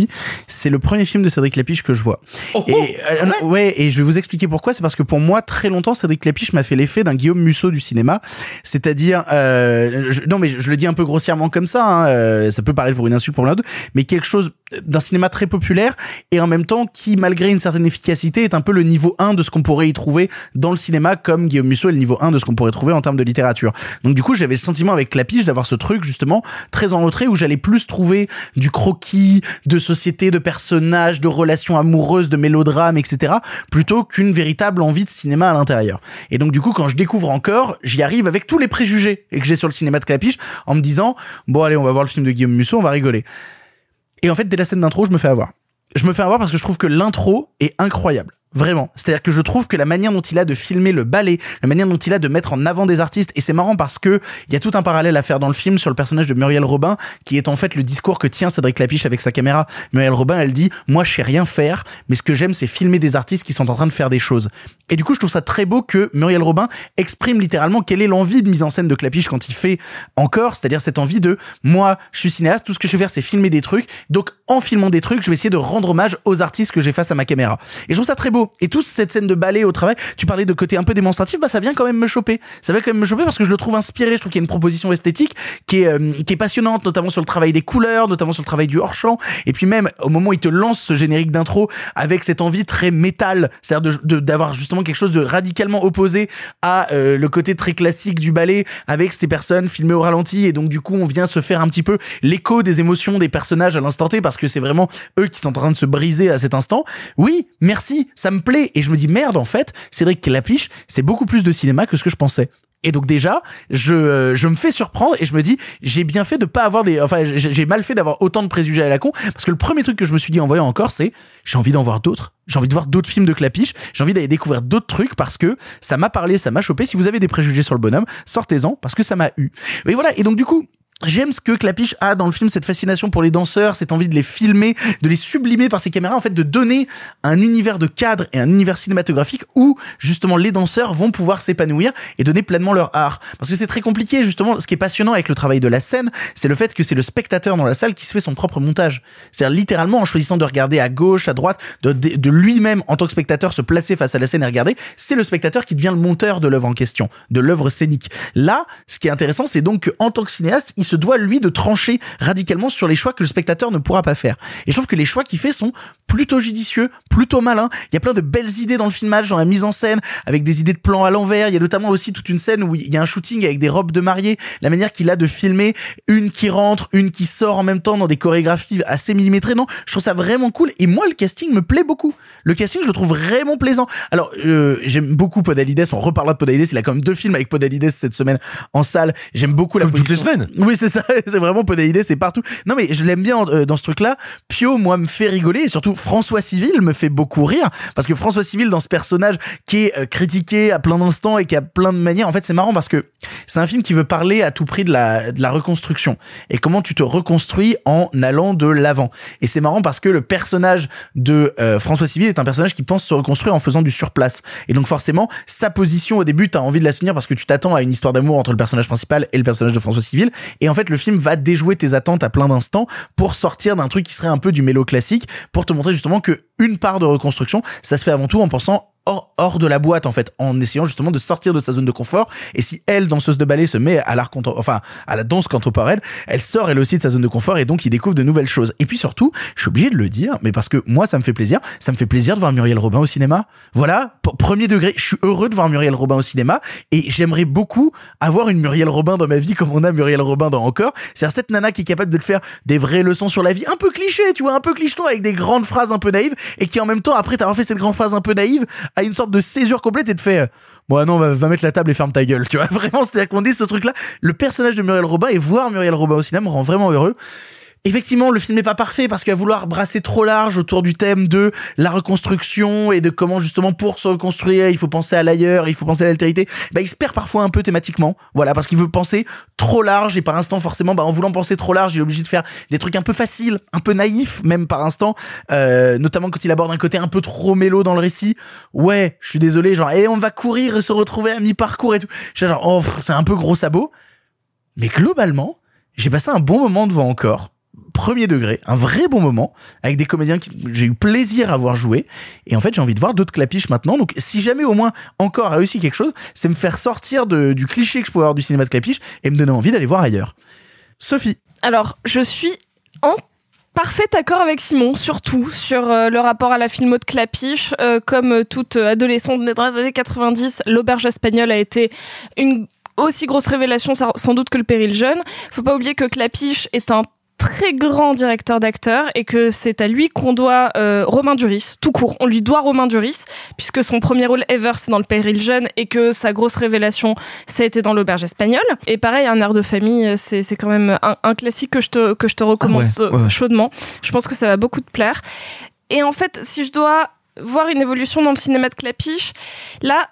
Speaker 1: C'est le premier film de Cédric Clapiche que je vois.
Speaker 4: Oh,
Speaker 1: et euh, ouais et je vais vous expliquer pourquoi. C'est parce que pour moi très longtemps Cédric Clapiche m'a fait l'effet d'un Guillaume Musso du cinéma. C'est-à-dire euh, non mais je, je le dis un peu grossièrement comme ça. Hein, euh, ça peut paraître pour une insulte pour l'un d'eux, mais quelque chose d'un cinéma très populaire et en même temps qui malgré une certaine efficacité est un peu le niveau 1 de ce qu'on pourrait y trouver dans le cinéma comme Guillaume Musso est le niveau 1 de ce qu'on pourrait trouver en termes de littérature. Donc du coup j'avais le sentiment avec Clapiche d'avoir ce truc justement très en retrait où j'allais plus trouver du croquis, de société, de personnages, de relations amoureuses, de mélodrames, etc. plutôt qu'une véritable envie de cinéma à l'intérieur. Et donc du coup quand je découvre encore, j'y arrive avec tous les préjugés et que j'ai sur le cinéma de Clapiche en me disant bon allez on va voir le film de Guillaume Musso, on va rigoler. Et en fait, dès la scène d'intro, je me fais avoir. Je me fais avoir parce que je trouve que l'intro est incroyable. Vraiment. C'est-à-dire que je trouve que la manière dont il a de filmer le ballet, la manière dont il a de mettre en avant des artistes, et c'est marrant parce que il y a tout un parallèle à faire dans le film sur le personnage de Muriel Robin, qui est en fait le discours que tient Cédric Lapiche avec sa caméra. Muriel Robin, elle dit, moi, je sais rien faire, mais ce que j'aime, c'est filmer des artistes qui sont en train de faire des choses. Et du coup, je trouve ça très beau que Muriel Robin exprime littéralement quelle est l'envie de mise en scène de Clapiche quand il fait encore, c'est-à-dire cette envie de, moi, je suis cinéaste, tout ce que je vais faire, c'est filmer des trucs. Donc, en filmant des trucs, je vais essayer de rendre hommage aux artistes que j'ai face à ma caméra. Et je trouve ça très beau. Et toute cette scène de ballet au travail, tu parlais de côté un peu démonstratif, bah, ça vient quand même me choper. Ça vient quand même me choper parce que je le trouve inspiré. Je trouve qu'il y a une proposition esthétique qui est, euh, qui est passionnante, notamment sur le travail des couleurs, notamment sur le travail du hors-champ. Et puis même, au moment où il te lance ce générique d'intro avec cette envie très métal, c'est-à-dire d'avoir justement quelque chose de radicalement opposé à euh, le côté très classique du ballet avec ces personnes filmées au ralenti et donc du coup on vient se faire un petit peu l'écho des émotions des personnages à l'instant T parce que c'est vraiment eux qui sont en train de se briser à cet instant. Oui, merci, ça me plaît et je me dis merde en fait, Cédric Clapiche, c'est beaucoup plus de cinéma que ce que je pensais. Et donc déjà, je, euh, je me fais surprendre et je me dis, j'ai bien fait de pas avoir des, enfin, j'ai j'ai mal fait d'avoir autant de préjugés à la con, parce que le premier truc que je me suis dit en voyant encore, c'est, j'ai envie d'en voir d'autres. J'ai envie de voir d'autres films de Clapiche. J'ai envie d'aller découvrir d'autres trucs parce que ça m'a parlé, ça m'a chopé. Si vous avez des préjugés sur le bonhomme, sortez-en parce que ça m'a eu. Et voilà. Et donc du coup, J'aime ce que Clapiche a dans le film, cette fascination pour les danseurs, cette envie de les filmer, de les sublimer par ses caméras, en fait, de donner un univers de cadre et un univers cinématographique où, justement, les danseurs vont pouvoir s'épanouir et donner pleinement leur art. Parce que c'est très compliqué, justement, ce qui est passionnant avec le travail de la scène, c'est le fait que c'est le spectateur dans la salle qui se fait son propre montage. C'est-à-dire, littéralement, en choisissant de regarder à gauche, à droite, de, lui-même, en tant que spectateur, se placer face à la scène et regarder, c'est le spectateur qui devient le monteur de l'œuvre en question, de l'œuvre scénique. Là, ce qui est intéressant, c'est donc qu'en tant que cinéaste, se doit lui de trancher radicalement sur les choix que le spectateur ne pourra pas faire. Et je trouve que les choix qu'il fait sont plutôt judicieux, plutôt malins. Il y a plein de belles idées dans le filmage, dans la mise en scène, avec des idées de plans à l'envers. Il y a notamment aussi toute une scène où il y a un shooting avec des robes de mariée, la manière qu'il a de filmer une qui rentre, une qui sort en même temps dans des chorégraphies assez millimétrées. Non, je trouve ça vraiment cool. Et moi, le casting me plaît beaucoup. Le casting, je le trouve vraiment plaisant. Alors, euh, j'aime beaucoup Podalides. On reparlera de Podalides. Il a quand même deux films avec Podalides cette semaine en salle. J'aime beaucoup la
Speaker 4: toutes
Speaker 1: position.
Speaker 4: les semaines.
Speaker 1: Oui, c'est ça. C'est vraiment Podalides, c'est partout. Non, mais je l'aime bien euh, dans ce truc-là. Pio, moi, me fait rigoler et surtout François Civil me fait beaucoup rire parce que François Civil dans ce personnage qui est euh, critiqué à plein d'instants et qui a plein de manières. En fait, c'est marrant parce que c'est un film qui veut parler à tout prix de la reconstruction et comment tu te reconstruis en allant de l'avant. Et c'est marrant parce que le personnage de euh, François Civil est un personnage qui pense se reconstruire en faisant du surplace. Et donc forcément, sa position au début, t'as envie de la soutenir parce que tu t'attends à une histoire d'amour entre le personnage principal et le personnage de François Civil. En fait, le film va déjouer tes attentes à plein d'instants pour sortir d'un truc qui serait un peu du mélo classique, pour te montrer justement que une part de reconstruction, ça se fait avant tout en pensant hors, hors de la boîte en fait, en essayant justement de sortir de sa zone de confort. Et si elle, danseuse de ballet, se met à l'art enfin à la danse contemporaine, elle sort elle aussi de sa zone de confort et donc il découvre de nouvelles choses. Et puis surtout, je suis obligé de le dire, mais parce que moi ça me fait plaisir, ça me fait plaisir de voir Muriel Robin au cinéma. Voilà, premier degré, je suis heureux de voir Muriel Robin au cinéma et j'aimerais beaucoup avoir une Muriel Robin dans ma vie comme on a Muriel Robin dans Encore. C'est cette nana qui est capable de te faire des vraies leçons sur la vie, un peu cliché, tu vois, un peu clicheton avec des grandes phrases un peu naïves et qui en même temps après t'avoir fait cette grande phrase un peu naïve a une sorte de césure complète et te fait euh, Bon, non, va, va mettre la table et ferme ta gueule, tu vois. Vraiment, c'est-à-dire qu'on dit ce truc-là. Le personnage de Muriel Robin et voir Muriel Robin au cinéma me rend vraiment heureux. Effectivement, le film n'est pas parfait parce qu'à vouloir brasser trop large autour du thème de la reconstruction et de comment justement pour se reconstruire, il faut penser à l'ailleurs, il faut penser à l'altérité, bah, il se perd parfois un peu thématiquement. Voilà, parce qu'il veut penser trop large et par instant, forcément, bah, en voulant penser trop large, il est obligé de faire des trucs un peu faciles, un peu naïfs, même par instant, euh, notamment quand il aborde un côté un peu trop mélo dans le récit. Ouais, je suis désolé, genre, et on va courir et se retrouver à mi-parcours et tout. Je genre, oh, c'est un peu gros sabot. Mais globalement, j'ai passé un bon moment devant encore. Premier degré, un vrai bon moment, avec des comédiens que j'ai eu plaisir à voir jouer. Et en fait, j'ai envie de voir d'autres clapiches maintenant. Donc, si jamais au moins encore réussi quelque chose, c'est me faire sortir de, du cliché que je pouvais avoir du cinéma de clapiche et me donner envie d'aller voir ailleurs. Sophie.
Speaker 2: Alors, je suis en parfait accord avec Simon, surtout sur euh, le rapport à la filmo de Clapiche. Euh, comme euh, toute adolescente née dans les années 90, l'auberge espagnole a été une aussi grosse révélation sans doute que le péril jeune. Faut pas oublier que Clapiche est un très grand directeur d'acteurs et que c'est à lui qu'on doit euh, Romain Duris, tout court. On lui doit Romain Duris puisque son premier rôle ever c'est dans le péril jeune et que sa grosse révélation ça a été dans l'auberge espagnole. Et pareil, un air de famille, c'est c'est quand même un, un classique que je te que je te recommande
Speaker 3: Ah ouais, ouais, ouais.
Speaker 2: chaudement. Je pense que ça va beaucoup te plaire. Et en fait, si je dois voir une évolution dans le cinéma de Clapiche, là,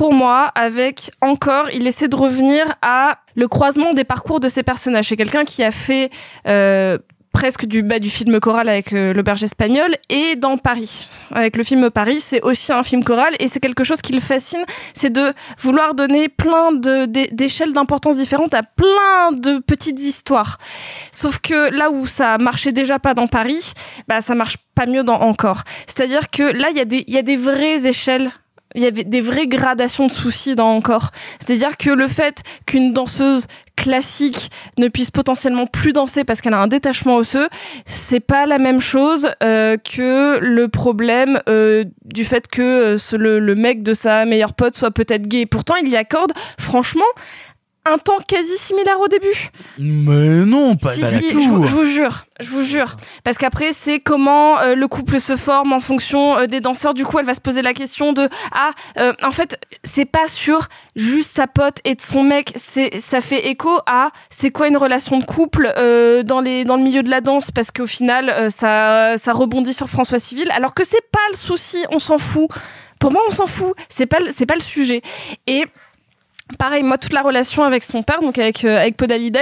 Speaker 2: pour moi, avec encore, il essaie de revenir à le croisement des parcours de ses personnages. C'est quelqu'un qui a fait euh, presque du bas du film choral avec euh, l'auberge espagnole et dans Paris. Avec le film Paris, c'est aussi un film choral et c'est quelque chose qui le fascine, c'est de vouloir donner plein de d'é- d'échelles d'importance différentes à plein de petites histoires. Sauf que là où ça marchait déjà pas dans Paris, bah ça marche pas mieux dans encore. C'est-à-dire que là il y a des il y a des vraies échelles il y avait des vraies gradations de soucis dans encore. C'est-à-dire que le fait qu'une danseuse classique ne puisse potentiellement plus danser parce qu'elle a un détachement osseux, c'est pas la même chose euh, que le problème euh, du fait que euh, ce- le, le mec de sa meilleure pote soit peut-être gay. Pourtant, il y accorde, franchement, un temps quasi similaire au début.
Speaker 1: Mais non, pas,
Speaker 2: Si,
Speaker 1: pas la
Speaker 2: si, je, vous,
Speaker 1: tour.
Speaker 2: je vous jure, je vous jure. Parce qu'après, c'est comment euh, le couple se forme en fonction euh, des danseurs. Du coup, elle va se poser la question de ah, euh, en fait, c'est pas sur juste sa pote et de son mec. C'est ça fait écho à c'est quoi une relation de couple euh, dans les dans le milieu de la danse? Parce qu'au final, ça ça rebondit sur François Civil. Alors que c'est pas le souci, on s'en fout. Pour moi, on s'en fout. C'est pas c'est pas le sujet. Et pareil, moi, toute la relation avec son père, donc avec, euh, avec Podalides,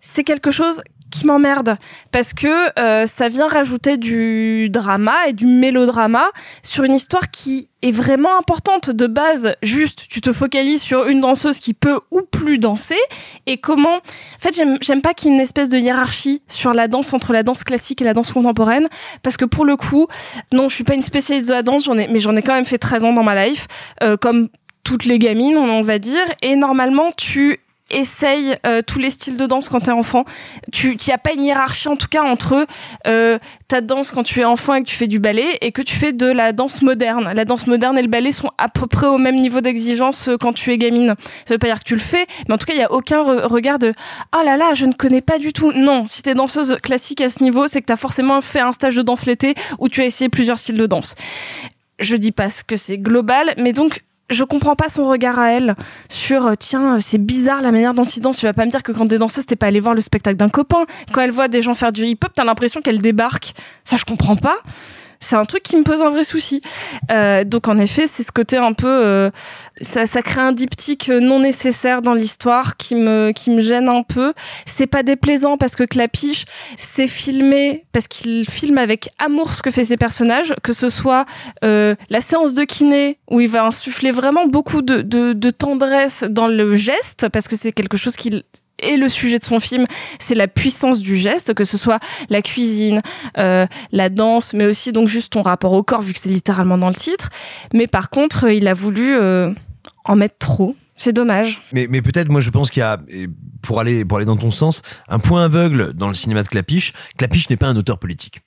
Speaker 2: c'est quelque chose qui m'emmerde. Parce que euh, ça vient rajouter du drama et du mélodrama sur une histoire qui est vraiment importante de base. Juste tu te focalises sur une danseuse qui peut ou plus danser. Et comment en fait j'aime pas qu'il y ait une espèce de hiérarchie sur la danse entre la danse classique et la danse contemporaine. Parce que pour le coup non je suis pas une spécialiste de la danse j'en ai mais j'en ai quand même fait 13 ans dans ma life euh, comme toutes les gamines, on va dire, et normalement tu essaye euh, tous les styles de danse quand t'es enfant. Tu, il y a pas une hiérarchie en tout cas entre euh, ta danse quand tu es enfant et que tu fais du ballet et que tu fais de la danse moderne. La danse moderne et le ballet sont à peu près au même niveau d'exigence euh, quand tu es gamine. Ça veut pas dire que tu le fais, mais en tout cas il y a aucun re- regard de oh là là je ne connais pas du tout. Non, si t'es danseuse classique à ce niveau, c'est que t'as forcément fait un stage de danse l'été où tu as essayé plusieurs styles de danse je dis pas que c'est global, mais donc je comprends pas son regard à elle sur euh, tiens euh, c'est bizarre la manière dont il danse. Tu vas pas me dire que quand t'es danseuse t'es pas allé voir le spectacle d'un copain. Quand elle voit des gens faire du hip-hop, t'as l'impression qu'elle débarque. Ça je comprends pas. C'est un truc qui me pose un vrai souci. Euh, donc en effet c'est ce côté un peu euh, ça, ça crée un diptyque non nécessaire dans l'histoire qui me qui me gêne un peu. C'est pas déplaisant parce que Clapiche c'est filmé parce qu'il filme avec amour ce que fait ses personnages, que ce soit euh, la séance de kiné où il va insuffler vraiment beaucoup de, de, de tendresse dans le geste parce que c'est quelque chose qu'il et le sujet de son film, c'est la puissance du geste, que ce soit la cuisine, euh, la danse, mais aussi donc juste ton rapport au corps, vu que c'est littéralement dans le titre. Mais par contre, il a voulu euh, en mettre trop. C'est dommage.
Speaker 4: Mais, mais peut-être, moi, je pense qu'il y a, pour aller, pour aller dans ton sens, un point aveugle dans le cinéma de Clapiche. Clapiche n'est pas un auteur politique.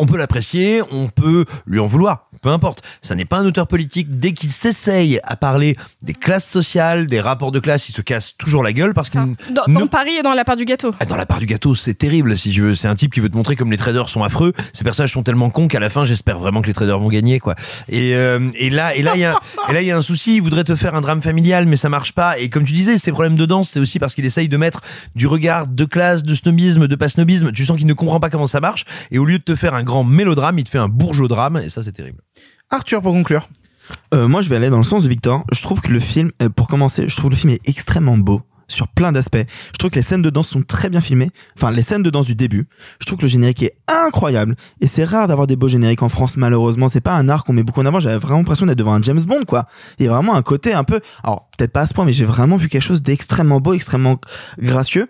Speaker 4: On peut l'apprécier, on peut lui en vouloir, peu importe. Ça n'est pas un auteur politique. Dès qu'il s'essaye à parler des classes sociales, des rapports de classe, il se casse toujours la gueule parce qu'il
Speaker 2: Dans, dans Paris et dans la part du gâteau.
Speaker 4: ah, dans la part du gâteau, c'est terrible si tu veux. C'est un type qui veut te montrer comme les traders sont affreux. Ces personnages sont tellement cons qu'à la fin, j'espère vraiment que les traders vont gagner, quoi. Et, euh, et là, et là, il y a, et là, il y a un souci. Il voudrait te faire un drame familial, mais ça marche pas. Et comme tu disais, ces problèmes de danse, c'est aussi parce qu'il essaye de mettre du regard de classe, de snobisme, de pas snobisme. Tu sens qu'il ne comprend pas comment ça marche. Et au lieu de te faire un grand mélodrame, il te fait un bourgeois drame. Et ça, c'est terrible.
Speaker 1: Arthur, pour conclure.
Speaker 3: Euh, moi, je vais aller dans le sens de Victor. Je trouve que le film, euh, pour commencer, je trouve que le film est extrêmement beau sur plein d'aspects. Je trouve que les scènes de danse sont très bien filmées. Enfin, les scènes de danse du début. Je trouve que le générique est incroyable. Et c'est rare d'avoir des beaux génériques en France, malheureusement. C'est pas un art qu'on met beaucoup en avant. J'avais vraiment l'impression d'être devant un James Bond, quoi. Il y a vraiment un côté un peu, alors, peut-être pas à ce point, mais j'ai vraiment vu quelque chose d'extrêmement beau, extrêmement gracieux.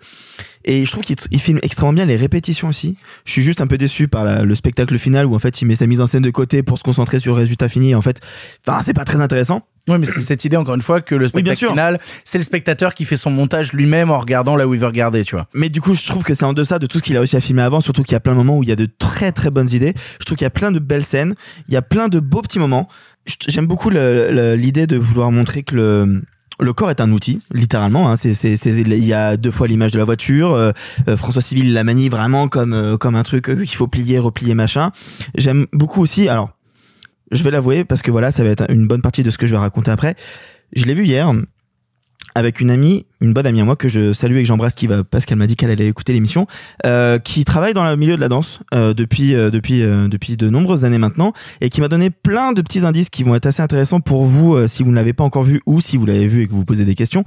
Speaker 3: Et je trouve qu'il il filme extrêmement bien les répétitions aussi. Je suis juste un peu déçu par le spectacle final où en fait il met sa mise en scène de côté pour se concentrer sur le résultat fini. En fait, enfin c'est pas très intéressant.
Speaker 1: Oui, mais c'est cette idée, encore une fois, que le spectacle final, c'est le spectateur qui fait son montage lui-même en regardant là où il veut regarder, tu vois.
Speaker 3: Mais du coup, je trouve que c'est en deçà de tout ce qu'il a réussi à filmer avant, surtout qu'il y a plein de moments où il y a de très très bonnes idées. Je trouve qu'il y a plein de belles scènes, il y a plein de beaux petits moments. J'aime beaucoup l'idée de vouloir montrer que le le corps est un outil, littéralement. Hein, c'est, c'est, il y a deux fois l'image de la voiture. euh, euh, François Civil il la manie vraiment comme euh, comme un truc qu'il faut plier, replier, machin. J'aime beaucoup aussi. Alors, je vais l'avouer parce que voilà, ça va être une bonne partie de ce que je vais raconter après. Je l'ai vu hier avec une amie, une bonne amie à moi que je salue et que j'embrasse qui va parce qu'elle m'a dit qu'elle allait écouter l'émission, euh, qui travaille dans le milieu de la danse euh, depuis euh, depuis euh, depuis de nombreuses années maintenant et qui m'a donné plein de petits indices qui vont être assez intéressants pour vous euh, si vous ne l'avez pas encore vu ou si vous l'avez vu et que vous posez des questions.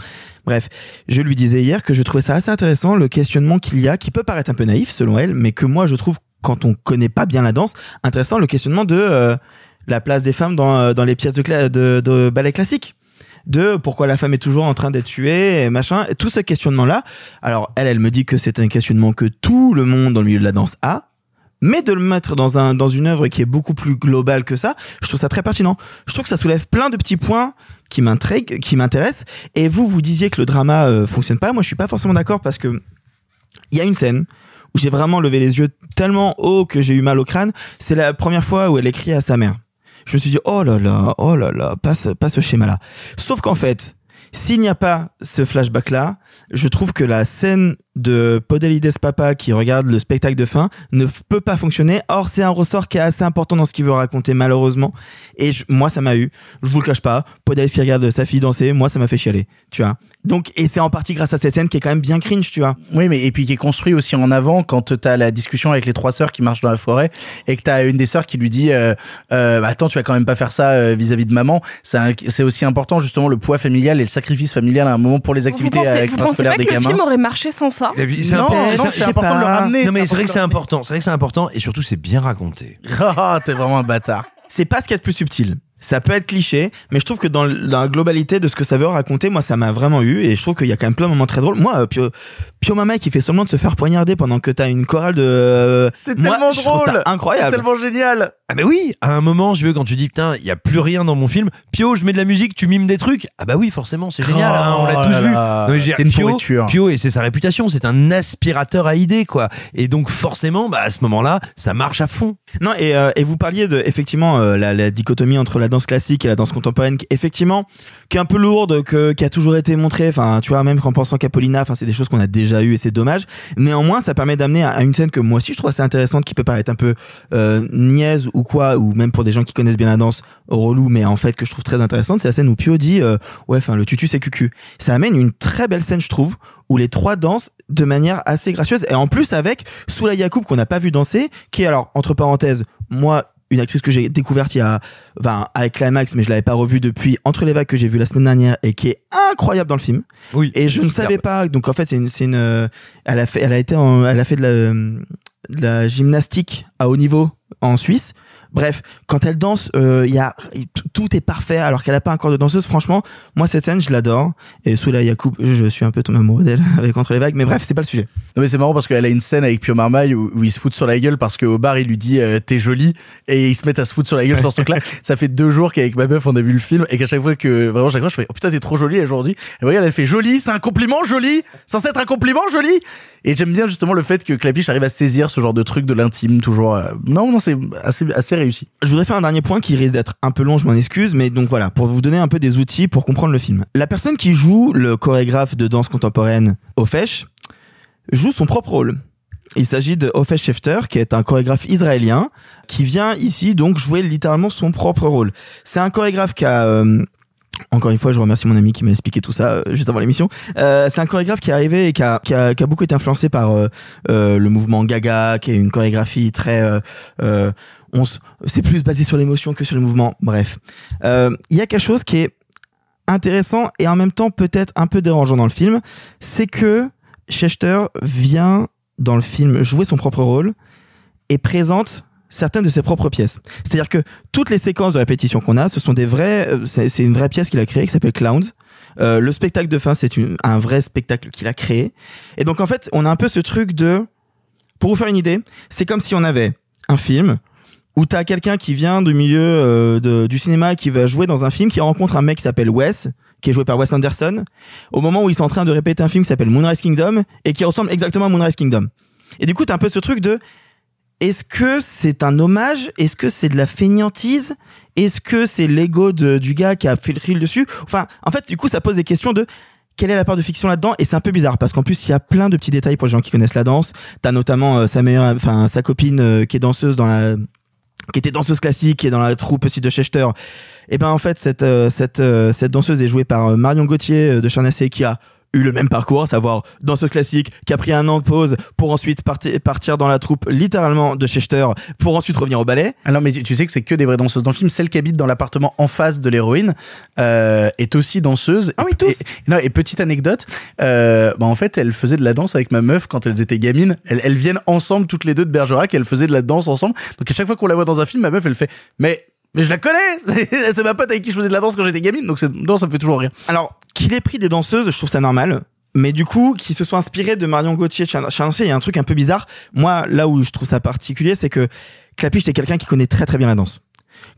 Speaker 3: Bref, je lui disais hier que je trouvais ça assez intéressant le questionnement qu'il y a qui peut paraître un peu naïf selon elle, mais que moi je trouve quand on connaît pas bien la danse intéressant le questionnement de euh, la place des femmes dans euh, dans les pièces de, de, de ballet classique. De pourquoi la femme est toujours en train d'être tuée machin. Tout ce questionnement là alors elle elle me dit que c'est un questionnement que tout le monde dans le milieu de la danse a mais de le mettre dans un dans une œuvre qui est beaucoup plus globale que ça je trouve ça très pertinent. Je trouve que ça soulève plein de petits points qui m'intriguent qui m'intéressent. Et vous vous disiez que le drama euh, fonctionne pas. Moi je suis pas forcément d'accord parce que il y a une scène où j'ai vraiment levé les yeux tellement haut que j'ai eu mal au crâne. C'est la première fois où elle écrit à sa mère je me suis dit oh là là oh là là pas ce, pas ce schéma là sauf qu'en fait s'il n'y a pas ce flashback là je trouve que la scène de Podalides papa qui regarde le spectacle de fin ne peut pas fonctionner. Or c'est un ressort qui est assez important dans ce qu'il veut raconter malheureusement. Et je- moi ça m'a eu. Je vous le cache pas. Podalides qui regarde sa fille danser moi ça m'a fait chialer tu vois. Donc et c'est en partie grâce à cette scène qui est quand même bien cringe tu vois.
Speaker 1: Oui, mais et puis qui est construit aussi en avant quand t'as la discussion avec les trois sœurs qui marchent dans la forêt et que t'as une des sœurs qui lui dit euh, euh, bah, attends tu vas quand même pas faire ça euh, vis-à-vis de maman. C'est aussi important justement le poids familial et le sacrifice familial à un moment pour les
Speaker 2: Pensez
Speaker 1: extrascolaires
Speaker 2: pas
Speaker 1: des
Speaker 2: que le
Speaker 1: gamins
Speaker 2: film aurait marché sans ça
Speaker 4: Et puis, c'est
Speaker 1: Non,
Speaker 4: un-
Speaker 1: non,
Speaker 4: c'est- je
Speaker 1: important de le ramener,
Speaker 4: Non, mais
Speaker 1: c'est
Speaker 4: vrai que c'est
Speaker 1: important
Speaker 4: important. C'est vrai que c'est important et surtout c'est bien raconté.
Speaker 1: Ah, t'es vraiment un bâtard
Speaker 3: c'est pas ce qu'il y a de plus subtil. Ça peut être cliché, mais je trouve que dans la globalité de ce que ça veut raconter, moi, ça m'a vraiment eu, et je trouve qu'il y a quand même plein de moments très drôles. Moi, euh, Pio, Pio Mama qui fait semblant de se faire poignarder pendant que t'as une chorale de...
Speaker 1: c'est
Speaker 3: Moi,
Speaker 1: tellement
Speaker 3: ça
Speaker 1: drôle
Speaker 3: incroyable.
Speaker 1: c'est tellement génial
Speaker 4: Ah bah oui, à un moment, je veux quand tu dis putain, il y a plus rien dans mon film. Pio, je mets de la musique, tu mimes des trucs. Ah bah oui, forcément, c'est génial. hein, on l'a
Speaker 1: Oh
Speaker 4: tous
Speaker 1: là
Speaker 4: vu.
Speaker 1: là,
Speaker 4: Non, mais Pio,
Speaker 1: pourriture.
Speaker 4: Pio, et c'est sa réputation, c'est un aspirateur à idées quoi. Et donc forcément, bah à ce moment-là, ça marche à fond.
Speaker 3: Non, et, euh, et vous parliez de effectivement euh, la, la dichotomie entre la danse classique et la danse contemporaine, effectivement, qui est un peu lourde, qui a toujours été montrée. Enfin, tu vois, même qu'en pensant qu'Apollina, enfin, c'est des choses qu'on a déjà eues et c'est dommage. Néanmoins, ça permet d'amener à, à une scène que moi aussi je trouve assez intéressante, qui peut paraître un peu euh, niaise ou quoi, ou même pour des gens qui connaissent bien la danse, relou, mais en fait que je trouve très intéressante, c'est la scène où Pio dit, euh, ouais, enfin, le tutu c'est cucu. Ça amène une très belle scène, je trouve, où les trois dansent de manière assez gracieuse et en plus avec Soula Yacoub qu'on n'a pas vu danser, qui est alors entre parenthèses, moi une actrice que j'ai découverte il y a, enfin, avec Climax, mais je l'avais pas revue depuis Entre les vagues que j'ai vu la semaine dernière et qui est incroyable dans le film.
Speaker 4: Oui.
Speaker 3: Et je ne savais pas. Donc en fait, c'est une, c'est une, euh, elle a fait, elle a été, en- elle a fait de la, de la gymnastique à haut niveau en Suisse. Bref, quand elle danse, euh, y a tout- est parfait alors qu'elle a pas encore de danseuse. Franchement, moi cette scène, je l'adore. Et Soula Yacoub, je suis un peu tombé amoureux d'elle avec Entre les vagues. Mais bref, c'est pas le sujet.
Speaker 1: Non mais c'est marrant parce qu'elle a une scène avec Pio Marmaille où, où il se fout sur la gueule parce qu'au bar il lui dit euh, t'es jolie et ils se mettent à se foutre sur la gueule sur ce truc-là. Ça fait deux jours qu'avec ma meuf on a vu le film et qu'à chaque fois que vraiment chaque fois je fais oh putain t'es trop jolie aujourd'hui. Elle regarde elle fait jolie c'est un compliment jolie censé être un compliment jolie. Et j'aime bien justement le fait que Clapiche arrive à saisir ce genre de truc de l'intime toujours. euh, Non non c'est assez assez
Speaker 3: Je voudrais faire un dernier point qui risque d'être un peu long, je m'en excuse, mais donc voilà, pour vous donner un peu des outils pour comprendre le film. La personne qui joue le chorégraphe de danse contemporaine Ofesh joue son propre rôle. Il s'agit de Ofesh Schefter, qui est un chorégraphe israélien, qui vient ici donc jouer littéralement son propre rôle. C'est un chorégraphe qui a... euh, encore une fois, je remercie mon ami qui m'a expliqué tout ça euh, juste avant l'émission. Euh, c'est un chorégraphe qui est arrivé et qui a, beaucoup été influencé par le mouvement Gaga, qui est une chorégraphie très... c'est plus basé sur l'émotion que sur le mouvement. Bref, Euh, il y a quelque chose qui est intéressant et en même temps peut-être un peu dérangeant dans le film, c'est que Schechter vient dans le film jouer son propre rôle et présente certaines de ses propres pièces. C'est-à-dire que toutes les séquences de répétition qu'on a, ce sont des vrais, euh, c'est une vraie pièce qu'il a créée qui s'appelle Clowns. Euh, le spectacle de fin, c'est un vrai spectacle qu'il a créé. Et donc en fait, on a un peu ce truc de, pour vous faire une idée, c'est comme si on avait un film où t'as quelqu'un qui vient du milieu euh, du cinéma qui va jouer dans un film, qui rencontre un mec qui s'appelle Wes, qui est joué par Wes Anderson, au moment où ils sont en train de répéter un film qui s'appelle Moonrise Kingdom et qui ressemble exactement à Moonrise Kingdom. Et du coup, t'as un peu ce truc de est-ce que c'est un hommage? Est-ce que c'est de la fainéantise? Est-ce que c'est l'ego du gars qui a fait le reel dessus? Enfin, en fait, du coup, ça pose des questions de quelle est la part de fiction là-dedans? Et c'est un peu bizarre parce qu'en plus, il y a plein de petits détails pour les gens qui connaissent la danse. T'as notamment euh, sa meilleure, enfin sa copine euh, qui est danseuse dans la qui était danseuse classique, qui est dans la troupe aussi de Schechter. Et ben en fait cette euh, cette euh, cette danseuse est jouée par euh, Marion Gauthier de Charnassé qui a eu le même parcours, à savoir danseuse classique, qui a pris un an de pause pour ensuite parti- partir dans la troupe littéralement de Schechter pour ensuite revenir au ballet.
Speaker 1: Alors mais tu, tu sais que c'est que des vraies danseuses dans le film. Celle qui habite dans l'appartement en face de l'héroïne euh, est aussi danseuse. Ah oui tous. Et, non et petite anecdote, euh, bah en fait elle faisait de la danse avec ma meuf quand elles étaient gamines. Elles, elles viennent ensemble toutes les deux de Bergerac. Elles faisaient de la danse ensemble. Donc à chaque fois qu'on la voit dans un film, ma meuf elle fait mais mais je la connais. C'est ma pote avec qui je faisais de la danse quand j'étais gamine. Donc non ça me fait toujours rire.
Speaker 3: Alors qu'il ait pris des danseuses, je trouve ça normal. Mais du coup, qu'il se soit inspiré de Marion Gauthier, il y a un truc un peu bizarre. Moi, là où je trouve ça particulier, c'est que Clapiche, c'est quelqu'un qui connaît très très bien la danse.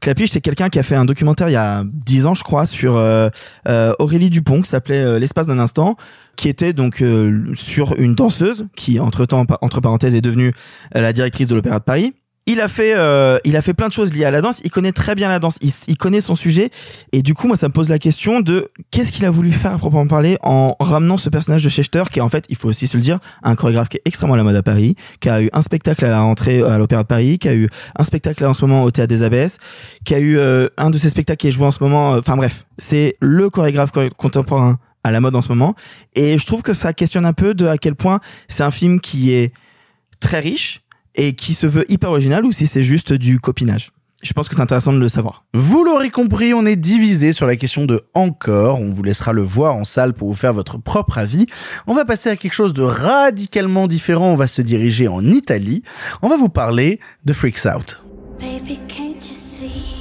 Speaker 3: Clapiche, c'est quelqu'un qui a fait un documentaire il y a dix ans, je crois, sur euh, euh, Aurélie Dupont, qui s'appelait euh, L'espace d'un instant, qui était donc euh, sur une danseuse qui, entre temps, entre parenthèses, est devenue la directrice de l'Opéra de Paris. Il a fait, euh, il a fait plein de choses liées à la danse. Il connaît très bien la danse. Il, connaît son sujet. Et du coup, moi, ça me pose la question de qu'est-ce qu'il a voulu faire à proprement parler en ramenant ce personnage de Schechter, qui est en fait, il faut aussi se le dire, un chorégraphe qui est extrêmement à la mode à Paris, qui a eu un spectacle à la rentrée à l'Opéra de Paris, qui a eu un spectacle en ce moment au Théâtre des Abbesses, qui a eu euh, un de ses spectacles qui est joué en ce moment. euh, Enfin bref, c'est le chorégraphe choré- contemporain à la mode en ce moment. Et je trouve que ça questionne un peu de à quel point c'est un film qui est très riche et qui se veut hyper original ou si c'est juste du copinage? Je pense que c'est intéressant de le savoir.
Speaker 1: Vous l'aurez compris, on est divisé sur la question de encore. On vous laissera le voir en salle pour vous faire votre propre avis. On va passer à quelque chose de radicalement différent. On va se diriger en Italie. On va vous parler de Freaks Out.
Speaker 15: Baby, can't you see?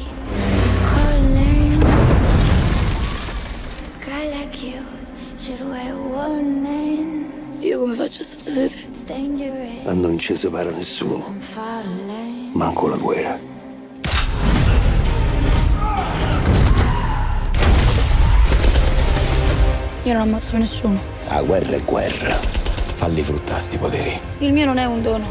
Speaker 9: Io come faccio senza te?
Speaker 6: ma non ci separa nessuno, manco la guerra.
Speaker 15: Io non ammazzo nessuno.
Speaker 6: La guerra è guerra. Falli fruttare sti poteri.
Speaker 15: Il mio non è un dono.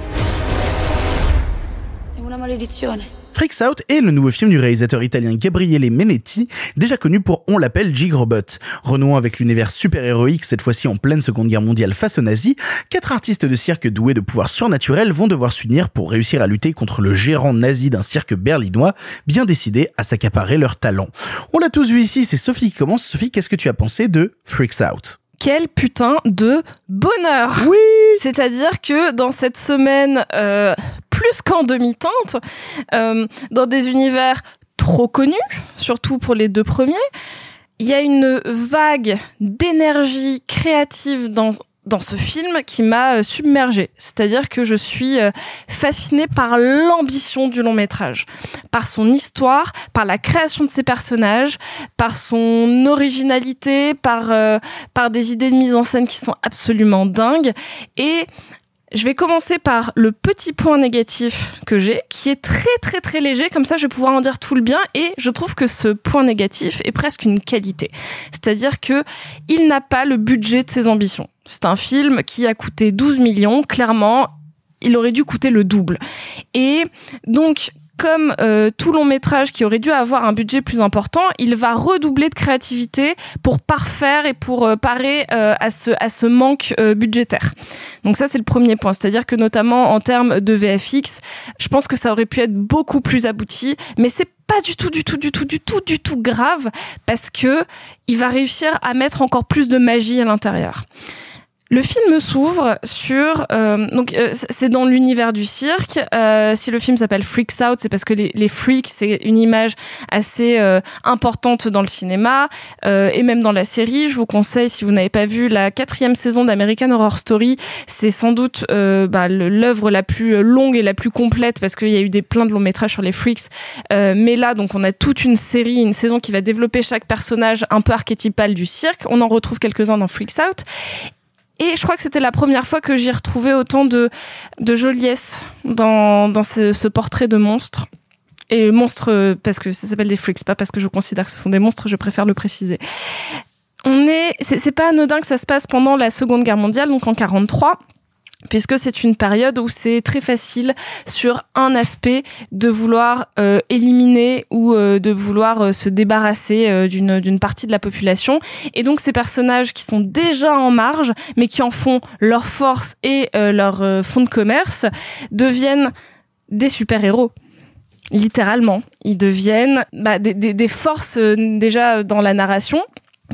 Speaker 15: È una maledizione.
Speaker 1: Freaks Out est le nouveau film du réalisateur italien Gabriele Menetti, déjà connu pour On l'appelle Gigrobot. Renouant avec l'univers super-héroïque, cette fois-ci en pleine seconde guerre mondiale face aux nazis, quatre artistes de cirque doués de pouvoirs surnaturels vont devoir s'unir pour réussir à lutter contre le gérant nazi d'un cirque berlinois, bien décidé à s'accaparer leurs talents. On l'a tous vu ici, c'est Sophie qui commence. Sophie, qu'est-ce que tu as pensé de Freaks Out?
Speaker 2: Quel putain de bonheur
Speaker 1: Oui
Speaker 2: C'est-à-dire que dans cette semaine euh, plus qu'en demi-teinte, euh, dans des univers trop connus, surtout pour les deux premiers, il y a une vague d'énergie créative dans dans ce film qui m'a submergée. C'est-à-dire que je suis euh, fascinée par l'ambition du long métrage, par son histoire, par la création de ses personnages, par son originalité, par euh, par des idées de mise en scène qui sont absolument dingues et je vais commencer par le petit point négatif que j'ai, qui est très très très léger, comme ça je vais pouvoir en dire tout le bien, et je trouve que ce point négatif est presque une qualité. C'est-à-dire que il n'a pas le budget de ses ambitions. C'est un film qui a coûté 12 millions, clairement, il aurait dû coûter le double. Et donc, comme euh, tout long métrage qui aurait dû avoir un budget plus important, il va redoubler de créativité pour parfaire et pour euh, parer euh, à ce à ce manque budgétaire. Donc ça c'est le premier point, c'est-à-dire que notamment en termes de VFX, je pense que ça aurait pu être beaucoup plus abouti, mais c'est pas du tout, du tout, du tout, du tout, du tout grave parce que il va réussir à mettre encore plus de magie à l'intérieur. Le film s'ouvre sur euh, donc euh, c'est dans l'univers du cirque. Euh, si le film s'appelle Freaks Out, c'est parce que les, les freaks c'est une image assez euh, importante dans le cinéma euh, et même dans la série. Je vous conseille si vous n'avez pas vu la quatrième saison d'American Horror Story, c'est sans doute bah, l'œuvre la plus longue et la plus complète parce qu'il y a eu des plein de longs métrages sur les freaks. mais là donc on a toute une série, une saison qui va développer chaque personnage un peu archétypal du cirque. On en retrouve quelques-uns dans Freaks Out et je crois que c'était la première fois que j'y retrouvais autant de, de joliesse dans, dans ce, ce portrait de monstre. Et monstre, parce que ça s'appelle des freaks, pas parce que je considère que ce sont des monstres, je préfère le préciser. On est, c'est pas anodin que ça se passe pendant la Seconde Guerre mondiale, donc en 43 puisque c'est une période où c'est très facile sur un aspect de vouloir euh, éliminer ou euh, de vouloir euh, se débarrasser d'une d'une partie de la population. Et donc ces personnages qui sont déjà en marge mais qui en font leur force et leur fonds de commerce deviennent des super-héros. Littéralement. Ils deviennent bah, des, des, des forces déjà dans la narration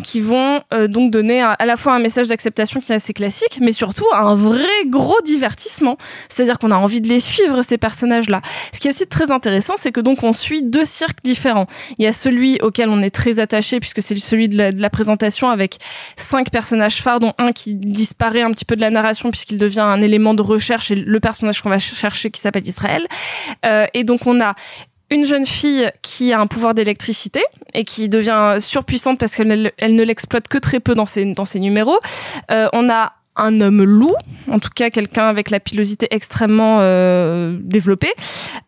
Speaker 2: qui vont euh, donc donner à, la fois un message d'acceptation qui est assez classique, mais surtout un vrai gros divertissement. C'est-à-dire qu'on a envie de les suivre ces personnages-là. Ce qui est aussi très intéressant, c'est que donc on suit deux cirques différents. Il y a celui auquel on est très attaché puisque c'est celui de la, de la, présentation avec cinq personnages phares, dont un qui disparaît un petit peu de la narration puisqu'il devient un élément de recherche et le personnage qu'on va chercher qui s'appelle Israël. Euh, et donc on a une jeune fille qui a un pouvoir d'électricité et qui devient surpuissante parce qu'elle elle ne l'exploite que très peu dans ses, dans ses numéros. Euh, on a un homme loup, en tout cas quelqu'un avec la pilosité extrêmement euh, développée,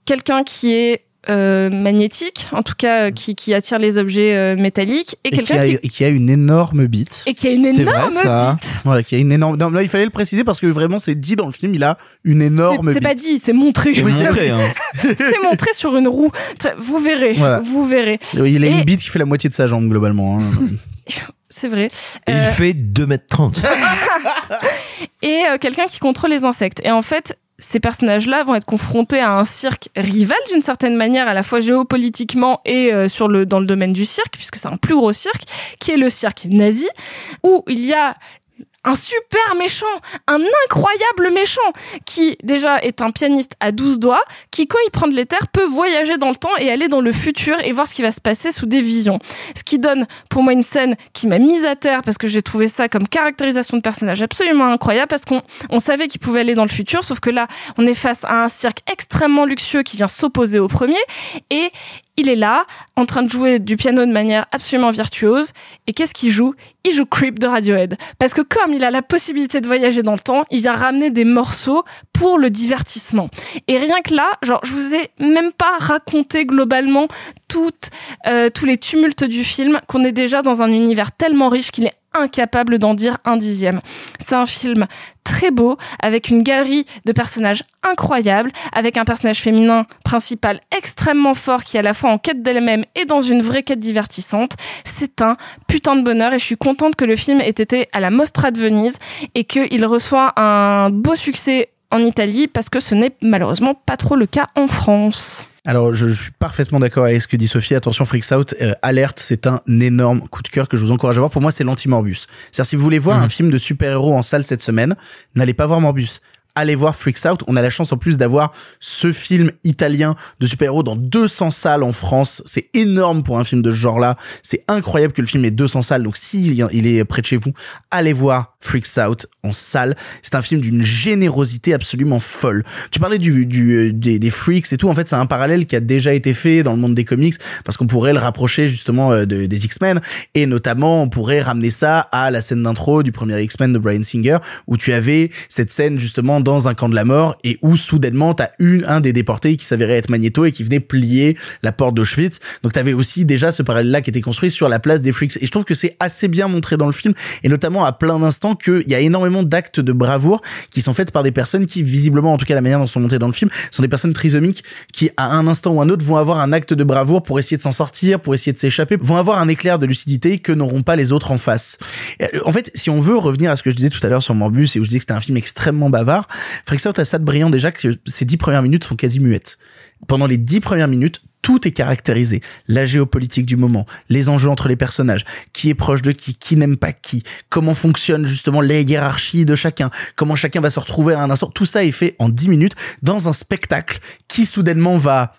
Speaker 2: quelqu'un qui est euh, magnétique, en tout cas euh, qui, qui attire les objets euh, métalliques, et, quelqu'un
Speaker 1: qui,
Speaker 2: qui...
Speaker 1: qui, a une énorme bite.
Speaker 2: Et qui a une énorme vrai, bite.
Speaker 1: Voilà, qui a une énorme. Non, là, il fallait le préciser parce que vraiment, c'est dit dans le film, il a une énorme bite.
Speaker 2: C'est pas dit, c'est montré.
Speaker 4: C'est montré, hein.
Speaker 2: c'est montré sur une roue. Vous verrez, voilà. vous verrez.
Speaker 1: Il a et... une bite qui fait la moitié de sa jambe globalement. Hein.
Speaker 2: c'est vrai.
Speaker 4: Et euh... il fait 2m30.
Speaker 2: et euh, quelqu'un qui contrôle les insectes. Et en fait, ces personnages-là vont être confrontés à un cirque rival d'une certaine manière, à la fois géopolitiquement et euh, sur le dans le domaine du cirque, puisque c'est un plus gros cirque, qui est le cirque nazi, où il y a un super méchant, un incroyable méchant, qui déjà est un pianiste à 12 doigts, qui quand il prend de l'éther peut voyager dans le temps et aller dans le futur et voir ce qui va se passer sous des visions. Ce qui donne pour moi une scène qui m'a mise à terre parce que j'ai trouvé ça comme caractérisation de personnage absolument incroyable parce qu'on on savait qu'il pouvait aller dans le futur, sauf que là on est face à un cirque extrêmement luxueux qui vient s'opposer au premier et il est là, en train de jouer du piano de manière absolument virtuose. Et qu'est-ce qu'il joue? Il joue Creep de Radiohead. Parce que comme il a la possibilité de voyager dans le temps, il vient ramener des morceaux pour le divertissement. Et rien que là, genre, je vous ai même pas raconté globalement toutes, euh, tous les tumultes du film qu'on est déjà dans un univers tellement riche qu'il est incapable d'en dire un dixième. C'est un film très beau, avec une galerie de personnages incroyables, avec un personnage féminin principal extrêmement fort qui est à la fois en quête d'elle-même et dans une vraie quête divertissante. C'est un putain de bonheur et je suis contente que le film ait été à la Mostra de Venise et qu'il reçoit un beau succès en Italie parce que ce n'est malheureusement pas trop le cas en France.
Speaker 1: Alors, je, je suis parfaitement d'accord avec ce que dit Sophie. Attention, Freaks Out, euh, alerte, c'est un énorme coup de cœur que je vous encourage à voir. Pour moi, c'est l'anti-Morbus. C'est-à-dire, si vous voulez voir
Speaker 3: Mhm.
Speaker 1: un film de super-héros en salle cette semaine, n'allez pas voir Morbus. Allez voir Freaks Out. On a la chance en plus d'avoir ce film italien de super-héros dans 200 salles en France. C'est énorme pour un film de ce genre-là. C'est incroyable que le film ait 200 salles. Donc, s'il a- il est près de chez vous, allez voir Freaks Out en salle. C'est un film d'une générosité absolument folle. Tu parlais du, du euh, des, freaks et tout. En fait, c'est un parallèle qui a déjà été fait dans le monde des comics parce qu'on pourrait le rapprocher justement euh, de- des X-Men et notamment on pourrait ramener ça à la scène d'intro du premier X-Men de Brian Singer où tu avais cette scène justement dans un camp de la mort et où soudainement t'as une un des déportés qui s'avérait être Magneto et qui venait plier la porte d'Auschwitz. Donc t'avais aussi déjà ce parallèle là qui était construit sur la place des freaks et je trouve que c'est assez bien montré dans le film et notamment à plein d'instants qu'il y a énormément d'actes de bravoure qui sont faits par des personnes qui visiblement en tout cas la manière dont sont montées dans le film sont des personnes trisomiques qui à un instant ou un autre vont avoir un acte de bravoure pour essayer de s'en sortir pour essayer de s'échapper vont avoir un éclair de lucidité que n'auront pas les autres en face euh, en fait si on veut revenir à ce que je disais tout à l'heure sur Morbus et où je disais que c'était un film extrêmement bavard A ça de brillant déjà que ces dix premières minutes sont quasi muettes pendant les dix premières minutes tout est caractérisé. La géopolitique du moment, les enjeux entre les personnages, qui est proche de qui, qui n'aime pas qui, comment fonctionnent justement les hiérarchies de chacun, comment chacun va se retrouver à un instant. Tout ça est fait en 10 minutes dans un spectacle qui soudainement va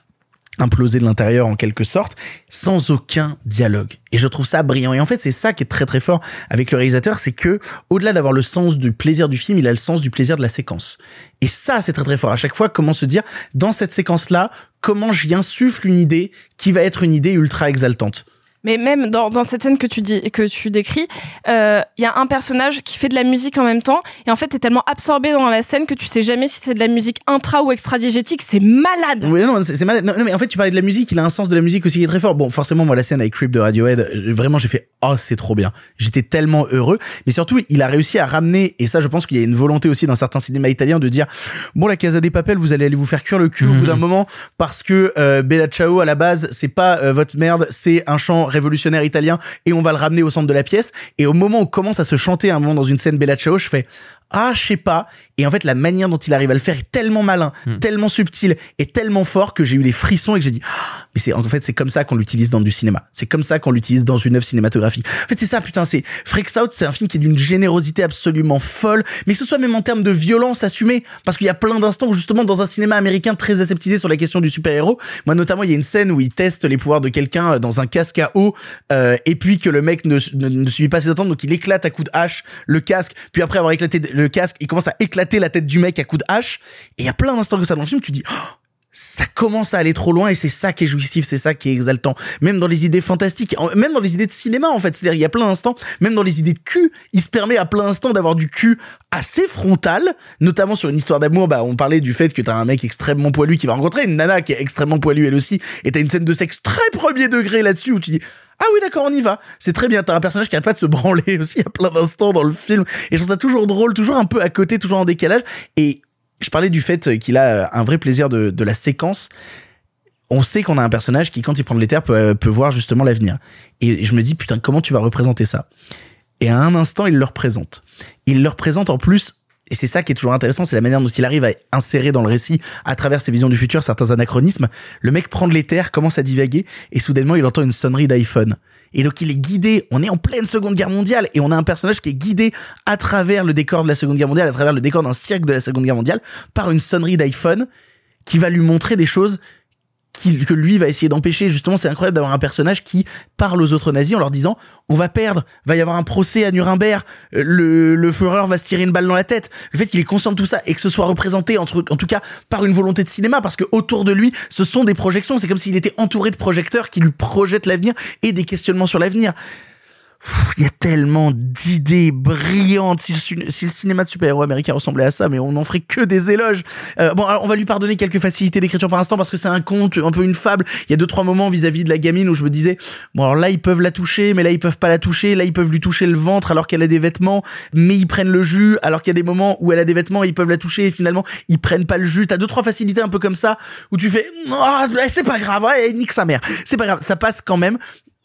Speaker 1: imploser de l'intérieur en quelque sorte, sans aucun dialogue. Et je trouve ça brillant. Et en fait, c'est ça qui est très très fort avec le réalisateur, c'est que au-delà d'avoir le sens du plaisir du film, il a le sens du plaisir de la séquence. Et ça, c'est très très fort. À chaque fois, comment se dire, dans cette séquence-là, comment j'y insuffle une idée qui va être une idée ultra exaltante.
Speaker 2: Mais même dans, dans cette scène que tu dis que tu décris, euh, il y a un personnage qui fait de la musique en même temps et en fait t'es tellement absorbé dans la scène que tu sais jamais si c'est de la musique intra ou extra-diégétique. C'est malade.
Speaker 1: Oui, non, c'est c'est malade. Non, non, mais en fait, tu parlais de la musique, il a un sens de la musique aussi qui est très fort. Bon, forcément, moi, la scène avec Creep de Radiohead, euh, vraiment, j'ai fait, oh, c'est trop bien. J'étais tellement heureux. Mais surtout, il a réussi à ramener, et ça, je pense qu'il y a une volonté aussi dans certains cinémas italiens de dire, bon, la Casa des Papel, vous allez aller vous faire cuire le cul au bout d'un moment, parce que euh, Bella Ciao, à la base, c'est pas euh, votre merde, c'est un chant révolutionnaire italien, et on va le ramener au centre de la pièce. Et au moment où commence à se chanter un moment dans une scène Bella Ciao, je fais, ah, je sais pas. Et en fait, la manière dont il arrive à le faire est tellement malin, tellement subtil et tellement fort que j'ai eu des frissons et que j'ai dit, Ah, mais c'est, en fait, c'est comme ça qu'on l'utilise dans du cinéma. C'est comme ça qu'on l'utilise dans une œuvre cinématographique. En fait, c'est ça, putain, c'est Freaks Out, c'est un film qui est d'une générosité absolument folle, mais que ce soit même en termes de violence assumée, parce qu'il y a plein d'instants où justement dans un cinéma américain très aseptisé sur la question du super-héros, moi notamment, il y a une scène où il teste les pouvoirs de quelqu'un dans un casque à eau, euh, et puis que le mec ne, ne, ne suit pas ses attentes, donc il éclate à coups de hache le casque, puis après avoir éclaté le casque, il commence à éclater la tête du mec à coups de hache, et il y a plein d'instants que ça dans le film, tu dis, oh, ça commence à aller trop loin et c'est ça qui est jouissif, c'est ça qui est exaltant. Même dans les idées fantastiques, même dans les idées de cinéma en fait. C'est-à-dire il y a plein d'instants, même dans les idées de cul, il se permet à plein d'instants d'avoir du cul assez frontal, notamment sur une histoire d'amour. Bah on parlait du fait que t'as un mec extrêmement poilu qui va rencontrer une nana qui est extrêmement poilue elle aussi, et t'as une scène de sexe très premier degré là-dessus où tu dis ah oui d'accord on y va c'est très bien t'as un personnage qui arrête pas de se branler aussi à plein d'instants dans le film et je trouve ça toujours drôle toujours un peu à côté toujours en décalage et je parlais du fait qu'il a un vrai plaisir de, la séquence on sait qu'on a un personnage qui quand il prend de l'éther peut, peut voir justement l'avenir et je me dis putain comment tu vas représenter ça? Et à un instant il le représente il le représente en plus et c'est ça qui est toujours intéressant, c'est la manière dont il arrive à insérer dans le récit, à travers ses visions du futur, certains anachronismes. Le mec prend de l'éther, commence à divaguer, et soudainement il entend une sonnerie d'iPhone. Et donc il est guidé, on est en pleine Seconde Guerre mondiale, et on a un personnage qui est guidé à travers le décor de la Seconde Guerre mondiale, à travers le décor d'un cirque de la Seconde Guerre mondiale, par une sonnerie d'iPhone qui va lui montrer des choses que lui va essayer d'empêcher. Justement, c'est incroyable d'avoir un personnage qui parle aux autres nazis en leur disant on va perdre, va y avoir un procès à Nuremberg, le, le Führer va se tirer une balle dans la tête. Le fait qu'il est conscient de tout ça et que ce soit représenté entre, en tout cas par une volonté de cinéma, parce que autour de lui, ce sont des projections. C'est comme s'il était entouré de projecteurs qui lui projettent l'avenir et des questionnements sur l'avenir. Il y a tellement d'idées brillantes. Si, le- cinéma de super-héros américain ressemblait à ça, mais on n'en ferait que des éloges. Euh, bon, alors on va lui pardonner quelques facilités d'écriture par instant parce que c'est un conte, un peu une fable. Il y a deux trois moments vis-à-vis de la gamine où je me disais, bon alors là ils peuvent la toucher, mais là ils peuvent pas la toucher. Là ils peuvent lui toucher le ventre alors qu'elle a des vêtements, mais ils prennent le jus. Alors qu'il y a des moments où elle a des vêtements, ils peuvent la toucher et finalement ils prennent pas le jus. T'as deux trois facilités un peu comme ça où tu fais, Ah, c'est pas grave, ouais, nique sa mère. C'est pas grave, ça passe quand même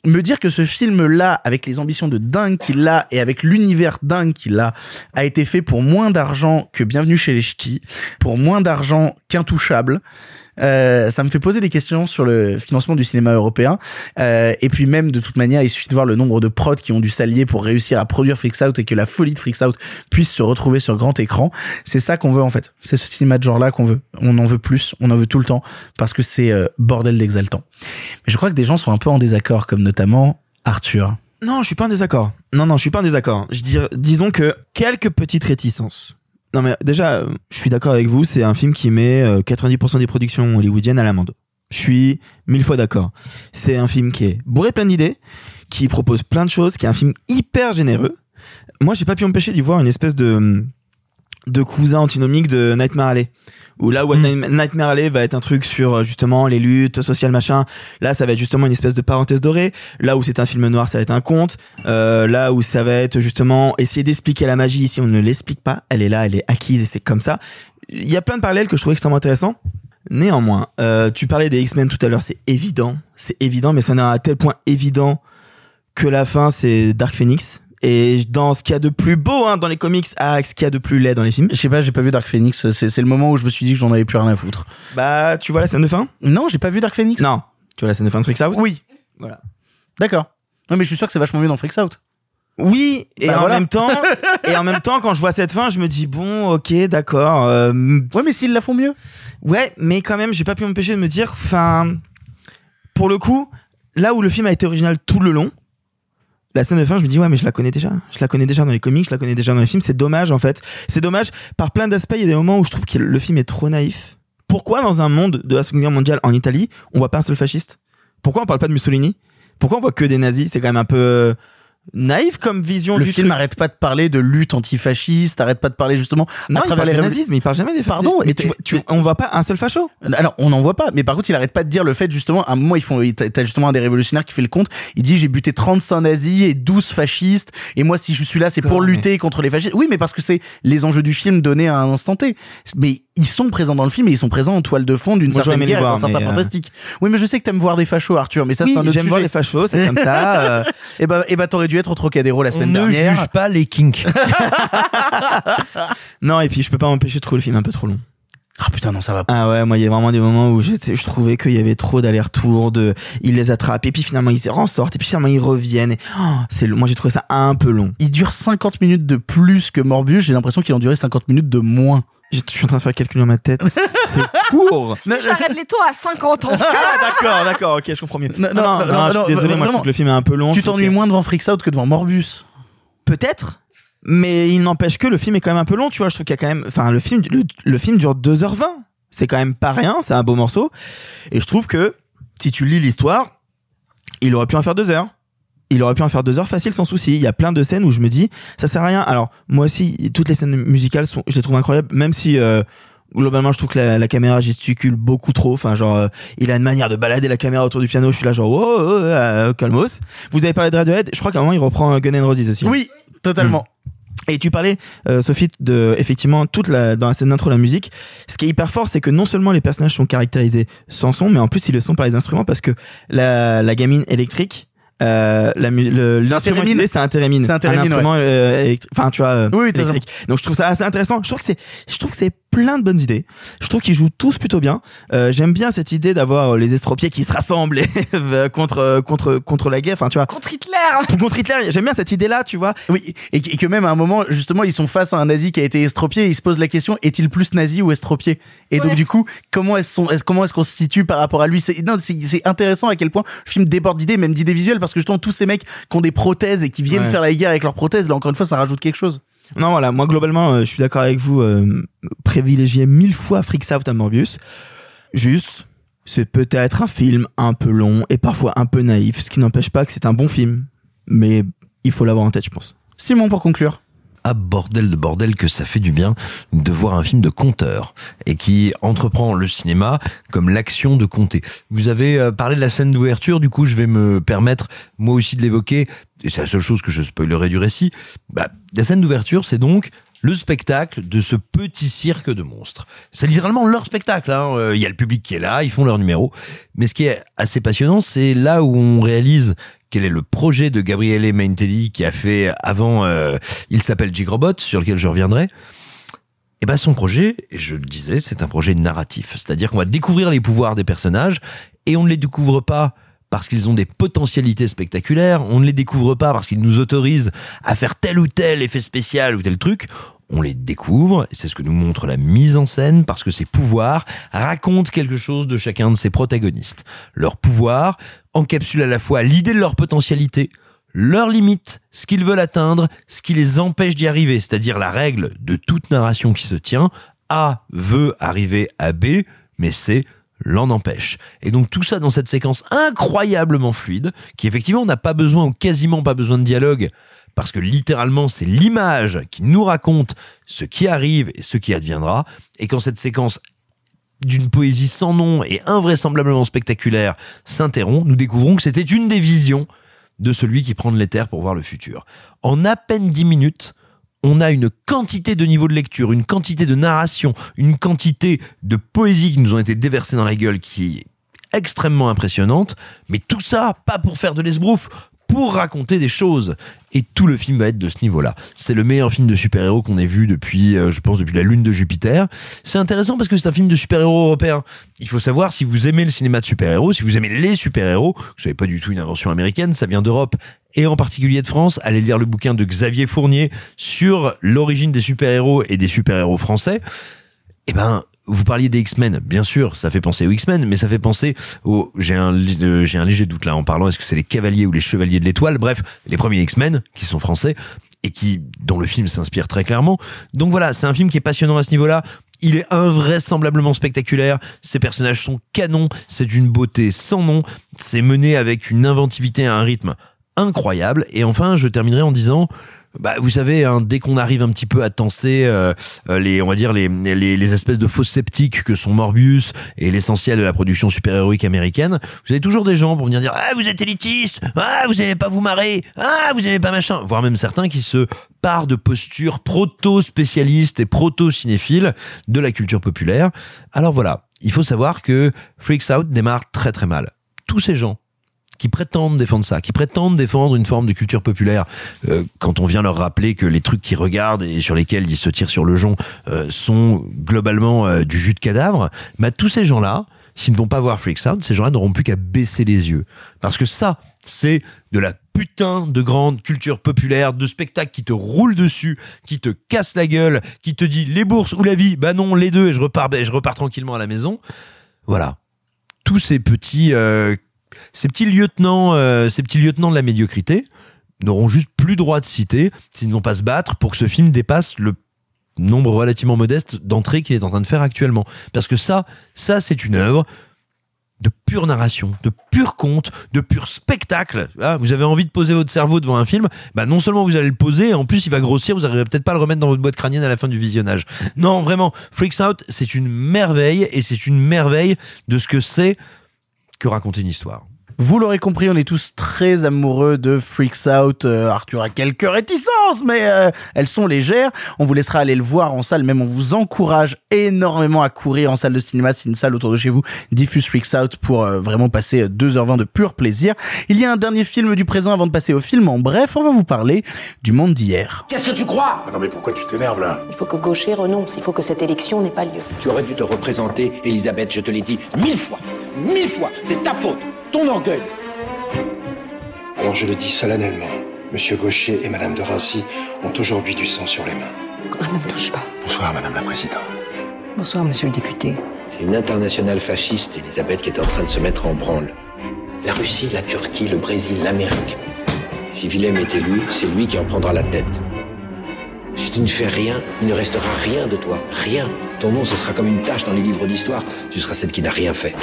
Speaker 1: me dire que ce film-là, avec les ambitions de dingue qu'il a et avec l'univers dingue qu'il a, a été fait pour moins d'argent que Bienvenue chez les Ch'tis, pour moins d'argent qu'Intouchable. Euh, ça me fait poser des questions sur le financement du cinéma européen. Euh, et puis même, de toute manière, il suffit de voir le nombre de prods qui ont dû s'allier pour réussir à produire Freaks Out et que la folie de Freaks Out puisse se retrouver sur grand écran. C'est ça qu'on veut en fait. C'est ce cinéma de genre-là qu'on veut. On en veut plus, on en veut tout le temps, parce que c'est euh, bordel d'exaltant. Mais je crois que des gens sont un peu en désaccord, comme notamment Arthur.
Speaker 3: Non, je suis pas en désaccord. Non, non, je suis pas en désaccord. Je dis, disons que quelques petites réticences. Non, mais déjà, euh, je suis d'accord avec vous, c'est un film qui met euh, 90% des productions hollywoodiennes à l'amende. Je suis mille fois d'accord. C'est un film qui est bourré plein d'idées, qui propose plein de choses, qui est un film hyper généreux. Moi, j'ai pas pu m'empêcher d'y voir une espèce de de cousin antinomique de Nightmare Alley. Où là où Nightmare Alley va être un truc sur euh, justement les luttes sociales machin, là ça va être justement une espèce de parenthèse dorée. Là où c'est un film noir, ça va être un conte. Euh, là où ça va être justement essayer d'expliquer la magie ici, on ne l'explique pas. Elle est là, elle est acquise et c'est comme ça. Il y a plein de parallèles que je trouve extrêmement intéressants. Néanmoins, euh, tu parlais des X-Men tout à l'heure, c'est évident, c'est évident, mais ça n'est à tel point évident que la fin c'est Dark Phoenix. Et dans ce qu'il y a de plus beau hein, dans les comics, à ce qu'il y a de plus laid dans les films.
Speaker 1: Je sais pas, j'ai pas vu Dark Phoenix. C'est le moment où je me suis dit que j'en avais plus rien à foutre.
Speaker 3: Bah, tu vois la scène de fin?
Speaker 1: Non, j'ai pas vu Dark Phoenix.
Speaker 3: Non. Tu vois la scène de fin de Freaks Out?
Speaker 1: Oui.
Speaker 3: Voilà.
Speaker 1: D'accord. Non, mais je suis sûr que c'est vachement mieux dans Freaks Out.
Speaker 3: Oui, et
Speaker 1: Bah
Speaker 3: en
Speaker 1: voilà.
Speaker 3: même temps, et en même temps, quand je vois cette fin, je me dis bon, ok, d'accord. euh,
Speaker 1: Ouais, mais s'ils la font mieux.
Speaker 3: Ouais, mais quand même, j'ai pas pu m'empêcher de me dire, enfin, pour le coup, là où le film a été original tout le long, la scène de fin, je me dis ouais, mais je la connais déjà. Je la connais déjà dans les comics, je la connais déjà dans les films. C'est dommage en fait. C'est dommage par plein d'aspects. Il y a des moments où je trouve que le film est trop naïf. Pourquoi dans un monde de la Seconde Guerre mondiale en Italie, on voit pas un seul fasciste? Pourquoi on parle pas de Mussolini? Pourquoi on voit que des nazis? C'est quand même un peu euh, naïf comme vision
Speaker 1: Le
Speaker 3: du
Speaker 1: film
Speaker 3: truc.
Speaker 1: arrête pas de parler de lutte antifasciste, arrête pas de parler justement
Speaker 3: Non,
Speaker 1: à
Speaker 3: il
Speaker 1: travers
Speaker 3: parle
Speaker 1: les
Speaker 3: des nazisme, mais il parle jamais des
Speaker 1: Pardon,
Speaker 3: mais
Speaker 1: et
Speaker 3: tu, tu- on voit pas un seul facho.
Speaker 1: Alors, on n'en voit pas, mais par contre, il arrête pas de dire le fait, justement, à un moment, ils font, t'as justement un des révolutionnaires qui fait le compte, il dit, j'ai buté 35 nazis et 12 fascistes, et moi, si je suis là, c'est pour lutter contre les fascistes. Oui, mais parce que c'est les enjeux du film donnés à un instant T. Mais ils sont présents dans le film et ils sont présents en toile de fond d'une certaine guerre, d'un
Speaker 3: voir,
Speaker 1: certain
Speaker 3: mais, euh,
Speaker 1: fantastique. Oui, mais je sais que t'aimes voir des fachos, Arthur, mais ça,
Speaker 3: oui,
Speaker 1: c'est un autre
Speaker 3: j'aime voir les fachos, c'est comme ça. euh,
Speaker 1: Et bah, et bah, t'aurais dû être au Trocadéro la
Speaker 4: On
Speaker 1: semaine
Speaker 4: ne
Speaker 1: dernière.
Speaker 4: juge pas les kinks.
Speaker 3: Non, et puis je peux pas m'empêcher de trouver le film un peu trop long.
Speaker 1: Ah putain, non, ça va pas.
Speaker 3: Ah ouais, moi il y a vraiment des moments où j'étais, je trouvais qu'il y avait trop d'aller-retour, de, ils les attrapent et puis finalement ils en sortent et puis finalement ils reviennent. Et, oh, c'est, long. moi j'ai trouvé ça un peu long.
Speaker 1: Il dure 50 minutes de plus que Morbius, j'ai l'impression qu'il en durait 50 minutes de moins.
Speaker 3: Je suis en train de faire le calcul dans ma tête. C'est court.
Speaker 2: J'arrête les taux à 50 ans.
Speaker 3: Ah d'accord, d'accord, ok, je comprends mieux.
Speaker 1: Non,
Speaker 3: Non, non,
Speaker 1: non,
Speaker 3: non,
Speaker 1: non,
Speaker 3: je suis
Speaker 1: non,
Speaker 3: désolé, moi je trouve que le film est un peu long.
Speaker 1: Tu t'ennuies
Speaker 3: que-
Speaker 1: moins devant Freaks Out que devant Morbius.
Speaker 3: Peut-être, mais il n'empêche que le film est quand même un peu long, tu vois. Je trouve qu'il y a quand même, enfin, le film, le, le film dure 2h20. C'est quand même pas rien, c'est un beau morceau. Et je trouve que, si tu lis l'histoire, il aurait pu en faire deux heures. Il aurait pu en faire deux heures facile sans souci. Il y a plein de scènes où je me dis, ça sert à rien. Alors, moi aussi, toutes les scènes musicales sont, je les trouve incroyables, même si, euh, globalement, je trouve que la, la caméra gesticule beaucoup trop. Enfin, genre, euh, il a une manière de balader la caméra autour du piano. Je suis là, genre, oh, oh, oh, euh, calmos. Vous avez parlé de Radiohead. Je crois qu'à un moment, il reprend Gun N' Roses aussi.
Speaker 1: Oui, totalement.
Speaker 3: Et tu parlais, euh, Sophie, de effectivement toute la dans la scène d'intro la musique. Ce qui est hyper fort, c'est que non seulement les personnages sont caractérisés sans son, mais en plus ils le sont par les instruments parce que la, la gamine électrique. Euh, la le- l'instrument utilisé c'est un thérémine
Speaker 1: C'est un thérémine,
Speaker 3: instrument euh, électri- enfin tu vois
Speaker 1: Oui, oui,
Speaker 3: électrique. donc je trouve ça assez intéressant. Je trouve que c'est je trouve que c'est plein de bonnes idées. Je trouve qu'ils jouent tous plutôt bien. Euh, j'aime bien cette idée d'avoir euh, les estropiés qui se rassemblent et, contre contre contre la guerre. Enfin tu vois.
Speaker 2: Contre Hitler.
Speaker 3: contre Hitler j'aime bien cette idée là tu vois.
Speaker 1: Oui, et que même à un moment, justement, ils sont face à un nazi qui a été estropié, et ils se posent la question est-il plus nazi ou estropié? Et donc du coup, comment est-ce qu'on est comment est-ce qu'on se situe par rapport à lui? C'est non, c'est c'est intéressant à quel point le film déborde d'idées, même d'idées visuelles, parce que justement tous ces mecs qui ont des prothèses et qui viennent
Speaker 3: Ouais.
Speaker 1: faire la guerre avec leurs prothèses, là encore une fois, ça rajoute quelque chose.
Speaker 3: Non, voilà, moi globalement, euh, je suis d'accord avec vous, euh, privilégier mille fois Freaks Out à Morbius. Juste, c'est peut-être un film un peu long et parfois un peu naïf, ce qui n'empêche pas que c'est un bon film. Mais il faut l'avoir en tête, je pense.
Speaker 1: Simon, pour conclure.
Speaker 4: Ah bordel de bordel que ça fait du bien de voir un film de conteur et qui entreprend le cinéma comme l'action de compter. Vous avez euh, parlé de la scène d'ouverture, du coup je vais me permettre moi aussi de l'évoquer et c'est la seule chose que je spoilerai du récit. Bah, la scène d'ouverture c'est donc le spectacle de ce petit cirque de monstres. C'est littéralement leur spectacle. hein. Euh, Il y a le public qui est là, ils font leur numéro. Mais ce qui est assez passionnant, c'est là où on réalise quel est le projet de Gabriele Maintelli qui a fait avant euh, Il s'appelle Jigrobot, sur lequel je reviendrai. Et ben son projet, et je le disais, c'est un projet narratif. C'est-à-dire qu'on va découvrir les pouvoirs des personnages et on ne les découvre pas parce qu'ils ont des potentialités spectaculaires, on ne les découvre pas parce qu'ils nous autorisent à faire tel ou tel effet spécial ou tel truc, on les découvre, et c'est ce que nous montre la mise en scène, parce que ces pouvoirs racontent quelque chose de chacun de ces protagonistes. Leurs pouvoirs encapsulent à la fois l'idée de leur potentialité, leurs limites, ce qu'ils veulent atteindre, ce qui les empêche d'y arriver, c'est-à-dire la règle de toute narration qui se tient, A veut arriver à B, mais C l'en empêche. Et donc tout ça dans cette séquence incroyablement fluide, qui effectivement n'a pas besoin ou quasiment pas besoin de dialogue, parce que littéralement c'est l'image qui nous raconte ce qui arrive et ce qui adviendra, et quand cette séquence d'une poésie sans nom et invraisemblablement spectaculaire s'interrompt, nous découvrons que c'était une des visions de celui qui prend de l'éther pour voir le futur. En à peine dix minutes, on a une quantité de niveaux de lecture, une quantité de narration, une quantité de poésie qui nous ont été déversées dans la gueule qui est extrêmement impressionnante, mais tout ça, pas pour faire de l'esbrouf, pour raconter des choses. Et tout le film va être de ce niveau-là. C'est le meilleur film de super-héros qu'on ait vu depuis, euh, je pense, depuis la Lune de Jupiter. C'est intéressant parce que c'est un film de super-héros européen. Il faut savoir si vous aimez le cinéma de super-héros, si vous aimez les super-héros, ce n'est pas du tout une invention américaine, ça vient d'Europe et en particulier de France. Allez lire le bouquin de Xavier Fournier sur l'origine des super-héros et des super-héros français. Eh ben, vous parliez des X-Men, bien sûr, ça fait penser aux X-Men, mais ça fait penser au. J'ai un, euh, un léger doute là en parlant. Est-ce que c'est les Cavaliers ou les Chevaliers de l'Étoile? Bref, les premiers X-Men qui sont français et qui dont le film s'inspire très clairement. Donc voilà, c'est un film qui est passionnant à ce niveau-là. Il est invraisemblablement spectaculaire. Ces personnages sont canons. C'est d'une beauté sans nom. C'est mené avec une inventivité à un rythme incroyable. Et enfin, je terminerai en disant bah, vous savez, hein, dès qu'on arrive un petit peu à tenser euh, euh, les, on va dire les, les, les espèces de fausses sceptiques que sont Morbius et l'essentiel de la production super-héroïque américaine, vous avez toujours des gens pour venir dire ah vous êtes élitiste, ah vous n'avez pas vous marrer, ah vous n'avez pas machin, voire même certains qui se partent de postures proto-spécialistes et proto-cinéphiles de la culture populaire. Alors voilà, il faut savoir que Freaks Out démarre très très mal. Tous ces gens qui prétendent défendre ça, qui prétendent défendre une forme de culture populaire, euh, quand on vient leur rappeler que les trucs qu'ils regardent et sur lesquels ils se tirent sur le jonc euh, sont globalement euh, du jus de cadavre, bah tous ces gens-là, s'ils ne vont pas voir Freaks Out, ces gens-là n'auront plus qu'à baisser les yeux. Parce que ça, c'est de la putain de grande culture populaire, de spectacle qui te roule dessus, qui te casse la gueule, qui te dit les bourses ou la vie, bah non, les deux, et je repars, je repars tranquillement à la maison. Voilà. Tous ces petits euh, ces petits lieutenants, euh, ces petits lieutenants de la médiocrité n'auront juste plus droit de citer s'ils ne vont pas se battre pour que ce film dépasse le nombre relativement modeste d'entrées qu'il est en train de faire actuellement. Parce que ça, ça c'est une œuvre de pure narration, de pur conte, de pur spectacle. Ah, vous avez envie de poser votre cerveau devant un film, bah non seulement vous allez le poser, en plus il va grossir, vous n'arriverez peut-être pas à le remettre dans votre boîte crânienne à la fin du visionnage. Non, vraiment, Freaks Out, c'est une merveille et c'est une merveille de ce que c'est que raconter une histoire.
Speaker 1: Vous l'aurez compris, on est tous très amoureux de Freaks Out. Euh, Arthur a quelques réticences, mais euh, elles sont légères. On vous laissera aller le voir en salle, même on vous encourage énormément à courir en salle de cinéma si une salle autour de chez vous diffuse Freaks Out pour euh, vraiment passer 2h20 de pur plaisir. Il y a un dernier film du présent avant de passer au film. En bref, on va vous parler du monde d'hier.
Speaker 16: Qu'est-ce que tu crois?
Speaker 11: Non mais pourquoi tu t'énerves là?
Speaker 17: Il faut que Gaucher renonce, il faut que cette élection n'ait pas lieu.
Speaker 16: Tu aurais dû te représenter, Elisabeth, je te l'ai dit mille fois. Mille fois. C'est ta faute. Ton orgueil.
Speaker 18: Alors je le dis solennellement. Monsieur Gaucher et Madame de Rincy ont aujourd'hui du sang sur les mains.
Speaker 17: Ah, ne me touche pas.
Speaker 18: Bonsoir, Madame la Présidente.
Speaker 17: Bonsoir, monsieur le député.
Speaker 16: C'est une internationale fasciste, Elisabeth, qui est en train de se mettre en branle. La Russie, la Turquie, le Brésil, l'Amérique. Si Willem est élu, c'est lui qui en prendra la tête. Si tu ne fais rien, il ne restera rien de toi. Rien. Ton nom, ce sera comme une tâche dans les livres d'histoire. Tu seras celle qui n'a rien fait.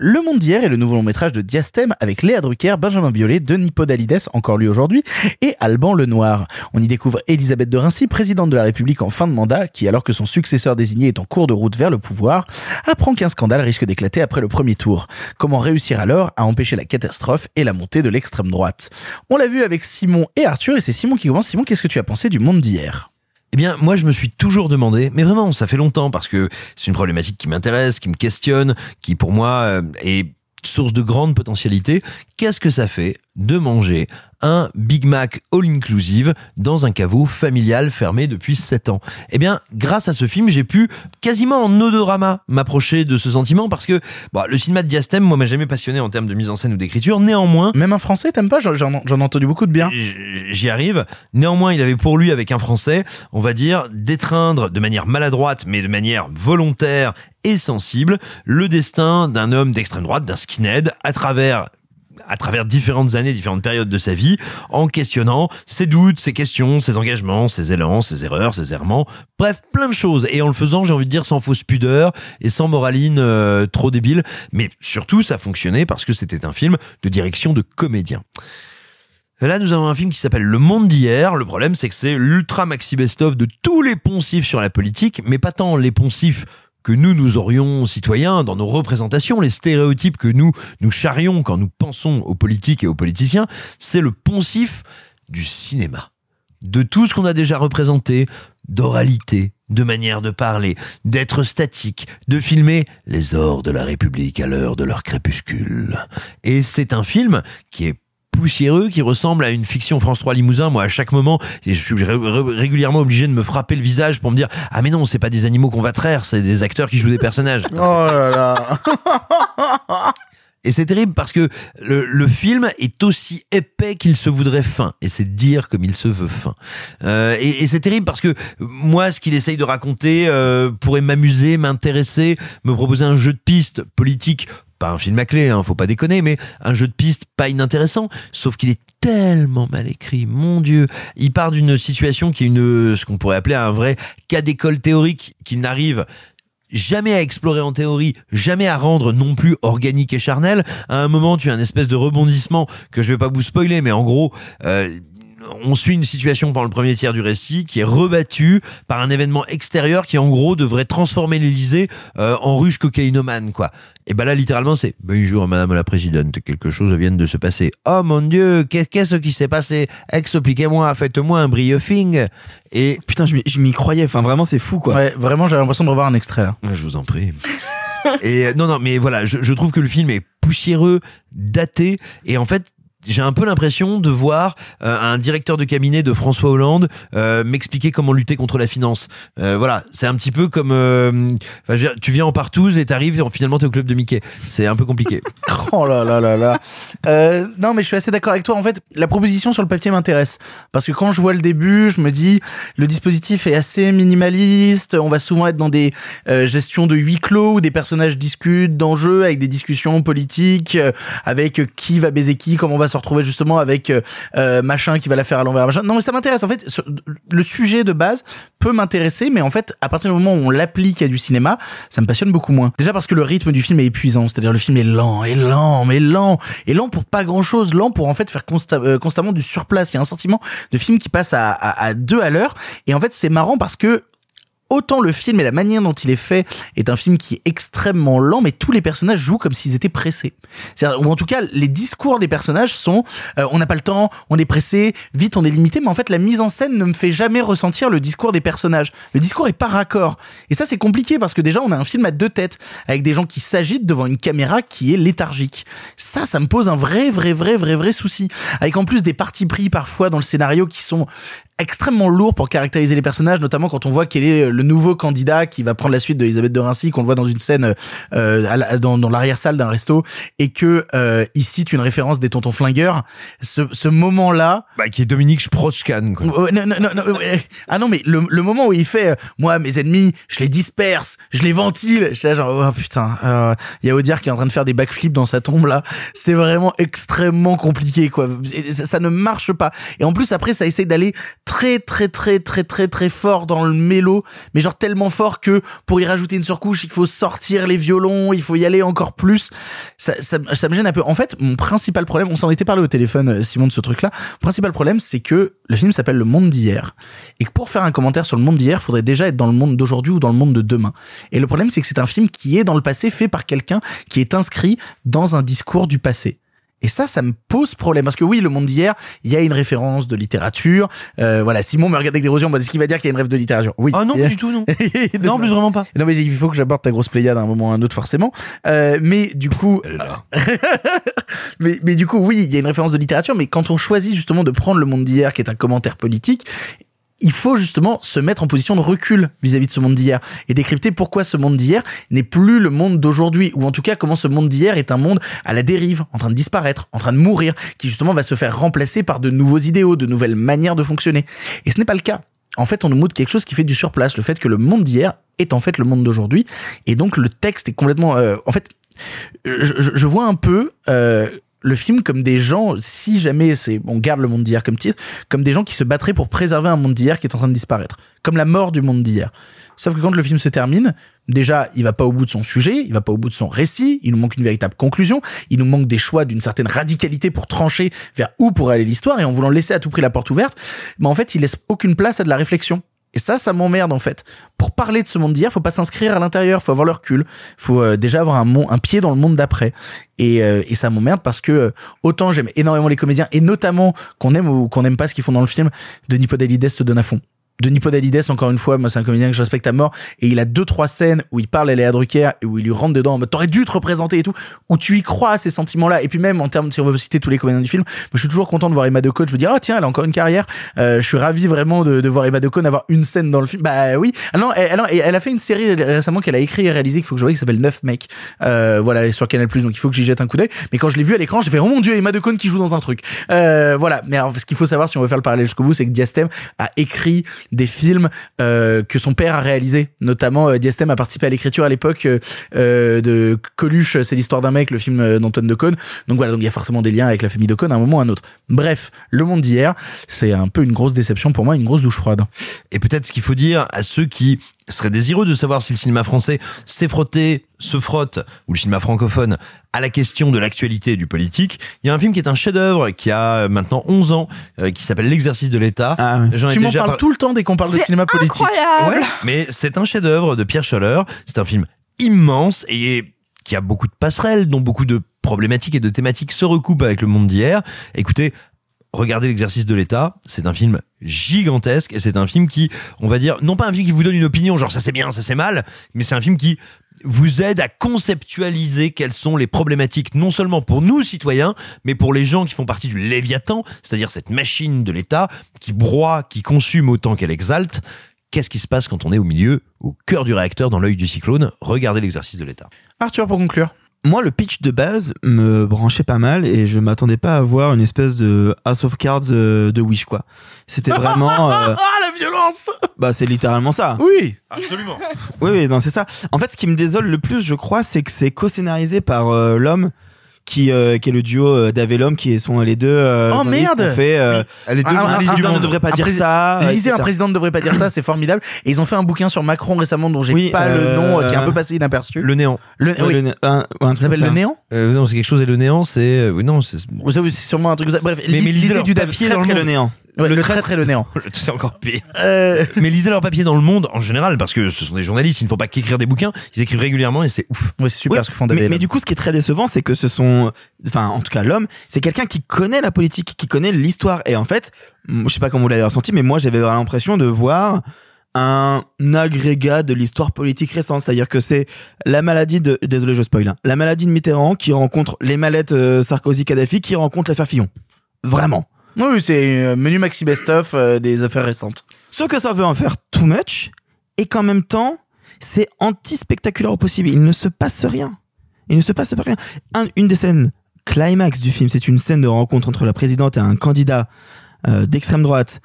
Speaker 1: Le Monde d'hier est le nouveau long métrage de Diastème avec Léa Drucker, Benjamin Biolay, Denis Podalides, encore lui aujourd'hui, et Alban Lenoir. On y découvre Elisabeth de Rincy, présidente de la République en fin de mandat, qui, alors que son successeur désigné est en cours de route vers le pouvoir, apprend qu'un scandale risque d'éclater après le premier tour. Comment réussir alors à empêcher la catastrophe et la montée de l'extrême droite? On l'a vu avec Simon et Arthur, et c'est Simon qui commence. Simon, qu'est-ce que tu as pensé du Monde d'hier?
Speaker 4: Eh bien, moi, je me suis toujours demandé, mais vraiment, ça fait longtemps, parce que c'est une problématique qui m'intéresse, qui me questionne, qui pour moi euh, est source de grande potentialité. Qu'est-ce que ça fait de manger un Big Mac all-inclusive dans un caveau familial fermé depuis 7 ans. Eh bien, grâce à ce film, j'ai pu quasiment en odorama m'approcher de ce sentiment parce que bah, le cinéma de Diastème, moi, m'a jamais passionné en termes de mise en scène ou d'écriture. Néanmoins...
Speaker 1: Même un français, t'aimes pas? J'en j'en ai entendu beaucoup de bien.
Speaker 4: J'y arrive. Néanmoins, il avait pour lui, avec un français, on va dire, d'étreindre de manière maladroite, mais de manière volontaire et sensible, le destin d'un homme d'extrême droite, d'un skinhead, à travers à travers différentes années, différentes périodes de sa vie, en questionnant ses doutes, ses questions, ses engagements, ses élans, ses erreurs, ses errements, bref, plein de choses. Et en le faisant, j'ai envie de dire, sans fausse pudeur et sans moraline euh, trop débile. Mais surtout, ça fonctionnait parce que c'était un film de direction de comédien. Là, nous avons un film qui s'appelle Le Monde d'hier. Le problème, c'est que c'est l'ultra maxi best-of de tous les poncifs sur la politique, mais pas tant les poncifs que nous, nous aurions, citoyens, dans nos représentations, les stéréotypes que nous, nous charrions quand nous pensons aux politiques et aux politiciens, c'est le poncif du cinéma. De tout ce qu'on a déjà représenté, d'oralité, de manière de parler, d'être statique, de filmer les ors de la République à l'heure de leur crépuscule. Et c'est un film qui est poussiéreux qui ressemble à une fiction France 3 Limousin. Moi, à chaque moment, je suis régulièrement obligé de me frapper le visage pour me dire ah mais non, c'est pas des animaux qu'on va traire, c'est des acteurs qui jouent des personnages.
Speaker 1: Oh là là.
Speaker 4: Et c'est terrible parce que le, le, film est aussi épais qu'il se voudrait fin. Et c'est dire comme il se veut fin. Euh, et, et c'est terrible parce que moi, ce qu'il essaye de raconter euh, pourrait m'amuser, m'intéresser, me proposer un jeu de piste politique pas un film à clé, hein, faut pas déconner, mais un jeu de piste pas inintéressant, sauf qu'il est tellement mal écrit, mon dieu. Il part d'une situation qui est une, ce qu'on pourrait appeler un vrai cas d'école théorique qu'il n'arrive jamais à explorer en théorie, jamais à rendre non plus organique et charnel. À un moment, tu as un espèce de rebondissement que je vais pas vous spoiler, mais en gros, euh, on suit une situation pendant le premier tiers du récit qui est rebattue par un événement extérieur qui en gros devrait transformer l'Élysée euh, en ruche cocaïnomane quoi. Et ben là littéralement c'est bonjour madame la présidente, quelque chose vient de se passer. Oh mon dieu, qu'est-ce qui s'est passé? Expliquez-moi, faites-moi un briefing. Et
Speaker 3: putain, je m'y croyais, enfin vraiment c'est fou quoi.
Speaker 1: Ouais, vraiment j'ai l'impression de revoir un extrait là.
Speaker 4: Je vous en prie. et non non mais voilà, je, je trouve que le film est poussiéreux, daté et en fait j'ai un peu l'impression de voir euh, un directeur de cabinet de François Hollande euh, m'expliquer comment lutter contre la finance. Euh, voilà, c'est un petit peu comme dire, tu viens en partouze et t'arrives finalement t'es au club de Mickey. C'est un peu compliqué.
Speaker 1: oh là là là là. non mais je suis assez d'accord avec toi. En fait, la proposition sur le papier m'intéresse parce que quand je vois le début, je me dis le dispositif est assez minimaliste. On va souvent être dans des gestions de huis clos où des personnages discutent d'enjeux avec des discussions politiques, avec qui va baiser qui, comment on va se retrouver justement avec euh, euh, machin qui va la faire à l'envers non mais ça m'intéresse. En fait le sujet de base peut m'intéresser mais en fait à partir du moment où on l'applique à du cinéma ça me passionne beaucoup moins. Déjà parce que le rythme du film est épuisant c'est-à-dire le film est lent et lent mais lent et lent pour pas grand chose lent pour en fait faire euh, constamment du surplace. Il y a un sentiment de film qui passe à, à, à deux à l'heure et en fait c'est marrant parce que autant le film et la manière dont il est fait est un film qui est extrêmement lent, mais tous les personnages jouent comme s'ils étaient pressés. Ou en tout cas, les discours des personnages sont euh, on n'a pas le temps, on est pressé, vite on est limité, mais en fait la mise en scène ne me fait jamais ressentir le discours des personnages. Le discours est pas raccord. Et ça c'est compliqué parce que déjà on a un film à deux têtes, avec des gens qui s'agitent devant une caméra qui est léthargique. Ça, ça me pose un vrai, vrai, vrai, vrai, vrai souci. Avec en plus des partis pris parfois dans le scénario qui sont extrêmement lourd pour caractériser les personnages, notamment quand on voit quel est le nouveau candidat qui va prendre la suite de Elisabeth de Rincy, qu'on le voit dans une scène euh, dans, dans l'arrière-salle d'un resto, et que euh, il cite une référence des tontons flingueurs. Ce, ce moment-là,
Speaker 4: bah, qui est Dominique Sprochkan.
Speaker 1: Quoi. Non, non, non, non, ah non, mais le, le moment où il fait, euh, moi mes ennemis, je les disperse, je les ventile. Je genre oh putain, il euh, y a Audiard qui est en train de faire des backflips dans sa tombe là. C'est vraiment extrêmement compliqué quoi. Ça, ça ne marche pas. Et en plus après ça essaye d'aller très très très très très très fort dans le mélo, mais genre tellement fort que pour y rajouter une surcouche, il faut sortir les violons, il faut y aller encore plus. Ça, ça, ça me gêne un peu. En fait, mon principal problème, on s'en était parlé au téléphone, euh, Simon, de ce truc-là. Mon principal problème, c'est que le film s'appelle Le Monde d'hier, et que pour faire un commentaire sur le monde d'hier, faudrait déjà être dans le monde d'aujourd'hui ou dans le monde de demain. Et le problème, c'est que c'est un film qui est dans le passé, fait par quelqu'un qui est inscrit dans un discours du passé. Et ça, ça me pose problème parce que oui, le monde d'hier, il y a une référence de littérature. Euh, voilà, Simon me regarde avec des en mode est-ce qu'il va dire qu'il y a une rêve de littérature Oui.
Speaker 4: Ah non, pas du tout, non. non, plus vraiment pas.
Speaker 1: Non, mais il faut que j'aborde ta grosse pléiade à un moment ou à un autre forcément. Euh, mais du coup, mais mais du coup, oui, il y a une référence de littérature. Mais quand on choisit justement de prendre le monde d'hier, qui est un commentaire politique, il faut justement se mettre en position de recul vis-à-vis de ce monde d'hier et décrypter pourquoi ce monde d'hier n'est plus le monde d'aujourd'hui ou en tout cas comment ce monde d'hier est un monde à la dérive, en train de disparaître, en train de mourir, qui justement va se faire remplacer par de nouveaux idéaux, de nouvelles manières de fonctionner. Et ce n'est pas le cas. En fait, on nous montre quelque chose qui fait du surplace, le fait que le monde d'hier est en fait le monde d'aujourd'hui et donc le texte est complètement euh, en fait je, vois un peu euh, le film comme des gens, si jamais c'est, on garde le monde d'hier comme titre, comme des gens qui se battraient pour préserver un monde d'hier qui est en train de disparaître. Comme la mort du monde d'hier. Sauf que quand le film se termine, déjà, il va pas au bout de son sujet, il va pas au bout de son récit, il nous manque une véritable conclusion, il nous manque des choix d'une certaine radicalité pour trancher vers où pourrait aller l'histoire et en voulant laisser à tout prix la porte ouverte, mais en fait, il laisse aucune place à de la réflexion. Et ça, ça m'emmerde en fait. Pour parler de ce monde d'hier, faut pas s'inscrire à l'intérieur, faut avoir le recul, faut euh, déjà avoir un, un pied dans le monde d'après. Et, euh, et ça m'emmerde parce que euh, autant j'aime énormément les comédiens et notamment qu'on aime ou qu'on n'aime pas ce qu'ils font dans le film, Denis Podalides se donne à fond. Denis Podalides, encore une fois, moi c'est un comédien que je respecte à mort et il a deux trois scènes où il parle à Léa Drucker et où il lui rentre dedans en mode t'aurais dû te représenter et tout, où tu y crois à ces sentiments-là. Et puis même en termes, si on veut citer tous les comédiens du film, je suis toujours content de voir Emma Decaune. Je me dis oh tiens, elle a encore une carrière. Euh, je suis ravi vraiment de, de voir Emma Decaune avoir une scène dans le film. Bah oui. Ah non, elle, elle, elle a fait une série récemment qu'elle a écrit et réalisé qu'il faut que je voie qui s'appelle Neuf mecs. Euh, voilà sur Canal donc il faut que j'y jette un coup d'œil. Mais quand je l'ai vu à l'écran, j'ai fait oh mon dieu Emma Decaune qui joue dans un truc. Euh, voilà. Mais alors, ce qu'il faut savoir si on veut faire le parallèle jusqu'au bout, c'est que a écrit des films euh, que son père a réalisé. Notamment, euh, Diastème a participé à l'écriture à l'époque euh, euh, de Coluche, c'est l'histoire d'un mec, le film euh, d'Antoine Decaune. Donc voilà, donc il y a forcément des liens avec la famille Decaune à un moment ou à un autre. Bref, le monde d'hier, c'est un peu une grosse déception pour moi, une grosse douche froide.
Speaker 4: Et peut-être ce qu'il faut dire à ceux qui seraient désireux de savoir si le cinéma français s'est frotté, se frotte, ou le cinéma francophone, à la question de l'actualité et du politique. Il y a un film qui est un chef-d'œuvre, qui a maintenant 11 ans, euh, qui s'appelle L'exercice de l'État. J'en ai
Speaker 1: Tu m'en parles
Speaker 4: par-
Speaker 1: tout le temps dès qu'on parle de cinéma politique.
Speaker 2: incroyable.
Speaker 4: Ouais, mais c'est un chef-d'œuvre de Pierre Chaleur. C'est un film immense et qui a beaucoup de passerelles, dont beaucoup de problématiques et de thématiques se recoupent avec le monde d'hier. Écoutez, regardez l'exercice de l'État. C'est un film gigantesque et c'est un film qui, on va dire, non pas un film qui vous donne une opinion, genre ça c'est bien, ça c'est mal, mais c'est un film qui vous aide à conceptualiser quelles sont les problématiques, non seulement pour nous citoyens, mais pour les gens qui font partie du Léviathan, c'est-à-dire cette machine de l'État qui broie, qui consume autant qu'elle exalte. Qu'est-ce qui se passe quand on est au milieu, au cœur du réacteur, dans l'œil du cyclone? Regardez l'exercice de l'État.
Speaker 1: Arthur, pour conclure.
Speaker 3: Moi, le pitch de base me branchait pas mal et je m'attendais pas à voir une espèce de House of Cards euh, de Wish, quoi. C'était vraiment, euh,
Speaker 1: Ah, la violence
Speaker 3: bah, c'est littéralement ça.
Speaker 1: Oui
Speaker 4: Absolument.
Speaker 3: Oui, oui, non, c'est ça. En fait, ce qui me désole le plus, je crois, c'est que c'est co-scénarisé par euh, l'homme qui, euh, qui est le duo euh, Dave et l'homme, qui sont les deux. euh,
Speaker 1: Oh, merde
Speaker 3: qui ont fait. euh,
Speaker 4: Elle est
Speaker 1: Ah,
Speaker 3: un
Speaker 1: un-
Speaker 3: président
Speaker 1: un-
Speaker 3: ne devrait pas
Speaker 1: un
Speaker 3: dire ça. euh,
Speaker 1: Lisez, un
Speaker 3: etc.
Speaker 1: président ne devrait pas dire ça, c'est formidable. Et ils ont fait un bouquin sur Macron récemment dont j'ai
Speaker 3: Oui,
Speaker 1: pas le
Speaker 3: euh,
Speaker 1: nom, euh, qui est un peu passé inaperçu.
Speaker 4: Le néant.
Speaker 1: Le, oui.
Speaker 3: le un- un
Speaker 1: Ça s'appelle le néant
Speaker 4: Euh, non, c'est quelque chose et le néant, c'est euh, oui non, c'est
Speaker 1: sûrement un truc. comme ça. Bref,
Speaker 4: Mais- mais lisez
Speaker 1: du
Speaker 4: papier dans le
Speaker 3: néant.
Speaker 1: Ouais,
Speaker 4: Le
Speaker 1: le très très le néant.
Speaker 4: c'est encore pire.
Speaker 1: Euh,
Speaker 4: Mais lisez leur papier dans le monde en général parce que ce sont des journalistes, il ne faut pas qu'écrire des bouquins, ils écrivent régulièrement et c'est ouf.
Speaker 1: ouais, c'est super ce que font
Speaker 3: mais, mais du coup, ce qui est très décevant, c'est que ce sont, enfin, en tout cas, l'homme, c'est quelqu'un qui connaît la politique, qui connaît l'histoire. Et en fait, je sais pas comment vous l'avez ressenti, mais moi, j'avais l'impression de voir un agrégat de l'histoire politique récente. C'est-à-dire que c'est la maladie de, désolé, je spoil, hein, la maladie de Mitterrand qui rencontre les mallettes euh, Sarkozy-Kadhafi qui rencontre l'affaire Fillon. Vraiment.
Speaker 1: Oui, c'est un menu maxi best-of euh, des affaires récentes.
Speaker 3: Sauf que ça veut en faire too much et qu'en même temps, c'est anti-spectaculaire au possible. Il ne se passe rien. Il ne se passe rien. Un- une des scènes climax du film, c'est une scène de rencontre entre la présidente et un candidat euh, d'extrême droite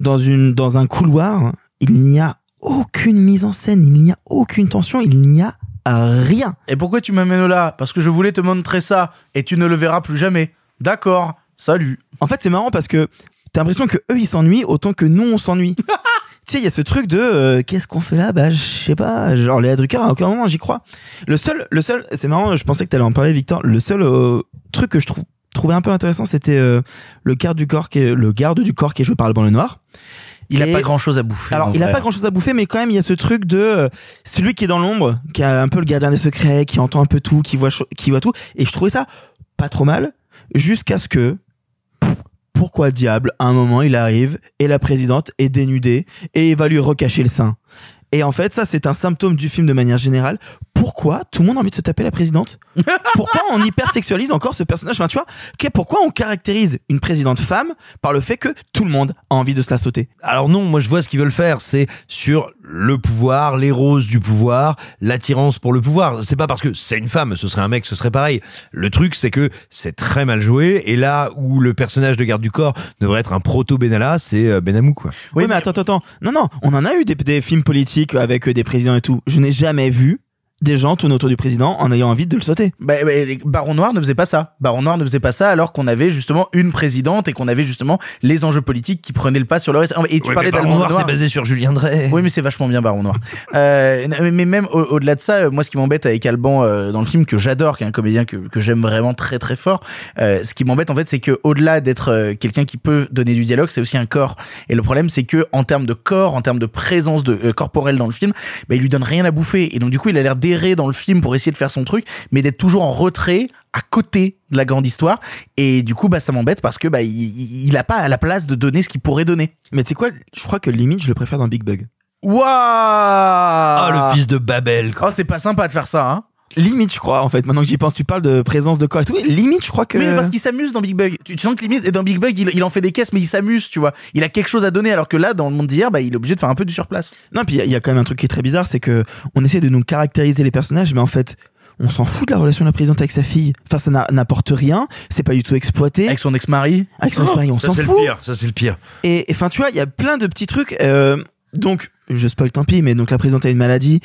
Speaker 3: dans une dans un couloir. Il n'y a aucune mise en scène, il n'y a aucune tension, il n'y a rien.
Speaker 1: Et pourquoi tu m'amènes là? Parce que je voulais te montrer ça et tu ne le verras plus jamais. D'accord. Salut.
Speaker 3: En fait, c'est marrant parce que t'as l'impression que eux ils s'ennuient autant que nous on s'ennuie. tu sais, il y a ce truc de euh, qu'est-ce qu'on fait là? Bah, je sais pas. Genre Léa Drucker, à aucun moment j'y crois. Le seul, le seul, c'est marrant. Je pensais que t'allais en parler, Victor. Le seul euh, truc que je trouve trouvais un peu intéressant, c'était euh, le garde du corps qui est le garde du corps qui est joué par le noir.
Speaker 1: Il a
Speaker 3: Et-
Speaker 1: pas grand chose à bouffer.
Speaker 3: alors, il a
Speaker 1: vrai.
Speaker 3: pas grand chose à bouffer, mais quand même, il y a ce truc de euh, celui qui est dans l'ombre, qui a un peu le gardien des secrets, qui entend un peu tout, qui voit, qui voit tout. Et je trouvais ça pas trop mal, jusqu'à ce que, pourquoi diable, à un moment, il arrive et la présidente est dénudée et il va lui recacher le sein. Et en fait, ça, c'est un symptôme du film de manière générale. Pourquoi tout le monde a envie de se taper la présidente? Pourquoi on hypersexualise encore ce personnage? Enfin, tu vois, pourquoi on caractérise une présidente femme par le fait que tout le monde a envie de se la sauter?
Speaker 4: Alors non, moi je vois ce qu'ils veulent faire, c'est sur le pouvoir, les roses du pouvoir, l'attirance pour le pouvoir. C'est pas parce que c'est une femme, ce serait un mec, ce serait pareil. Le truc c'est que c'est très mal joué et là où le personnage de garde du corps devrait être un proto Benalla, c'est euh, Benamou quoi.
Speaker 3: Oui, mais attends, attends, attends. Non, non, on en a eu des, des films politiques avec euh, des présidents et tout. Je n'ai jamais vu des gens tourner autour du président en ayant envie de le sauter.
Speaker 1: Bah, bah, les Baron Noir ne faisait pas ça. Baron Noir ne faisait pas ça alors qu'on avait justement une présidente et qu'on avait justement les enjeux politiques qui prenaient le pas sur le reste. Et tu
Speaker 4: Ouais,
Speaker 1: parlais d'Allemande
Speaker 4: Noir, c'est basé sur Julien Drey.
Speaker 1: Oui, mais c'est vachement bien Baron Noir. Euh, mais même au- au-delà de ça, euh, moi, ce qui m'embête avec Alban euh, dans le film que j'adore, qui est un comédien que, que j'aime vraiment très très fort, euh, ce qui m'embête en fait, c'est que au-delà d'être euh, quelqu'un qui peut donner du dialogue, c'est aussi un corps. Et le problème, c'est que en termes de corps, en termes de présence de euh, corporelle dans le film, bah, il lui donne rien à bouffer. Et donc du coup, il a l'air dans le film pour essayer de faire son truc, mais d'être toujours en retrait à côté de la grande histoire. Et du coup, bah, ça m'embête parce que bah, il, il il a pas à la place de donner ce qu'il pourrait donner.
Speaker 3: Mais tu sais quoi, je crois que limite, je le préfère dans Big Bug.
Speaker 1: Waouh
Speaker 4: Ah, le fils de Babel.
Speaker 1: Oh, c'est pas sympa de faire ça, hein.
Speaker 3: Limite, je crois, en fait. Maintenant que j'y pense, tu parles de présence de corps et tout. Limite, je crois que.
Speaker 1: Oui, mais parce qu'il s'amuse dans Big Bug. Tu, tu sens que limite, dans Big Bug, il, il en fait des caisses, mais il s'amuse, tu vois. Il a quelque chose à donner, alors que là, dans le monde d'hier, bah, il est obligé de faire un peu du surplace.
Speaker 3: Non, puis il y a- il y, a quand même un truc qui est très bizarre, c'est que on essaie de nous caractériser les personnages, mais en fait, on s'en fout de la relation de la présidente avec sa fille. Enfin, ça n'a- n'apporte rien. C'est pas du tout exploité.
Speaker 1: Avec son ex-mari.
Speaker 3: Avec son ex-mari, on
Speaker 4: ça
Speaker 3: s'en
Speaker 4: c'est
Speaker 3: fout.
Speaker 4: le pire, ça c'est le pire.
Speaker 3: Et enfin, tu vois, il y a plein de petits trucs. euh, donc, je spoil, tant pis, mais donc la présidente a une maladie.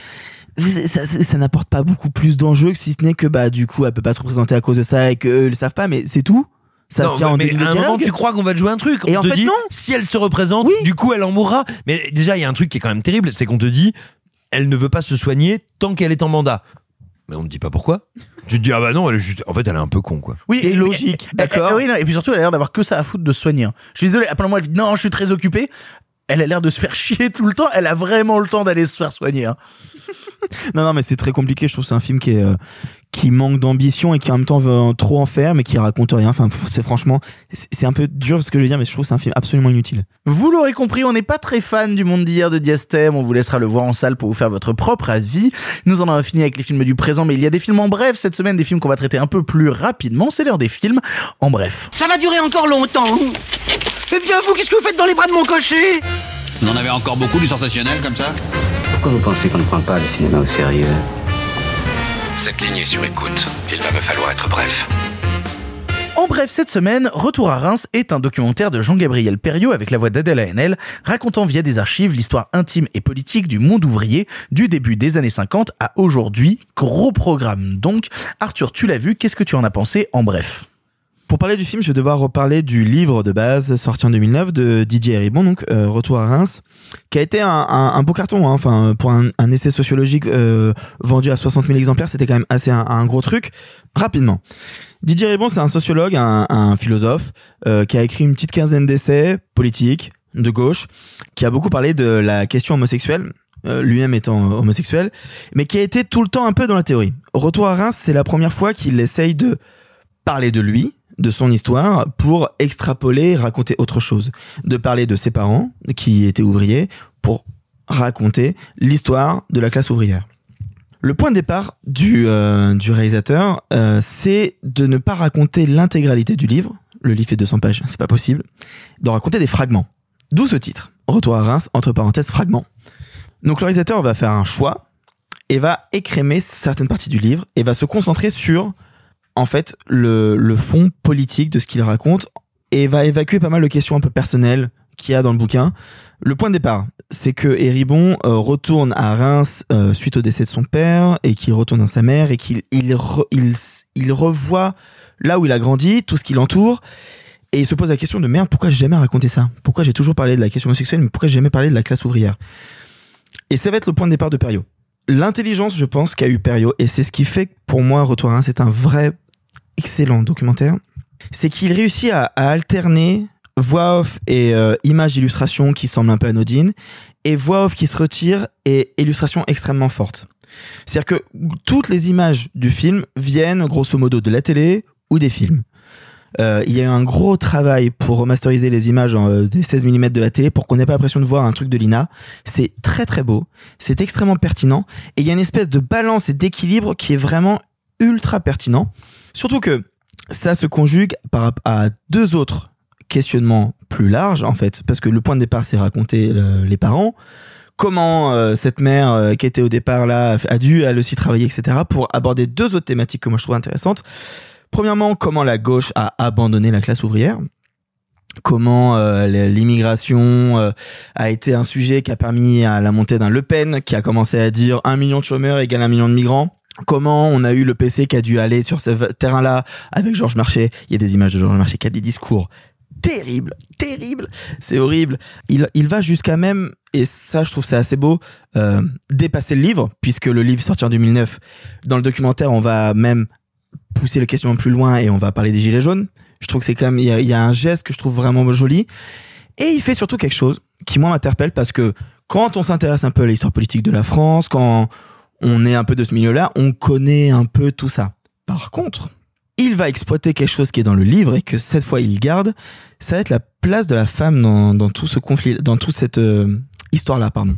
Speaker 3: Ça, ça- ça n'apporte pas beaucoup plus d'enjeux que si ce n'est que bah du coup elle peut pas se représenter à cause de ça et qu'eux le savent pas, mais c'est tout. Ça
Speaker 4: non,
Speaker 3: se tient en
Speaker 4: mais
Speaker 3: deux
Speaker 4: à un moment, tu crois qu'on va te jouer un truc.
Speaker 3: Et
Speaker 4: on
Speaker 3: en
Speaker 4: te
Speaker 3: fait,
Speaker 4: dit,
Speaker 3: non.
Speaker 4: si elle se représente, du coup, elle en mourra. Mais déjà, il y a un truc qui est quand même terrible, c'est qu'on te dit, elle ne veut pas se soigner tant qu'elle est en mandat. Mais on ne dit pas pourquoi. Tu te dis, ah bah non, elle est juste, en fait, elle est un peu con, quoi.
Speaker 1: Oui,
Speaker 3: C'est
Speaker 1: et-
Speaker 3: logique,
Speaker 1: et-
Speaker 3: d'accord.
Speaker 1: et- oui, non, et puis surtout, elle a l'air d'avoir que ça à foutre de se soigner. hein. Je suis désolé, à plein moment, elle dit non, je suis très occupée. Elle a l'air de se faire chier tout le temps. Elle a vraiment le temps d'aller se faire soigner. Hein.
Speaker 3: Non, non, mais c'est très compliqué. Je trouve que c'est un film qui est, euh, qui manque d'ambition et qui en même temps veut trop en faire, mais qui raconte rien. Enfin, c'est franchement, c'est c'est un peu dur ce que je veux dire, mais je trouve que c'est un film absolument inutile.
Speaker 1: Vous l'aurez compris, on n'est pas très fan du monde d'hier de Diastème. On vous laissera le voir en salle pour vous faire votre propre avis. Nous en avons fini avec les films du présent, mais il y a des films en bref cette semaine, des films qu'on va traiter un peu plus rapidement. C'est l'heure des films en bref.
Speaker 10: Ça va durer encore longtemps. Eh bien, vous, qu'est-ce que vous faites dans les bras de mon cocher?
Speaker 19: Vous en avez encore beaucoup du sensationnel comme ça
Speaker 8: Pourquoi vous pensez qu'on ne prend pas le cinéma au sérieux?
Speaker 16: Cette ligne est sur écoute. Il va me falloir être bref.
Speaker 1: En bref, cette semaine, Retour à Reims est un documentaire de Jean-Gabriel Perriot avec la voix d'Adèle Haenel, racontant via des archives l'histoire intime et politique du monde ouvrier du début des années 50 à aujourd'hui. Gros programme donc. Arthur, tu l'as vu, qu'est-ce que tu en as pensé en bref?
Speaker 3: Pour parler du film, je vais devoir reparler du livre de base sorti en 2009 de Didier Héribon, donc euh, Retour à Reims, qui a été un, un, un beau carton. hein. Enfin, pour un, un essai sociologique euh, vendu à 60 000 exemplaires, c'était quand même assez un, gros truc. Rapidement. Didier Héribon, c'est un sociologue, un, un philosophe, euh, qui a écrit une petite quinzaine d'essais politiques de gauche, qui a beaucoup parlé de la question homosexuelle, euh, lui-même étant homosexuel, mais qui a été tout le temps un peu dans la théorie. Retour à Reims, c'est la première fois qu'il essaye de parler de lui, de son histoire, pour extrapoler, raconter autre chose. De parler de ses parents, qui étaient ouvriers, pour raconter l'histoire de la classe ouvrière. Le point de départ du, euh, du réalisateur, euh, c'est de ne pas raconter l'intégralité du livre. Le livre fait 200 pages, c'est pas possible. D'en raconter des fragments. D'où ce titre. Retour à Reims, entre parenthèses, fragments. Donc le réalisateur va faire un choix et va écrémer certaines parties du livre et va se concentrer sur, en fait, le, fond politique de ce qu'il raconte et va évacuer pas mal de questions un peu personnelles qu'il y a dans le bouquin. Le point de départ, c'est que Héribon euh, retourne à Reims euh, suite au décès de son père et qu'il retourne dans sa mère et qu'il il, il, revoit là où il a grandi, tout ce qui l'entoure Et il se pose la question de merde, pourquoi j'ai jamais raconté ça? Pourquoi j'ai toujours parlé de la question homosexuelle, mais pourquoi j'ai jamais parlé de la classe ouvrière? Et ça va être le point de départ de Perio. L'intelligence, je pense, qu'a eu Perio, et c'est ce qui fait que pour moi, Retour à 1, c'est un vrai excellent documentaire, c'est qu'il réussit à, alterner voix off et euh, images d'illustration qui semblent un peu anodines, et voix off qui se retire et illustration extrêmement forte. C'est-à-dire que toutes les images du film viennent grosso modo de la télé ou des films. Euh, il y a eu un gros travail pour remasteriser les images en, euh, des 16 mm de la télé pour qu'on n'ait pas l'impression de voir un truc de Lina. C'est très très beau, c'est extrêmement pertinent et il y a une espèce de balance et d'équilibre qui est vraiment ultra pertinent. Surtout que ça se conjugue par à deux autres questionnements plus larges en fait, parce que le point de départ c'est raconter euh, les parents, comment euh, cette mère euh, qui était au départ là a dû elle aussi travailler etc pour aborder deux autres thématiques que moi je trouve intéressantes. Premièrement, comment la gauche a abandonné la classe ouvrière comment l'immigration a été un sujet qui a permis à la montée d'un Le Pen qui a commencé à dire un million de chômeurs égale un million de migrants. Comment on a eu le PC qui a dû aller sur ce terrain-là avec Georges Marchais. Il y a des images de Georges Marchais qui a des discours terribles, terribles. C'est horrible. Il, il va jusqu'à même, et ça je trouve c'est assez beau, euh, dépasser le livre, puisque le livre sorti en 2009. Dans le documentaire, on va même pousser le questionnement plus loin et on va parler des gilets jaunes. Je trouve que c'est quand même, il y, y a un geste que je trouve vraiment joli. Et il fait surtout quelque chose qui moi m'interpelle parce que quand on s'intéresse un peu à l'histoire politique de la France, quand on est un peu de ce milieu-là, on connaît un peu tout ça. Par contre, il va exploiter quelque chose qui est dans le livre et que cette fois il garde, ça va être la place de la femme dans, tout ce conflit, dans toute cette euh, histoire-là, pardon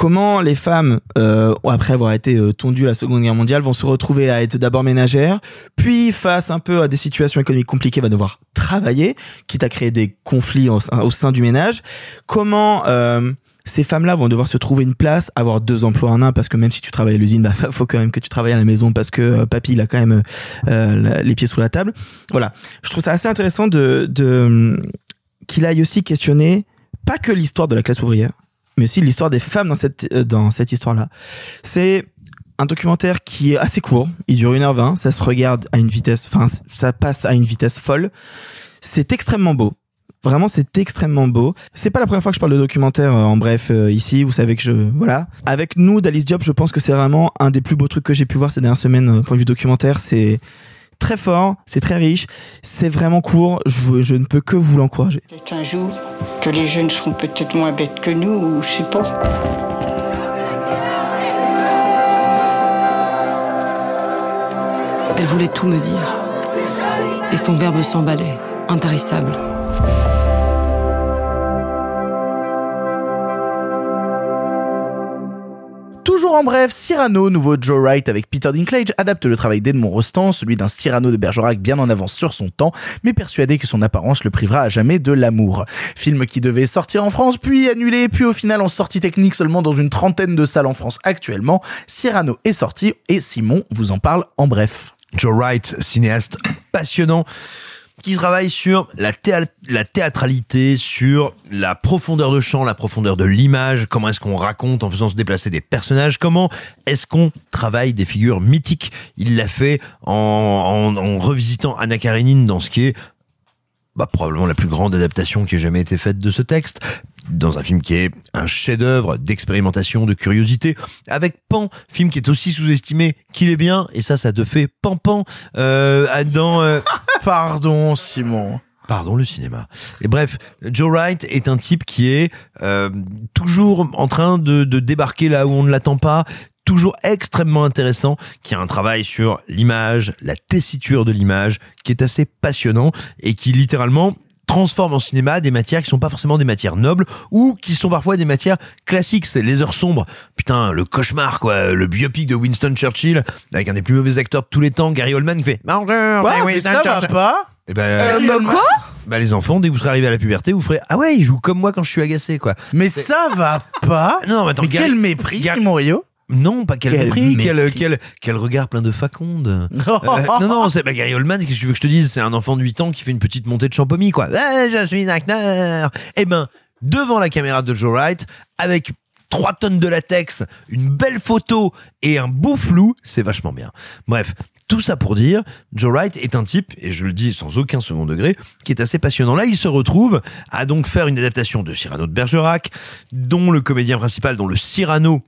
Speaker 3: comment les femmes, euh, après avoir été euh, tondues à la Seconde Guerre mondiale, vont se retrouver à être d'abord ménagères, puis face un peu à des situations économiques compliquées, va devoir travailler, quitte à créer des conflits au, sein du ménage. Comment ces femmes-là vont devoir se trouver une place, avoir deux emplois en un, parce que même si tu travailles à l'usine, bah faut quand même que tu travailles à la maison, parce que euh, papy il a quand même euh, les pieds sous la table. Voilà, je trouve ça assez intéressant de, de qu'il aille aussi questionner pas que l'histoire de la classe ouvrière, mais aussi l'histoire des femmes dans cette, euh, dans cette histoire-là. C'est un documentaire qui est assez court, il dure 1h20, ça se regarde à une vitesse, enfin, ça passe à une vitesse folle. C'est extrêmement beau. Vraiment, c'est extrêmement beau. C'est pas la première fois que je parle de documentaire euh, en bref euh, ici. Vous savez que je voilà. Avec nous, d'Alice Diop, je pense que c'est vraiment un des plus beaux trucs que j'ai pu voir ces dernières semaines. Euh, point de vue documentaire, c'est très fort, c'est très riche, c'est vraiment court. Je, je ne peux que vous l'encourager.
Speaker 20: Peut-être un jour que les jeunes seront peut-être moins bêtes que nous, ou je sais pas.
Speaker 17: Elle voulait tout me dire. Et son verbe s'emballait, intarissable.
Speaker 1: En bref, Cyrano, nouveau Joe Wright avec Peter Dinklage, adapte le travail d'Edmond Rostand, celui d'un Cyrano de Bergerac bien en avance sur son temps, mais persuadé que son apparence le privera à jamais de l'amour. Film qui devait sortir en France, puis annulé, puis au final en sortie technique seulement dans une trentaine de salles en France actuellement, Cyrano est sorti et Simon vous en parle en bref.
Speaker 4: Joe Wright, cinéaste passionnant qui travaille sur la, théâ- la théâtralité, sur la profondeur de champ, la profondeur de l'image, comment est-ce qu'on raconte en faisant se déplacer des personnages, comment est-ce qu'on travaille des figures mythiques? Il l'a fait en, en, en revisitant Anna Karenine dans ce qui est bah, probablement la plus grande adaptation qui ait jamais été faite de ce texte, dans un film qui est un chef-d'œuvre d'expérimentation, de curiosité, avec Pan, film qui est aussi sous-estimé qu'il est bien, et ça, ça te fait pan-pan euh, dans... euh,
Speaker 1: Pardon, Simon.
Speaker 4: Pardon, le cinéma. Et bref, Joe Wright est un type qui est euh, toujours en train de, de débarquer là où on ne l'attend pas, toujours extrêmement intéressant, qui a un travail sur l'image, la tessiture de l'image, qui est assez passionnant et qui littéralement transforme en cinéma des matières qui sont pas forcément des matières nobles ou qui sont parfois des matières classiques, c'est les heures sombres. Putain, le cauchemar quoi, le biopic de Winston Churchill avec un des plus mauvais acteurs de tous les temps, Gary Oldman qui fait c'est
Speaker 1: Mais
Speaker 4: Winston
Speaker 1: ça va pas
Speaker 4: Eh ben,
Speaker 2: Euh, bah quoi
Speaker 4: bah les enfants, dès que vous serez arrivés à la puberté, vous ferez ah ouais, il joue comme moi quand je suis agacé quoi.
Speaker 1: Mais ça va pas
Speaker 4: Non, mais attends,
Speaker 1: Mais
Speaker 4: Gary-
Speaker 1: quel mépris,
Speaker 4: Gary-
Speaker 1: Simon Rio
Speaker 4: Non, pas quel,
Speaker 1: Quel
Speaker 4: mépris, quel,
Speaker 1: mépris.
Speaker 4: quel, quel regard plein de faconde. Euh, non, non, c'est bah, Gary Oldman, qu'est-ce que tu veux que je te dise C'est un enfant de 8 ans qui fait une petite montée de champomis, quoi. Eh, je suis acteur Eh ben, devant la caméra de Joe Wright, avec 3 tonnes de latex, une belle photo et un beau flou, c'est vachement bien. Bref, tout ça pour dire, Joe Wright est un type, et je le dis sans aucun second degré, qui est assez passionnant. Là, il se retrouve à donc faire une adaptation de Cyrano de Bergerac, dont le comédien principal, dont le Cyrano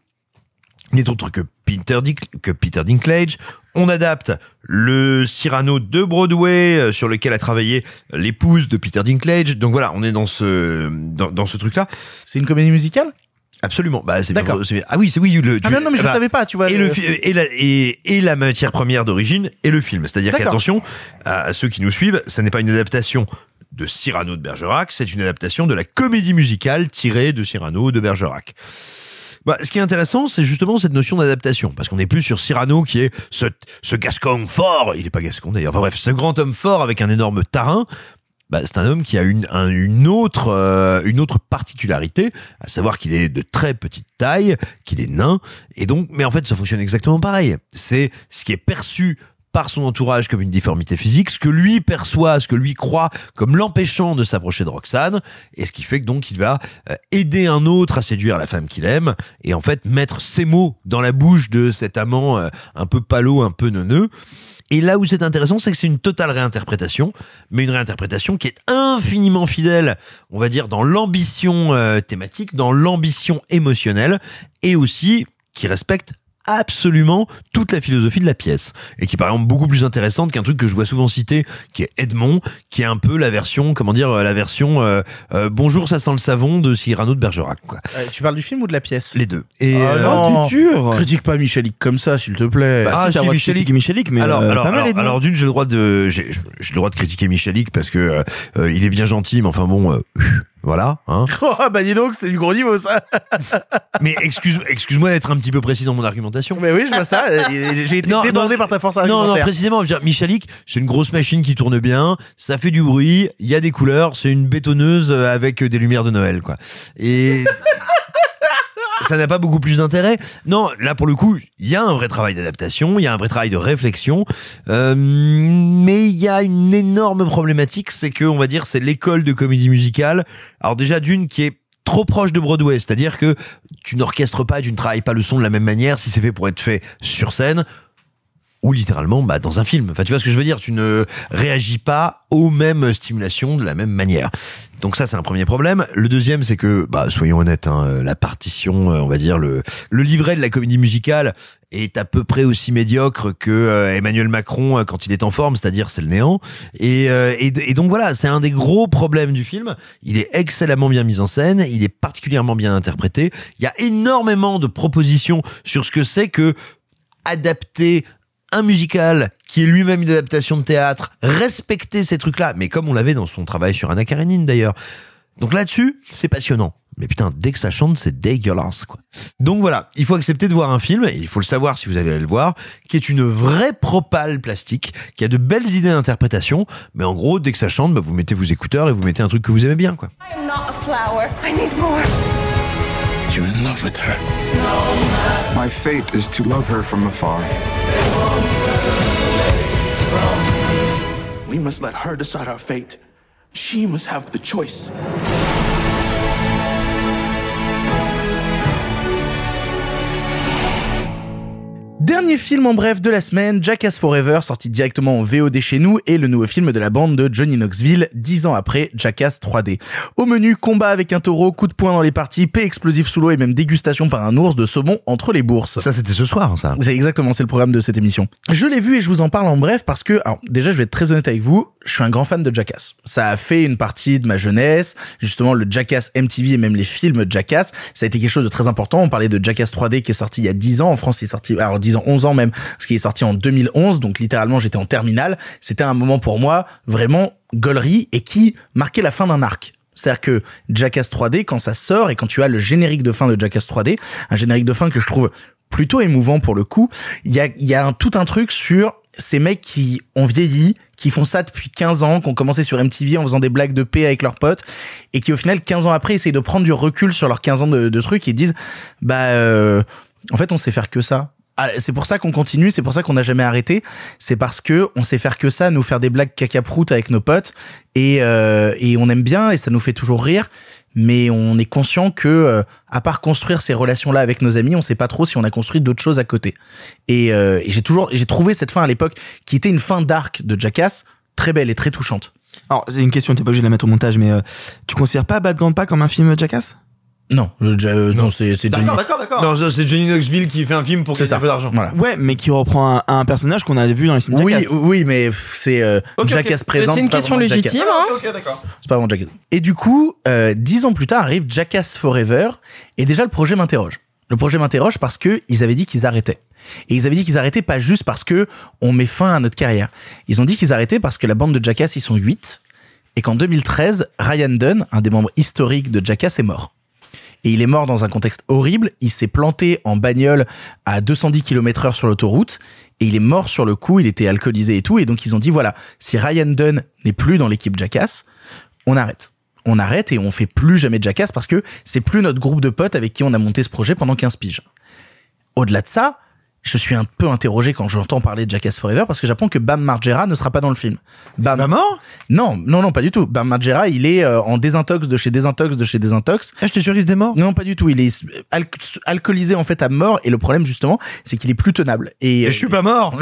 Speaker 4: n'est autre que Peter, que Peter Dinklage. On adapte le Cyrano de Broadway euh, sur lequel a travaillé l'épouse de Peter Dinklage. Donc voilà, on est dans ce dans, dans ce truc-là.
Speaker 1: C'est une comédie musicale?
Speaker 4: Absolument. Bah, c'est
Speaker 1: D'accord.
Speaker 4: c'est- Ah oui, c'est oui. Le,
Speaker 1: Ah non, non, mais je
Speaker 4: bah,
Speaker 1: savais pas, tu vois.
Speaker 4: Et,
Speaker 1: le-
Speaker 4: le, fi- et, la, et, et la matière première d'origine est le film. C'est-à-dire
Speaker 1: D'accord.
Speaker 4: qu'attention à, ceux qui nous suivent, ça n'est pas une adaptation de Cyrano de Bergerac, c'est une adaptation de la comédie musicale tirée de Cyrano de Bergerac. Bah, ce qui est intéressant, c'est justement cette notion d'adaptation, parce qu'on n'est plus sur Cyrano qui est ce, ce gascon fort, il est pas gascon d'ailleurs, enfin bref, ce grand homme fort avec un énorme tarin, bah, c'est un homme qui a une, un- une autre euh, une autre particularité, à savoir qu'il est de très petite taille, qu'il est nain, et donc, mais en fait, ça fonctionne exactement pareil. C'est ce qui est perçu par son entourage comme une difformité physique, ce que lui perçoit, ce que lui croit comme l'empêchant de s'approcher de Roxane, et ce qui fait que donc il va euh, aider un autre à séduire la femme qu'il aime, et en fait mettre ses mots dans la bouche de cet amant euh, un peu palo, un peu neuneux. Et là où c'est intéressant, c'est que c'est une totale réinterprétation, mais une réinterprétation qui est infiniment fidèle, on va dire, dans l'ambition euh, thématique, dans l'ambition émotionnelle, et aussi qui respecte absolument toute la philosophie de la pièce et qui est par exemple beaucoup plus intéressante qu'un truc que je vois souvent cité qui est Edmond qui est un peu la version comment dire la version euh, euh, bonjour ça sent le savon de Cyrano de Bergerac quoi
Speaker 1: Euh, tu parles du film ou de la pièce?
Speaker 4: Les deux et
Speaker 1: Ah
Speaker 4: euh,
Speaker 1: non,
Speaker 3: t'es dur.
Speaker 1: Critique pas Michalik comme ça, s'il te plaît.
Speaker 3: Bah,
Speaker 4: Ah,
Speaker 3: si,
Speaker 4: Michalik.
Speaker 3: mais
Speaker 4: alors,
Speaker 3: euh,
Speaker 4: alors,
Speaker 3: pas mal,
Speaker 4: alors, d'une, j'ai le droit de, j'ai, j'ai le droit de critiquer Michalik parce que euh, euh, il est bien gentil, mais enfin bon, euh, voilà. Hein.
Speaker 1: Oh, bah dis donc, c'est du gros niveau ça.
Speaker 4: mais excuse, excuse-moi d'être un petit peu précis dans mon argumentation.
Speaker 1: Mais oui, je vois ça. J'ai été
Speaker 4: Non,
Speaker 1: débordé
Speaker 4: non,
Speaker 1: par ta force
Speaker 4: Non, non,
Speaker 1: argumentaire.
Speaker 4: précisément, je veux dire, Michalik, c'est une grosse machine qui tourne bien, ça fait du bruit, il y a des couleurs, c'est une bétonneuse avec des lumières de Noël, quoi. Et ça n'a pas beaucoup plus d'intérêt. Non, là pour le coup, il y a un vrai travail d'adaptation, il y a un vrai travail de réflexion, euh, mais il y a une énorme problématique, c'est que on va dire c'est l'école de comédie musicale. Alors déjà d'une qui est trop proche de Broadway, c'est-à-dire que tu n'orchestres pas, tu ne travailles pas le son de la même manière si c'est fait pour être fait sur scène ou littéralement bah, dans un film. Enfin, tu vois ce que je veux dire Tu ne réagis pas aux mêmes stimulations de la même manière. Donc ça, c'est un premier problème. Le deuxième, c'est que, bah, soyons honnêtes, hein, la partition, euh, on va dire le le livret de la comédie musicale est à peu près aussi médiocre que euh, Emmanuel Macron euh, quand il est en forme, c'est-à-dire c'est le néant. Et, euh, et, et donc voilà, c'est un des gros problèmes du film. Il est excellemment bien mis en scène, il est particulièrement bien interprété. Il y a énormément de propositions sur ce que c'est que adapter un musical qui est lui-même une adaptation de théâtre, respecter ces trucs-là, mais comme on l'avait dans son travail sur Anna Karenine d'ailleurs. Donc là-dessus, c'est passionnant. Mais putain, dès que ça chante, c'est dégueulasse, quoi. Donc voilà, il faut accepter de voir un film, et il faut le savoir si vous allez le voir, qui est une vraie propale plastique, qui a de belles idées d'interprétation, mais en gros, dès que ça chante, bah, vous mettez vos écouteurs et vous mettez un truc que vous aimez bien, quoi.
Speaker 8: You're in love with her. My fate is to love her from afar.
Speaker 21: We must let her decide our fate. She must have the choice.
Speaker 1: Dernier film en bref de la semaine, Jackass Forever, sorti directement en VOD chez nous, et le nouveau film de la bande de Johnny Knoxville, dix ans après Jackass 3D. Au menu, combat avec un taureau, coup de poing dans les parties, paix explosif sous l'eau et même dégustation par un ours de saumon entre les bourses.
Speaker 4: Ça, c'était ce soir, ça.
Speaker 1: C'est exactement, c'est le programme de cette émission. Je l'ai vu et je vous en parle en bref parce que, alors, déjà, je vais être très honnête avec vous, je suis un grand fan de Jackass. Ça a fait une partie de ma jeunesse, justement, le Jackass MTV et même les films Jackass, ça a été quelque chose de très important. On parlait de Jackass 3D qui est sorti il y a 10 ans, en France il est sorti, alors 10 ans, 11 ans même, ce qui est sorti en 2011, donc littéralement j'étais en terminale. C'était un moment pour moi vraiment gaulerie et qui marquait la fin d'un arc. C'est-à-dire que Jackass 3D, quand ça sort et quand tu as le générique de fin de Jackass 3D, un générique de fin que je trouve plutôt émouvant pour le coup, il y a, tout un truc sur ces mecs qui ont vieilli, qui font ça depuis 15 ans, qui ont commencé sur MTV en faisant des blagues de paix avec leurs potes, et qui au final, 15 ans après, essayent de prendre du recul sur leurs 15 ans de, de trucs et disent, bah, euh, en fait, on sait faire que ça. Ah, c'est pour ça qu'on continue, c'est pour ça qu'on n'a jamais arrêté. C'est parce que on sait faire que ça, nous faire des blagues caca-prout avec nos potes et euh, et on aime bien et ça nous fait toujours rire. mais on est conscient que euh, à part construire ces relations là avec nos amis on sait pas trop si on a construit d'autres choses à côté et, euh, j'ai toujours j'ai trouvé cette fin à l'époque qui était une fin d'arc de Jackass très belle et très touchante
Speaker 3: Alors, c'est une question, t'es pas obligé de la mettre au montage, mais euh, tu considères pas Bad Grandpa comme un film Jackass?
Speaker 1: Non le Ja- euh, non, c'est c'est Johnny
Speaker 3: d'accord.
Speaker 4: Non, ça, c'est Johnny Knoxville qui fait un film pour gagner un peu d'argent.
Speaker 1: voilà
Speaker 3: Ouais, mais qui reprend un, un personnage qu'on a vu dans les films
Speaker 1: oui
Speaker 3: Jackass.
Speaker 1: oui mais c'est euh,
Speaker 3: Ok, ok.
Speaker 1: Jackass présente
Speaker 2: C'est une question légitime. hein.
Speaker 3: ok, d'accord.
Speaker 1: C'est pas vraiment Jackass. Et du coup, euh, dix ans plus tard arrive Jackass Forever, et déjà le projet m'interroge. Le projet m'interroge parce que ils avaient dit qu'ils arrêtaient. Et ils avaient dit qu'ils arrêtaient pas juste parce que on met fin à notre carrière. Ils ont dit qu'ils arrêtaient parce que la bande de Jackass, ils sont huit, et qu'en 2013, Ryan Dunn, un des membres historiques de Jackass, est mort. Et il est mort dans un contexte horrible. Il s'est planté en bagnole à 210 km heure sur l'autoroute. Et il est mort sur le coup. Il était alcoolisé et tout. Et donc, ils ont dit, voilà, si Ryan Dunn n'est plus dans l'équipe Jackass, on arrête. On arrête et on fait plus jamais Jackass parce que c'est plus notre groupe de potes avec qui on a monté ce projet pendant 15 piges. Au-delà de ça, je suis un peu interrogé quand j'entends parler de Jackass Forever parce que j'apprends que Bam Margera ne sera pas dans le film. Bam
Speaker 4: mort?
Speaker 1: Non, non, non, pas du tout. Bam Margera, il est euh, en désintox de chez désintox de chez désintox.
Speaker 4: Ah, j'étais sûr qu'il était mort?
Speaker 1: Non, pas du tout. Il est al- alcoolisé en fait à mort et le problème justement, c'est qu'il est plus tenable. Et,
Speaker 4: Et je suis pas mort.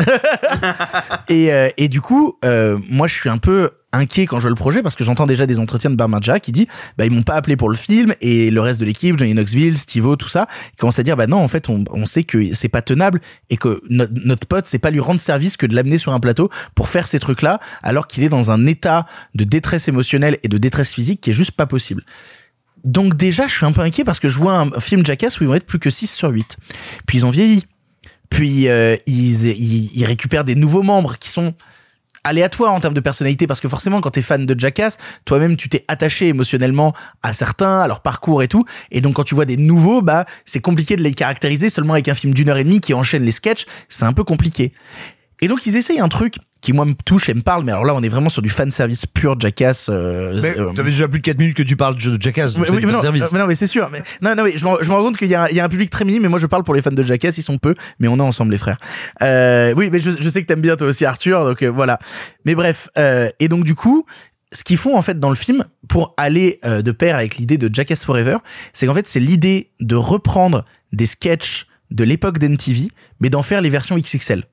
Speaker 1: et, euh, et du coup, euh, moi, je suis un peu inquiet quand je vois le projet parce que j'entends déjà des entretiens de Barmarja qui dit bah ils m'ont pas appelé pour le film et le reste de l'équipe Johnny Knoxville Steve-O tout ça ils commencent à dire bah non en fait on, on sait que c'est pas tenable et que notre, notre pote c'est pas lui rendre service que de l'amener sur un plateau pour faire ces trucs là alors qu'il est dans un état de détresse émotionnelle et de détresse physique qui est juste pas possible. Donc déjà je suis un peu inquiet parce que je vois un film Jackass où ils vont être plus que 6 sur 8 puis ils ont vieilli. Puis euh, ils, ils, ils récupèrent des nouveaux membres qui sont aléatoires en termes de personnalité parce que forcément quand t'es fan de Jackass toi-même tu t'es attaché émotionnellement à certains à leur parcours et tout. Et donc quand tu vois des nouveaux bah c'est compliqué de les caractériser seulement avec un film d'une heure et demie qui enchaîne les sketchs. C'est un peu compliqué. Et donc ils essayent un truc qui moi me touche et me parle mais alors là on est vraiment sur du fan service pur Jackass euh,
Speaker 4: Mais
Speaker 1: euh,
Speaker 4: t'avais déjà plus de 4 minutes que tu parles de Jackass. donc
Speaker 1: oui, mais non,
Speaker 4: service.
Speaker 1: mais non, mais c'est sûr. Mais, non, non, mais je, me rends compte qu'il y, a un- il y a un public très minime, mais moi je parle pour les fans de Jackass, ils sont peu, mais on est ensemble les frères. Euh, oui, mais je, je sais que t'aimes bien toi aussi Arthur, donc euh, voilà. Mais bref, euh, et donc du coup, ce qu'ils font en fait dans le film pour aller euh, de pair avec l'idée de Jackass Forever, c'est qu'en fait c'est l'idée de reprendre des sketchs de l'époque d'MTV, mais d'en faire les versions XXL.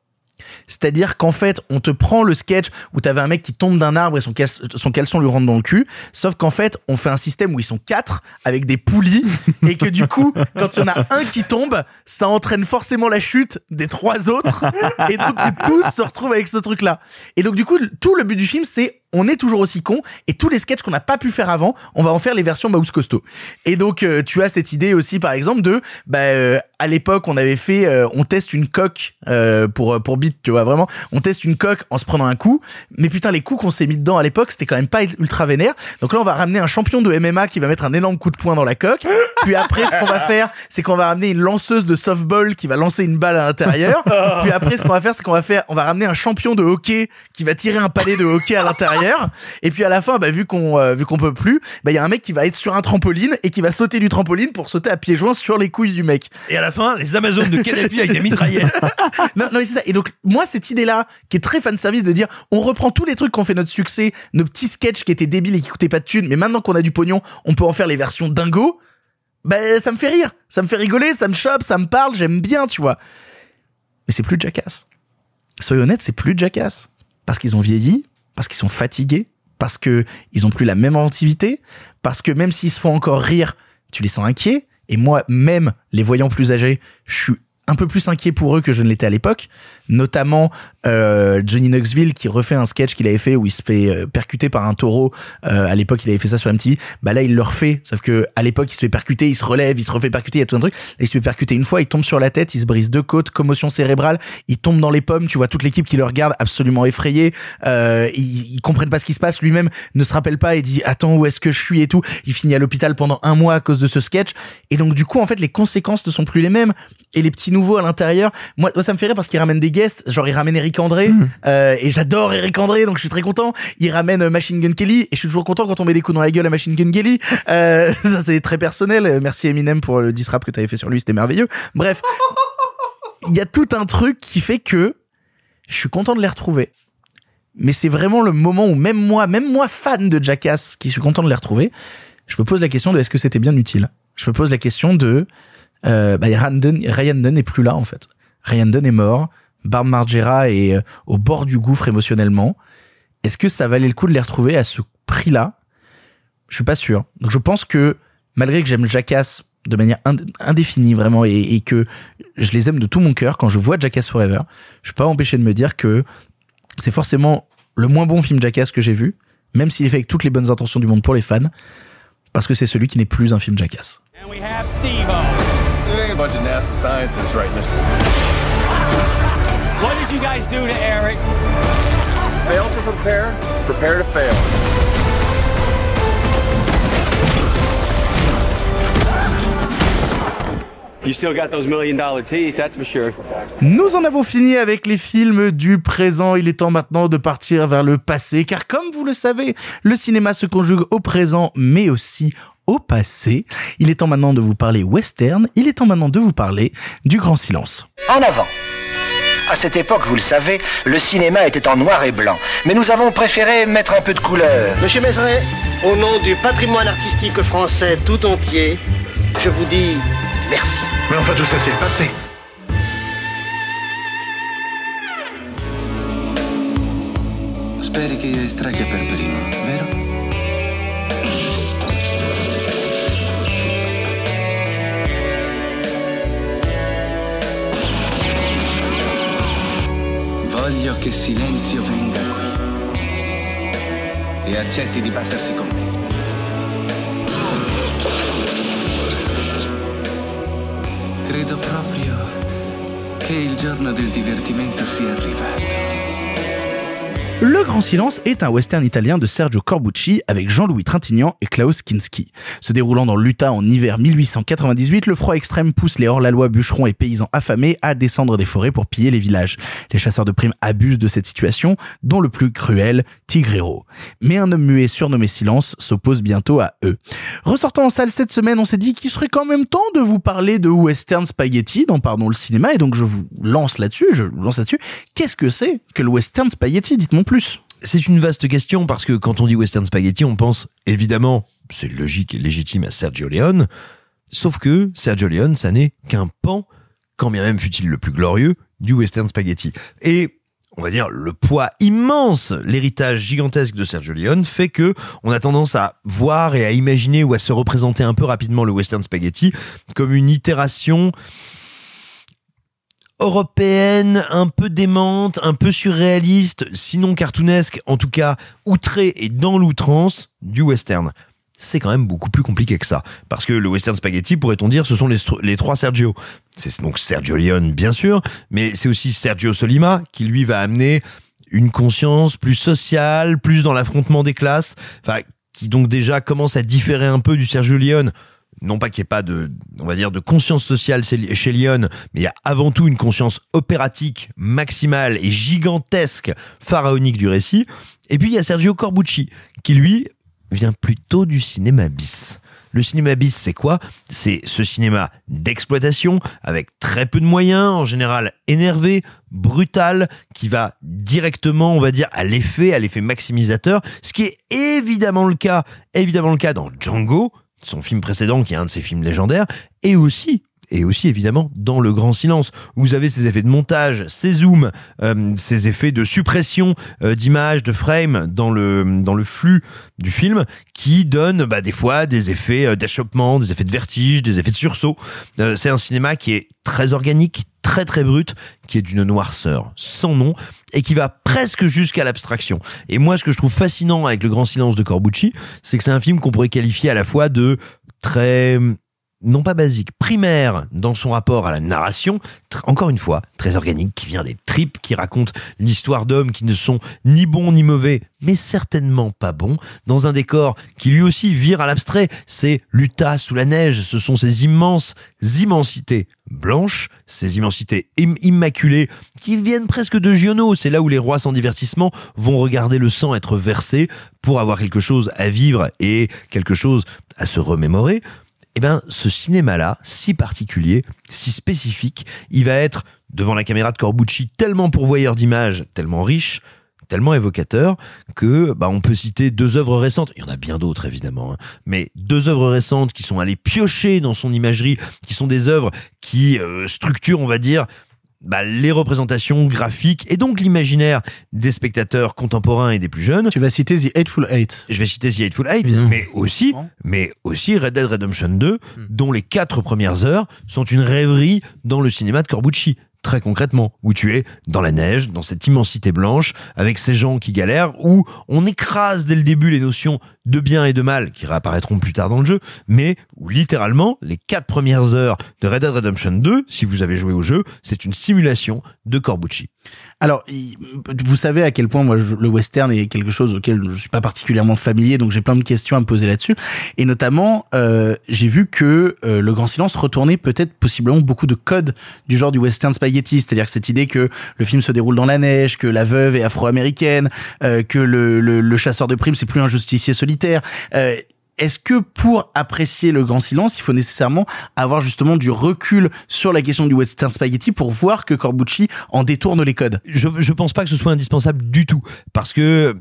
Speaker 1: C'est-à-dire qu'en fait, on te prend le sketch où t'avais un mec qui tombe d'un arbre et son, cal- son caleçon lui rentre dans le cul, sauf qu'en fait, on fait un système où ils sont quatre avec des poulies et que du coup, quand il y en a un qui tombe, ça entraîne forcément la chute des trois autres et donc tous se retrouvent avec ce truc-là. Et donc du coup, tout le but du film, c'est on est toujours aussi con et tous les sketchs qu'on n'a pas pu faire avant, on va en faire les versions Mouse Costaud. Et donc euh, tu as cette idée aussi par exemple de bah euh, à l'époque on avait fait euh, on teste une coque euh, pour pour beat, tu vois vraiment, on teste une coque en se prenant un coup, mais putain les coups qu'on s'est mis dedans à l'époque, c'était quand même pas ultra vénère. Donc là on va ramener un champion de MMA qui va mettre un énorme coup de poing dans la coque. Puis après ce qu'on va faire, c'est qu'on va ramener une lanceuse de softball qui va lancer une balle à l'intérieur. Puis après ce qu'on va faire, c'est qu'on va faire on va ramener un champion de hockey qui va tirer un palais de hockey à l'intérieur. Et puis à la fin, bah, vu qu'on euh, vu qu'on peut plus, bah il y a un mec qui va être sur un trampoline et qui va sauter du trampoline pour sauter à pieds joints sur les couilles du mec.
Speaker 4: Et à la fin, les Amazones de Kadhafi avec des mitraillettes.
Speaker 1: non, non, mais c'est ça. Et donc, moi, cette idée-là, qui est très fan service de dire, on reprend tous les trucs qu'on fait notre succès, nos petits sketchs qui étaient débiles et qui coûtaient pas de thunes, mais maintenant qu'on a du pognon, on peut en faire les versions dingo. Ben, ça me fait rire. Ça me fait rigoler, ça me chope, ça me parle, j'aime bien, tu vois. Mais c'est plus Jackass. Soyons honnêtes, c'est plus Jackass. Parce qu'ils ont vieilli, parce qu'ils sont fatigués, parce que ils plus la même inventivité, parce que même s'ils se font encore rire, tu les sens inquiets. Et moi, même les voyant plus âgés, je suis un peu plus inquiet pour eux que je ne l'étais à l'époque, notamment euh, Johnny Knoxville qui refait un sketch qu'il avait fait où il se fait euh, percuter par un taureau. Euh, à l'époque, il avait fait ça sur MTV. Bah là, il le refait, sauf que à l'époque, il se fait percuter, il se relève, il se refait percuter, il y a tout un truc. Là, il se fait percuter une fois, il tombe sur la tête, il se brise deux côtes, commotion cérébrale, il tombe dans les pommes. Tu vois toute l'équipe qui le regarde, absolument effrayé. Euh, ils, ils comprennent pas ce qui se passe. Lui-même ne se rappelle pas et dit attends où est-ce que je suis? et tout. Il finit à l'hôpital pendant un mois à cause de ce sketch. Et donc du coup, en fait, les conséquences ne sont plus les mêmes. Et les petits nouveaux à l'intérieur, moi, ça me fait rire parce qu'il ramène des guests, genre il ramène Eric André, euh, et j'adore Eric André, donc je suis très content. Il ramène euh, Machine Gun Kelly, et je suis toujours content quand on met des coups dans la gueule à Machine Gun Kelly. Euh, ça c'est très personnel. Merci Eminem pour le diss rap que t'avais fait sur lui, c'était merveilleux. Bref, il y a tout un truc qui fait que je suis content de les retrouver. Mais c'est vraiment le moment où même moi, même moi fan de Jackass, qui suis content de les retrouver, je me pose la question de est-ce que c'était bien utile? Je me pose la question de Ryan Dunn, Ryan Dunn est plus là en fait. Ryan Dunn est mort. Barb Margera est euh, au bord du gouffre émotionnellement. Est-ce que ça valait le coup de les retrouver à ce prix-là? Je suis pas sûr. Donc je pense que malgré que j'aime Jackass de manière ind- indéfinie vraiment et, que je les aime de tout mon cœur quand je vois Jackass Forever, je peux pas empêcher de me dire que c'est forcément le moins bon film Jackass que j'ai vu, même s'il est fait avec toutes les bonnes intentions du monde pour les fans, parce que c'est celui qui n'est plus un film Jackass.
Speaker 11: Steve-O.
Speaker 22: It ain't a bunch of NASA scientists right in this.
Speaker 11: What did you guys do to Eric?
Speaker 22: Fail to prepare, prepare to fail.
Speaker 23: You still got those million dollar teeth, that's for sure.
Speaker 1: Nous en avons fini avec les films du présent. Il est temps maintenant de partir vers le passé, car comme vous le savez, le cinéma se conjugue au présent, mais aussi au passé. Il est temps maintenant de vous parler western. Il est temps maintenant de vous parler du grand silence.
Speaker 10: En avant. À cette époque, vous le savez, le cinéma était en noir et blanc. Mais nous avons préféré mettre un peu de couleur.
Speaker 24: Monsieur Mézeret, au nom du patrimoine artistique français tout entier, je vous dis merci.
Speaker 21: Mais enfin, tout ça, c'est le passé.
Speaker 25: Speri che io estragga per primo, vero? Voglio che silenzio venga qui e accetti di battersi con me. Credo proprio che il giorno del divertimento sia arrivato.
Speaker 1: Le Grand Silence est un western italien de Sergio Corbucci avec Jean-Louis Trintignant et Klaus Kinski. Se déroulant dans l'Utah en hiver 1898, le froid extrême pousse les hors-la-loi bûcherons et paysans affamés à descendre des forêts pour piller les villages. Les chasseurs de primes abusent de cette situation, dont le plus cruel, Tigrero. Mais un homme muet surnommé Silence s'oppose bientôt à eux. Ressortant en salle cette semaine, on s'est dit qu'il serait quand même temps de vous parler de western spaghetti dans Pardon le cinéma, et donc je vous lance là-dessus, je vous lance là-dessus. Qu'est-ce que c'est que le western spaghetti Dites-moi? Plus.
Speaker 4: C'est une vaste question parce que quand on dit western spaghetti, on pense évidemment, c'est logique et légitime à Sergio Leone. Sauf que Sergio Leone, ça n'est qu'un pan, quand bien même fut-il le plus glorieux, du western spaghetti. Et on va dire le poids immense, l'héritage gigantesque de Sergio Leone fait que on a tendance à voir et à imaginer ou à se représenter un peu rapidement le western spaghetti comme une itération européenne, un peu démente, un peu surréaliste, sinon cartoonesque, en tout cas outré et dans l'outrance du western. C'est quand même beaucoup plus compliqué que ça. Parce que le western spaghetti, pourrait-on dire, ce sont les, les trois Sergio. C'est donc Sergio Leone, bien sûr, mais c'est aussi Sergio Solima, qui lui va amener une conscience plus sociale, plus dans l'affrontement des classes, enfin, qui donc déjà commence à différer un peu du Sergio Leone non pas qu'il n'y ait pas de, on va dire, de conscience sociale chez Leone, mais il y a avant tout une conscience opératique maximale et gigantesque, pharaonique du récit. Et puis il y a Sergio Corbucci, qui lui vient plutôt du cinéma bis. Le cinéma bis, c'est quoi? C'est ce cinéma d'exploitation avec très peu de moyens, en général énervé, brutal, qui va directement, on va dire, à l'effet, à l'effet maximisateur, ce qui est évidemment le cas, évidemment le cas dans Django, son film précédent, qui est un de ses films légendaires, et aussi et aussi évidemment dans le grand silence vous avez ces effets de montage, ces zooms, euh, ces effets de suppression euh, d'images, de frames dans le dans le flux du film qui donnent bah, des fois des effets euh, d'achoppement, des effets de vertige, des effets de sursaut. C'est un cinéma qui est très organique, très très brut, qui est d'une noirceur sans nom et qui va presque jusqu'à l'abstraction. Et moi, ce que je trouve fascinant avec le grand silence de Corbucci, c'est que c'est un film qu'on pourrait qualifier à la fois de très non pas basique, primaire dans son rapport à la narration, encore une fois, très organique, qui vient des tripes, qui raconte l'histoire d'hommes qui ne sont ni bons ni mauvais, mais certainement pas bons, dans un décor qui lui aussi vire à l'abstrait, c'est l'Utah sous la neige, ce sont ces immenses immensités blanches, ces immensités im- immaculées, qui viennent presque de Giono, c'est là où les rois sans divertissement vont regarder le sang être versé pour avoir quelque chose à vivre et quelque chose à se remémorer eh ben, ce cinéma-là, si particulier, si spécifique, il va être, devant la caméra de Corbucci, tellement pourvoyeur d'images, tellement riche, tellement évocateur que bah, on peut citer deux œuvres récentes. Il y en a bien d'autres évidemment, hein, mais deux œuvres récentes qui sont allées piocher dans son imagerie, qui sont des œuvres qui euh, structurent, on va dire, bah, les représentations graphiques et donc l'imaginaire des spectateurs contemporains et des plus jeunes.
Speaker 1: Tu vas citer The Eightful Eight.
Speaker 4: Je vais citer The Eightful Eight, mais aussi, mais aussi Red Dead Redemption 2, dont les quatre premières heures sont une rêverie dans le cinéma de Corbucci. Très concrètement, où tu es dans la neige, dans cette immensité blanche, avec ces gens qui galèrent, où on écrase dès le début les notions de bien et de mal qui réapparaîtront plus tard dans le jeu, mais où littéralement les quatre premières heures de Red Dead Redemption 2, si vous avez joué au jeu, c'est une simulation de Corbucci.
Speaker 1: Alors, vous savez à quel point moi le western est quelque chose auquel je suis pas particulièrement familier, donc j'ai plein de questions à me poser là-dessus. Et notamment, euh, j'ai vu que euh, le Grand Silence retournait peut-être possiblement beaucoup de codes du genre du western spaghetti, c'est-à-dire que cette idée que le film se déroule dans la neige, que la veuve est afro-américaine, euh, que le, le, le chasseur de primes c'est plus un justicier solitaire. Est-ce que pour apprécier le grand silence, il faut nécessairement avoir justement du recul sur la question du western spaghetti pour voir que Corbucci en détourne les codes?
Speaker 4: Je, je pense pas que ce soit indispensable du tout, parce que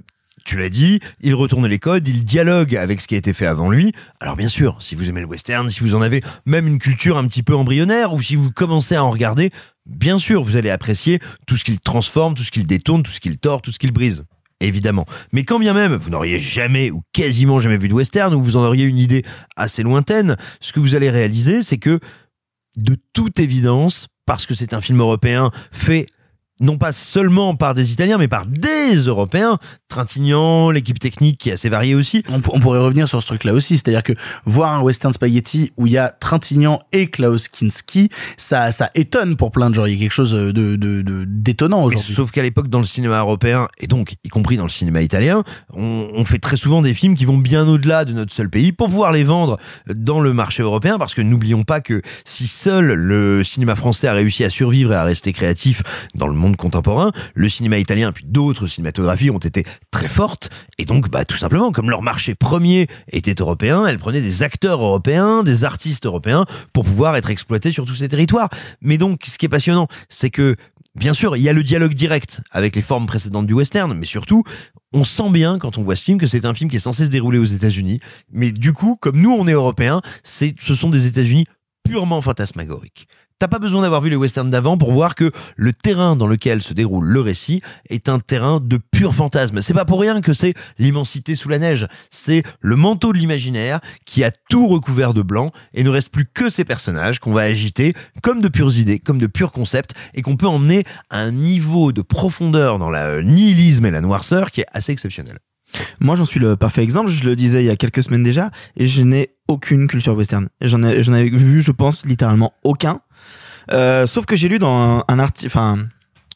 Speaker 4: tu l'as dit, il retourne les codes, il dialogue avec ce qui a été fait avant lui. Alors bien sûr, si vous aimez le western, si vous en avez même une culture un petit peu embryonnaire, ou si vous commencez à en regarder, bien sûr, vous allez apprécier tout ce qu'il transforme, tout ce qu'il détourne, tout ce qu'il tord, tout ce qu'il brise. Évidemment. Mais quand bien même vous n'auriez jamais ou quasiment jamais vu de western, ou vous en auriez une idée assez lointaine, ce que vous allez réaliser, c'est que de toute évidence, parce que c'est un film européen fait non pas seulement par des Italiens, mais par des Européens. Trintignant, l'équipe technique qui est assez variée aussi.
Speaker 1: On, on pourrait revenir sur ce truc-là aussi, c'est-à-dire que voir un western spaghetti où il y a Trintignant et Klaus Kinski, ça, ça étonne pour plein de gens. Il y a quelque chose de, de, de d'étonnant aujourd'hui.
Speaker 4: Sauf qu'à l'époque, dans le cinéma européen, et donc y compris dans le cinéma italien, on, on fait très souvent des films qui vont bien au-delà de notre seul pays pour pouvoir les vendre dans le marché européen, parce que n'oublions pas que si seul le cinéma français a réussi à survivre et à rester créatif dans le monde contemporain, le cinéma italien puis d'autres cinématographies ont été très fortes, et donc bah tout simplement, comme leur marché premier était européen, elles prenaient des acteurs européens, des artistes européens pour pouvoir être exploités sur tous ces territoires. Mais donc, ce qui est passionnant, c'est que Bien sûr, il y a le dialogue direct avec les formes précédentes du western, mais surtout, on sent bien quand on voit ce film que c'est un film qui est censé se dérouler aux États-Unis. Mais du coup, comme nous, on est européens, c'est, ce sont des États-Unis purement fantasmagoriques. T'as pas besoin d'avoir vu les westerns d'avant pour voir que le terrain dans lequel se déroule le récit est un terrain de pur fantasme. C'est pas pour rien que c'est l'immensité sous la neige. C'est le manteau de l'imaginaire qui a tout recouvert de blanc et ne reste plus que ces personnages qu'on va agiter comme de pures idées, comme de purs concepts et qu'on peut emmener à un niveau de profondeur dans la nihilisme et la noirceur qui est assez exceptionnel.
Speaker 3: Moi, j'en suis le parfait exemple. Je le disais il y a quelques semaines déjà, et je n'ai aucune culture western. J'en ai, j'en avais vu, je pense, littéralement aucun. Euh, sauf que j'ai lu dans un, un article, enfin,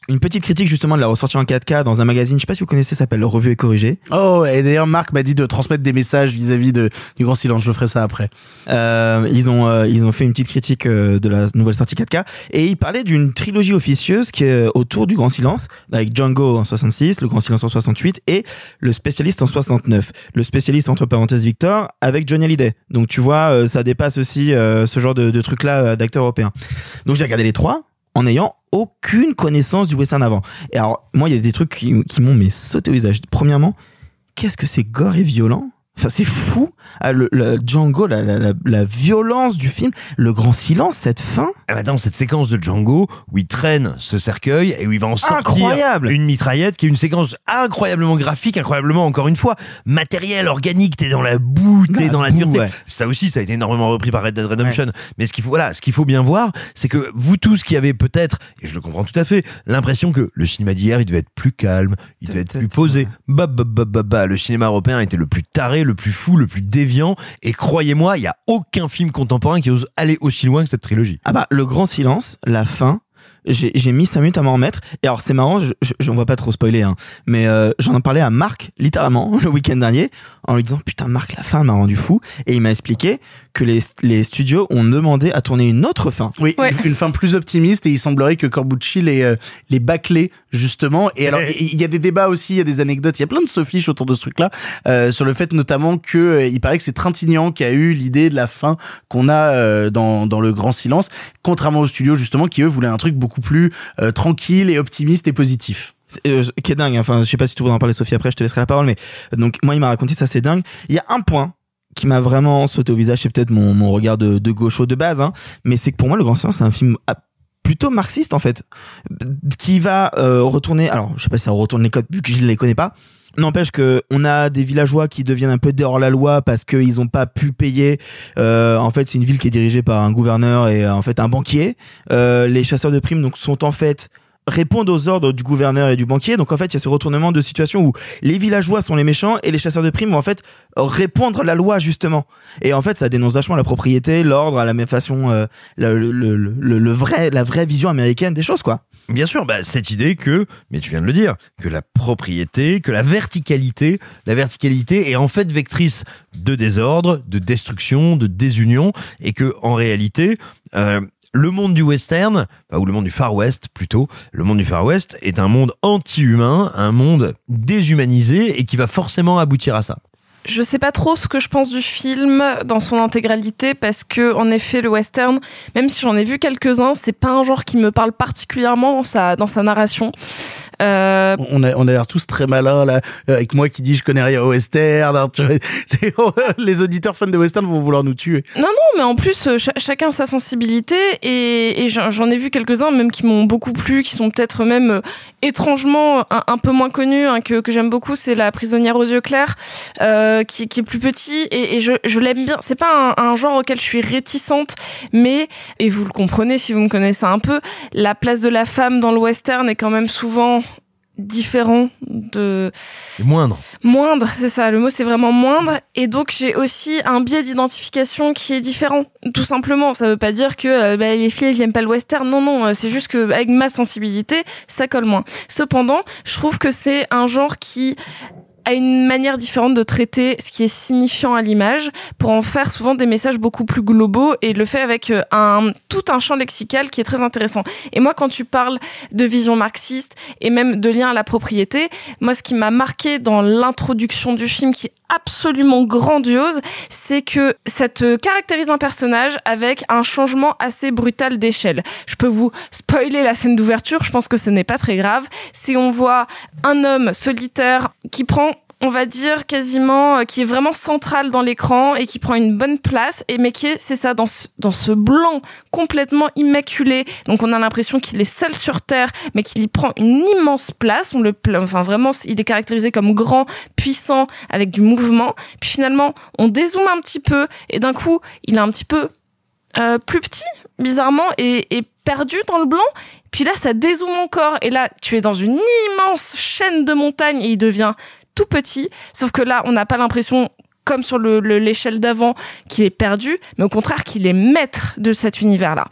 Speaker 3: une petite critique justement de la ressortie en 4K dans un magazine, je sais pas si vous connaissez, ça s'appelle Revue et Corrigé.
Speaker 1: Oh, et d'ailleurs, Marc m'a dit de transmettre des messages vis-à-vis du grand silence. Je ferai ça après.
Speaker 3: Euh, ils ont euh, ils ont fait une petite critique euh, de la nouvelle sortie 4K et ils parlaient d'une trilogie officieuse qui est autour du Grand Silence avec Django en 66, le Grand Silence en 68 et le spécialiste en 69. Le spécialiste entre parenthèses Victor avec Johnny Hallyday. Donc tu vois, euh, ça dépasse aussi euh, ce genre de, de truc là d'acteurs européens. Donc j'ai regardé les trois en ayant aucune connaissance du western avant. Et alors moi il y a des trucs qui, m'ont mais sauté au visage. Premièrement, qu'est-ce que c'est gore et violent Enfin, c'est fou. Ah, le, le Django, la, la, la, violence du film, le grand silence, cette fin.
Speaker 4: Ah bah dans cette séquence de Django où il traîne ce cercueil et où il va en sortir
Speaker 3: Incroyable.
Speaker 4: une mitraillette qui est une séquence incroyablement graphique, incroyablement encore une fois matériel, organique. T'es dans la boue, t'es dans la dureté.
Speaker 3: ouais.
Speaker 4: Ça aussi, ça a été énormément repris par Red Dead Redemption. Mais ce qu'il faut, voilà, ce qu'il faut bien voir, c'est que vous tous qui avez peut-être, et je le comprends tout à fait, l'impression que le cinéma d'hier, il devait être plus calme, il devait être plus posé. Bah, bah, bah, bah, bah, le cinéma européen était le plus taré, le plus fou, le plus déviant. Et croyez-moi, il y a aucun film contemporain qui ose aller aussi loin que cette trilogie.
Speaker 3: Ah bah, le grand silence, la fin. J'ai mis 5 minutes à m'en remettre. Et alors, c'est marrant, je, je, on va pas trop spoiler, hein, mais euh, j'en ai parlé à Marc, littéralement, le week-end dernier, en lui disant Putain, Marc, la fin m'a rendu fou. Et il m'a expliqué que les, les studios ont demandé à tourner une autre fin.
Speaker 1: Oui, une- une fin plus optimiste et il semblerait que Corbucci les, euh, les bâclait justement. Et alors, il y a des débats aussi, il y a des anecdotes, il y a plein de sophiches autour de ce truc-là, euh, sur le fait notamment que euh, il paraît que c'est Trintignant qui a eu l'idée de la fin qu'on a euh, dans, dans le Grand Silence, contrairement aux studios justement qui eux voulaient un truc beaucoup plus euh, tranquille et optimiste et positif.
Speaker 3: Euh, qui est dingue. Enfin, je sais pas si tu voudrais en parler, Sophie. Après, je te laisserai la parole. Mais donc, moi, il m'a raconté ça, c'est dingue. Il y a un point qui m'a vraiment sauté au visage. C'est peut-être mon, mon regard de, de gaucho de base, hein, mais c'est que pour moi, Le Grand Silence, c'est un film plutôt marxiste en fait, qui va euh, retourner. Alors, je sais pas si ça retourne les codes vu que je ne les connais pas. N'empêche que on a des villageois qui deviennent un peu dehors la loi parce qu'ils ont pas pu payer. Euh, en fait, c'est une ville qui est dirigée par un gouverneur et en fait un banquier. Euh, les chasseurs de primes donc sont en fait répondent aux ordres du gouverneur et du banquier. Donc en fait, il y a ce retournement de situation où les villageois sont les méchants et les chasseurs de primes vont en fait répondre à la loi justement. Et en fait, ça dénonce vachement la propriété, l'ordre, à la même façon, euh, le, le, le, le, vrai, la vraie vision américaine des choses, quoi.
Speaker 4: Bien sûr, bah, cette idée que, mais tu viens de le dire, que la propriété, que la verticalité, la verticalité est en fait vectrice de désordre, de destruction, de désunion, et que en réalité, euh, le monde du western, ou le monde du Far West plutôt, le monde du Far West est un monde anti-humain, un monde déshumanisé et qui va forcément aboutir à ça.
Speaker 2: Je sais pas trop ce que je pense du film dans son intégralité parce que en effet le western, même si j'en ai vu quelques-uns, c'est pas un genre qui me parle particulièrement dans sa dans sa narration. Euh...
Speaker 1: On a on a l'air tous très malins là avec moi qui dis je connais rien au western. Hein, tu vois, les auditeurs fans de western vont vouloir nous tuer.
Speaker 2: Non non, mais en plus ch chacun sa sensibilité et, et j'en ai vu quelques-uns même qui m'ont beaucoup plu, qui sont peut-être même euh, étrangement un, un, peu moins connus hein, que que j'aime beaucoup, c'est la prisonnière aux yeux clairs. Euh, qui, qui, est plus petit et, et je, je l'aime bien. C'est pas un, un, genre auquel je suis réticente, mais et vous le comprenez si vous me connaissez un peu, la place de la femme dans le western est quand même souvent différent de
Speaker 4: moindre.
Speaker 2: Moindre c'est ça le mot c'est vraiment moindre. Et donc j'ai aussi un biais d'identification qui est différent tout simplement. Ça veut pas dire que euh, bah, les filles elles n'aiment pas le western. Non non euh, c'est juste que avec ma sensibilité ça colle moins. Cependant je trouve que c'est un genre qui a une manière différente de traiter ce qui est signifiant à l'image pour en faire souvent des messages beaucoup plus globaux et le fait avec euh, un tout un champ lexical qui est très intéressant. Et moi quand tu parles de vision marxiste et même de lien à la propriété, moi ce qui m'a marqué dans l'introduction du film qui est absolument grandiose, c'est que ça te caractérise un personnage avec un changement assez brutal d'échelle. Je peux vous spoiler la scène d'ouverture, je pense que ce n'est pas très grave. Si on voit un homme solitaire qui prend on va dire quasiment euh, qui est vraiment central dans l'écran et qui prend une bonne place et mais qui est c'est ça dans ce, dans ce blanc complètement immaculé. Donc on a l'impression qu'il est seul sur terre mais qu'il y prend une immense place. On le enfin vraiment il est caractérisé comme grand puissant avec du mouvement. Puis finalement on dézoome un petit peu et d'un coup il est un petit peu euh, plus petit bizarrement et, et perdu dans le blanc. Puis là ça dézoome encore et là tu es dans une immense chaîne de montagnes et il devient tout petit, sauf que là, on n'a pas l'impression comme sur l'échelle le, d'avant qu'il est perdu, mais au contraire qu'il est maître de cet univers-là.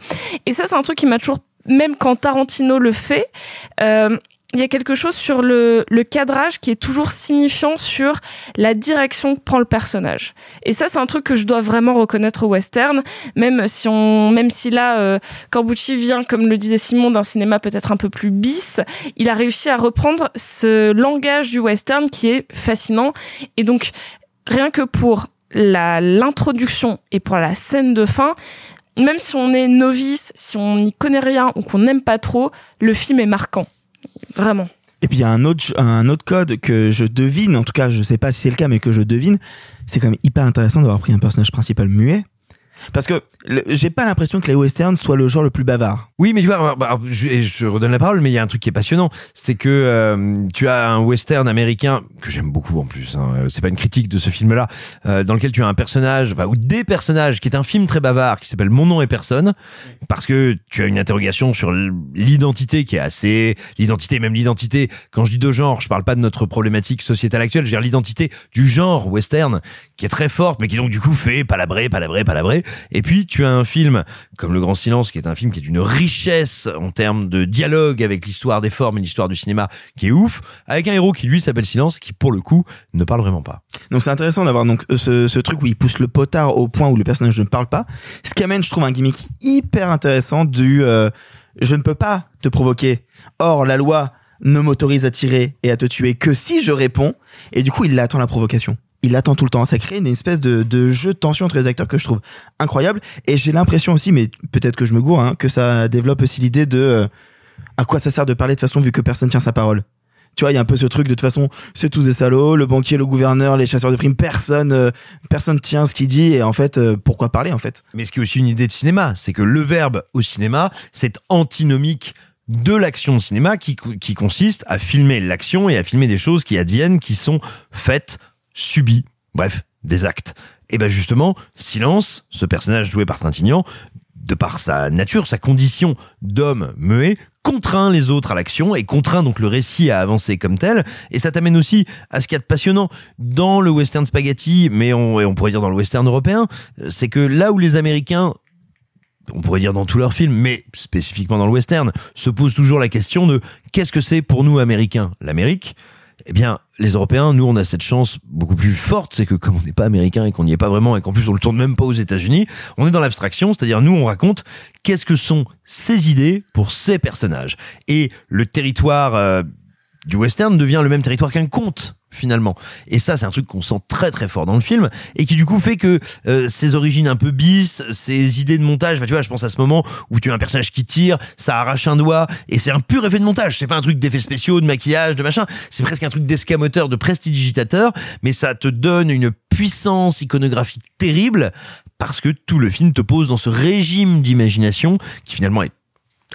Speaker 2: Et ça, c'est un truc qui m'a toujours, même quand Tarantino le fait, euh, il y a quelque chose sur le, le, cadrage qui est toujours signifiant sur la direction que prend le personnage. Et ça, c'est un truc que je dois vraiment reconnaître au western, même si on, même si là, euh, Corbucci vient, comme le disait Simon, d'un cinéma peut-être un peu plus bis, il a réussi à reprendre ce langage du western qui est fascinant. Et donc, rien que pour la l'introduction et pour la scène de fin, même si on est novice, si on n'y connaît rien ou qu'on n'aime pas trop, le film est marquant. Vraiment.
Speaker 3: Et puis il y a un autre un autre code que je devine, en tout cas je sais pas si c'est le cas, mais que je devine, c'est quand même hyper intéressant d'avoir pris un personnage principal muet parce que j'ai pas l'impression que les westerns soient le genre le plus bavard.
Speaker 4: Oui, mais tu vois, bah, je, je, redonne la parole, mais il y a un truc qui est passionnant, c'est que euh, tu as un western américain que j'aime beaucoup en plus. Hein, euh, c'est pas une critique de ce film-là, euh, dans lequel tu as un personnage, enfin, ou des personnages, qui est un film très bavard, qui s'appelle Mon nom est personne, parce que tu as une interrogation sur l'identité qui est assez, l'identité, même l'identité. Quand je dis de genre, je parle pas de notre problématique sociétale actuelle, je veux dire l'identité du genre western qui est très forte, mais qui donc du coup fait palabrer, palabrer, palabrer. Et puis tu as un film comme Le Grand Silence, qui est un film qui est d'une richesse en termes de dialogue avec l'histoire des formes et l'histoire du cinéma, qui est ouf, avec un héros qui lui s'appelle Silence, qui pour le coup ne parle vraiment pas.
Speaker 3: Donc c'est intéressant d'avoir donc ce, ce, truc où il pousse le potard au point où le personnage ne parle pas, ce qui amène, je trouve, un gimmick hyper intéressant du euh, je ne peux pas te provoquer. Or la loi ne m'autorise à tirer et à te tuer que si je réponds, et du coup il attend la provocation il attend tout le temps. Ça crée une espèce de, jeu de tension entre les acteurs que je trouve incroyable. Et j'ai l'impression aussi, mais peut-être que je me gourre, hein, que ça développe aussi l'idée de euh, à quoi ça sert de parler de façon vu que personne tient sa parole. Tu vois, il y a un peu ce truc de toute façon, c'est tous des salauds, le banquier, le gouverneur, les chasseurs de primes, personne, euh, personne tient ce qu'il dit et en fait, euh, pourquoi parler en fait?
Speaker 4: Mais ce qui est aussi une idée de cinéma, c'est que le verbe au cinéma, c'est antinomique de l'action de cinéma qui, qui consiste à filmer l'action et à filmer des choses qui adviennent, qui sont faites, subies, bref, des actes. Et ben justement, Silence, ce personnage joué par Trintignant, de par sa nature, sa condition d'homme muet, contraint les autres à l'action et contraint donc le récit à avancer comme tel. Et ça t'amène aussi à ce qu'il y a de passionnant dans le western spaghetti, mais on, et on pourrait dire dans le western européen, c'est que là où les Américains on pourrait dire dans tous leurs films, mais spécifiquement dans le western, se pose toujours la question de qu'est-ce que c'est pour nous Américains l'Amérique? Eh bien, les Européens, nous, on a cette chance beaucoup plus forte, c'est que comme on n'est pas américain et qu'on n'y est pas vraiment et qu'en plus on le tourne même pas aux États-Unis, on est dans l'abstraction, c'est-à-dire nous, on raconte qu'est-ce que sont ces idées pour ces personnages. Et le territoire euh, du western devient le même territoire qu'un conte finalement. Et ça, c'est un truc qu'on sent très très fort dans le film et qui du coup fait que euh, ces origines un peu bis, ces idées de montage, tu vois, je pense à ce moment où tu as un personnage qui tire, ça arrache un doigt et c'est un pur effet de montage. C'est pas un truc d'effets spéciaux, de maquillage, de machin. C'est presque un truc d'escamoteur, de prestidigitateur, mais ça te donne une puissance iconographique terrible parce que tout le film te pose dans ce régime d'imagination qui finalement est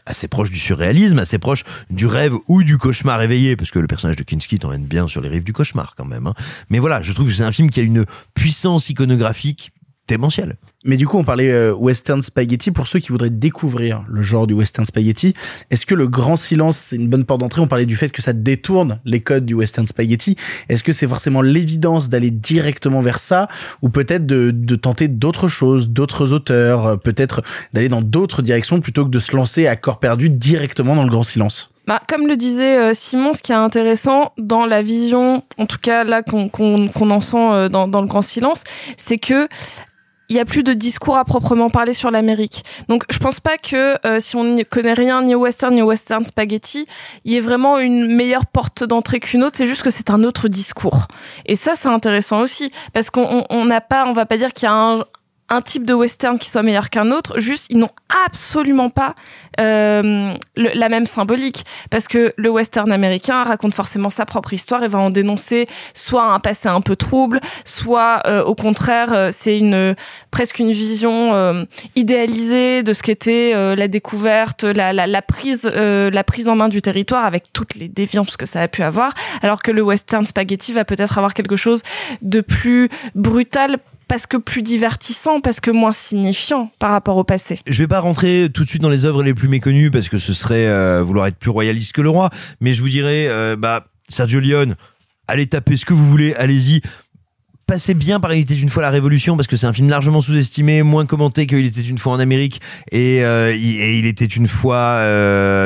Speaker 4: assez proche du surréalisme, assez proche du rêve ou du cauchemar éveillé, parce que le personnage de Kinski t'emmène bien sur les rives du cauchemar quand même. Hein. Mais voilà, je trouve que c'est un film qui a une puissance iconographique démentielle.
Speaker 1: Mais du coup, on parlait euh, western spaghetti. Pour ceux qui voudraient découvrir le genre du western spaghetti, est-ce que le grand silence, c'est une bonne porte d'entrée? On parlait du fait que ça détourne les codes du western spaghetti. Est-ce que c'est forcément l'évidence d'aller directement vers ça? Ou peut-être de, de tenter d'autres choses, d'autres auteurs, euh, peut-être d'aller dans d'autres directions plutôt que de se lancer à corps perdu directement dans le grand silence?
Speaker 2: Bah, comme le disait euh, Simon, ce qui est intéressant dans la vision, en tout cas là qu'on qu'on en sent dans, dans le grand silence, c'est que il y a plus de discours à proprement parler sur l'Amérique. Donc je pense pas que euh, si on ne connaît rien ni au western ni au western spaghetti, il y ait vraiment une meilleure porte d'entrée qu'une autre, c'est juste que c'est un autre discours. Et ça c'est intéressant aussi parce qu'on n'a pas on va pas dire qu'il y a un, un type de western qui soit meilleur qu'un autre, juste ils n'ont absolument pas euh, la même symbolique. Parce que le western américain raconte forcément sa propre histoire et va en dénoncer soit un passé un peu trouble, soit euh, au contraire euh, c'est une presque une vision euh, idéalisée de ce qu'était la découverte, la, la, la prise la prise en main du territoire avec toutes les déviances que ça a pu avoir, alors que le western spaghetti va peut-être avoir quelque chose de plus brutal parce que plus divertissant, parce que moins signifiant par rapport au passé.
Speaker 4: Je vais pas rentrer tout de suite dans les œuvres les plus méconnues parce que ce serait euh, vouloir être plus royaliste que le roi, mais je vous dirais, euh, bah Sergio Leone, allez taper ce que vous voulez, allez-y passait bien par Il était une fois la Révolution parce que c'est un film largement sous-estimé, moins commenté qu'il était une fois en Amérique et, euh, il, était une fois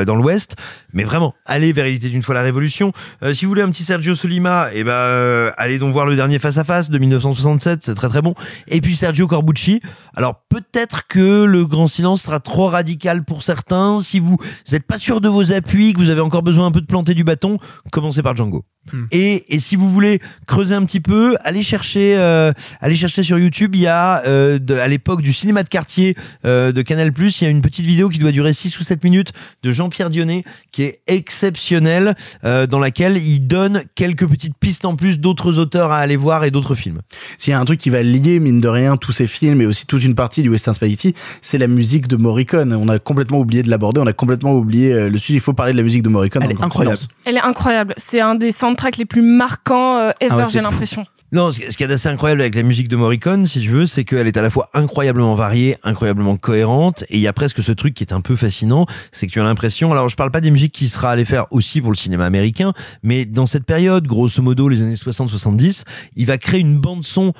Speaker 4: dans l'Ouest. Mais vraiment, allez vers Il était une fois la Révolution. Euh, si vous voulez un petit Sergio Solima, et eh ben allez donc voir le dernier face à face de 1967, c'est très très bon. Et puis Sergio Corbucci. Alors peut-être que le Grand Silence sera trop radical pour certains. Si vous n'êtes pas sûr de vos appuis, que vous avez encore besoin un peu de planter du bâton, commencez par Django. Hmm. Et, et si vous voulez creuser un petit peu, allez chercher, euh, allez chercher sur YouTube. Il y a euh, de, à l'époque du cinéma de quartier euh, de Canal+, il y a une petite vidéo qui doit durer 6 ou 7 minutes de Jean-Pierre Dionnet qui est exceptionnelle, euh, dans laquelle il donne quelques petites pistes en plus d'autres auteurs à aller voir et d'autres films.
Speaker 1: S'il y a un truc qui va lier mine de rien tous ces films et aussi toute une partie du western spaghetti, c'est la musique de Morricone. On a complètement oublié de l'aborder, on a complètement oublié euh, le sujet. Il faut parler de la musique de Morricone.
Speaker 3: Elle est incroyable.
Speaker 2: Elle est incroyable. C'est un des soundtracks les plus marquants euh, ever, ah j'ai l'impression.
Speaker 4: Non, ce qui est assez incroyable avec la musique de Morricone, si tu veux, c'est qu'elle est à la fois incroyablement variée, incroyablement cohérente, et il y a presque ce truc qui est un peu fascinant, c'est que tu as l'impression, alors je parle pas des musiques qui sera allé faire aussi pour le cinéma américain, mais dans cette période, grosso modo, les années 60-70, il va créer une bande son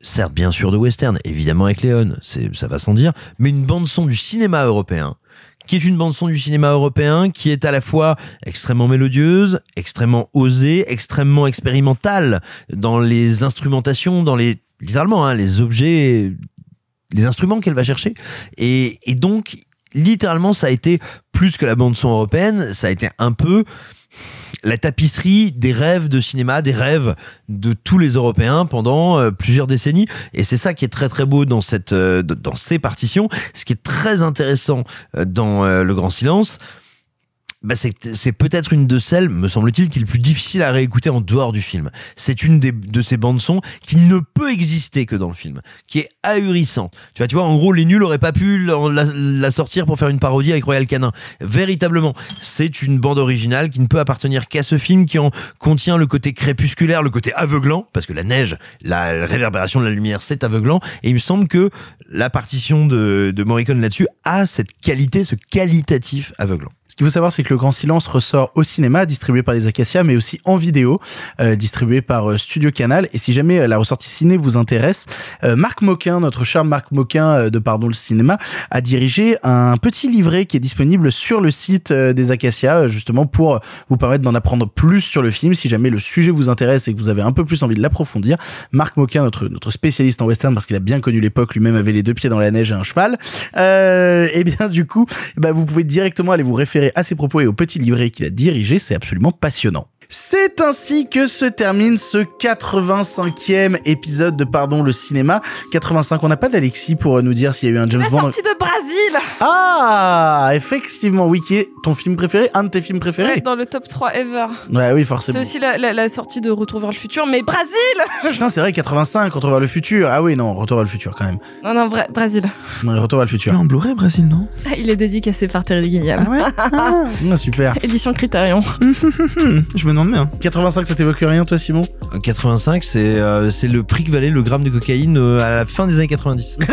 Speaker 4: certes bien sûr de western, évidemment avec Léon, ça va sans dire, mais une bande son du cinéma européen qui est une bande son du cinéma européen qui est à la fois extrêmement mélodieuse, extrêmement osée, extrêmement expérimentale dans les instrumentations, dans les littéralement hein, les objets, les instruments qu'elle va chercher, et, et donc littéralement ça a été plus que la bande son européenne, ça a été un peu la tapisserie des rêves de cinéma, des rêves de tous les Européens pendant euh, plusieurs décennies. Et c'est ça qui est très très beau dans cette euh, dans ces partitions. Ce qui est très intéressant euh, dans Le Grand Silence, bah c'est peut-être une de celles, me semble-t-il, qui est le plus difficile à réécouter en dehors du film. C'est une des, de ces bandes son qui ne peut exister que dans le film, qui est ahurissante. Tu vois, tu vois, en gros, les nuls auraient pas pu la- la sortir pour faire une parodie avec Royal Canin. Véritablement, c'est une bande originale qui ne peut appartenir qu'à ce film, qui en contient le côté crépusculaire, le côté aveuglant, parce que la neige, la réverbération de la lumière, c'est aveuglant. Et il me semble que la partition de, de Morricone là-dessus a cette qualité, ce qualitatif aveuglant.
Speaker 1: Ce qu'il faut savoir, c'est que Le Grand Silence ressort au cinéma, distribué par les Acacias, mais aussi en vidéo, euh, distribué par euh, Studio Canal. Et si jamais euh, la ressortie ciné vous intéresse, euh, Marc Moquin, notre cher Marc Moquin de Pardon le cinéma, a dirigé un petit livret qui est disponible sur le site des Acacias, justement pour vous permettre d'en apprendre plus sur le film. Si jamais le sujet vous intéresse et que vous avez un peu plus envie de l'approfondir, Marc Moquin, notre notre spécialiste en western, parce qu'il a bien connu l'époque, lui-même avait les deux pieds dans la neige et un cheval. Euh, et bien du coup, bah, vous pouvez directement aller vous référer à ses propos et au petit livret qu'il a dirigé. C'est absolument passionnant. C'est ainsi que se termine ce 85e épisode de Pardon le cinéma. 85, on n'a pas d'Alexis pour euh, nous dire s'il y a eu un James
Speaker 2: La
Speaker 1: Bond.
Speaker 2: sortie de Brésil
Speaker 1: Ah, effectivement, oui, qui est ton film préféré, un de tes films préférés.
Speaker 2: Ouais, dans le top 3 ever.
Speaker 1: Ouais, oui,
Speaker 2: C'est
Speaker 1: forcément.
Speaker 2: aussi la, la, la sortie de Retour vers le futur, mais Brésil
Speaker 1: Putain, c'est vrai, 85, Retour vers le futur. Ah oui, non, Retour vers le futur quand même.
Speaker 2: Non, non, vrai, Brésil.
Speaker 1: Ouais, Retour vers le futur.
Speaker 3: En Blu-ray, Brésil, non?
Speaker 2: Il est dédicacé par Terry Gilliam.
Speaker 1: Ah, super.
Speaker 2: Édition Criterion.
Speaker 3: Je me demande bien.
Speaker 1: 85, ça t'évoque rien, toi, Simon?
Speaker 4: 85, c'est euh, c'est le prix que valait le gramme de cocaïne euh, à la fin des années 90.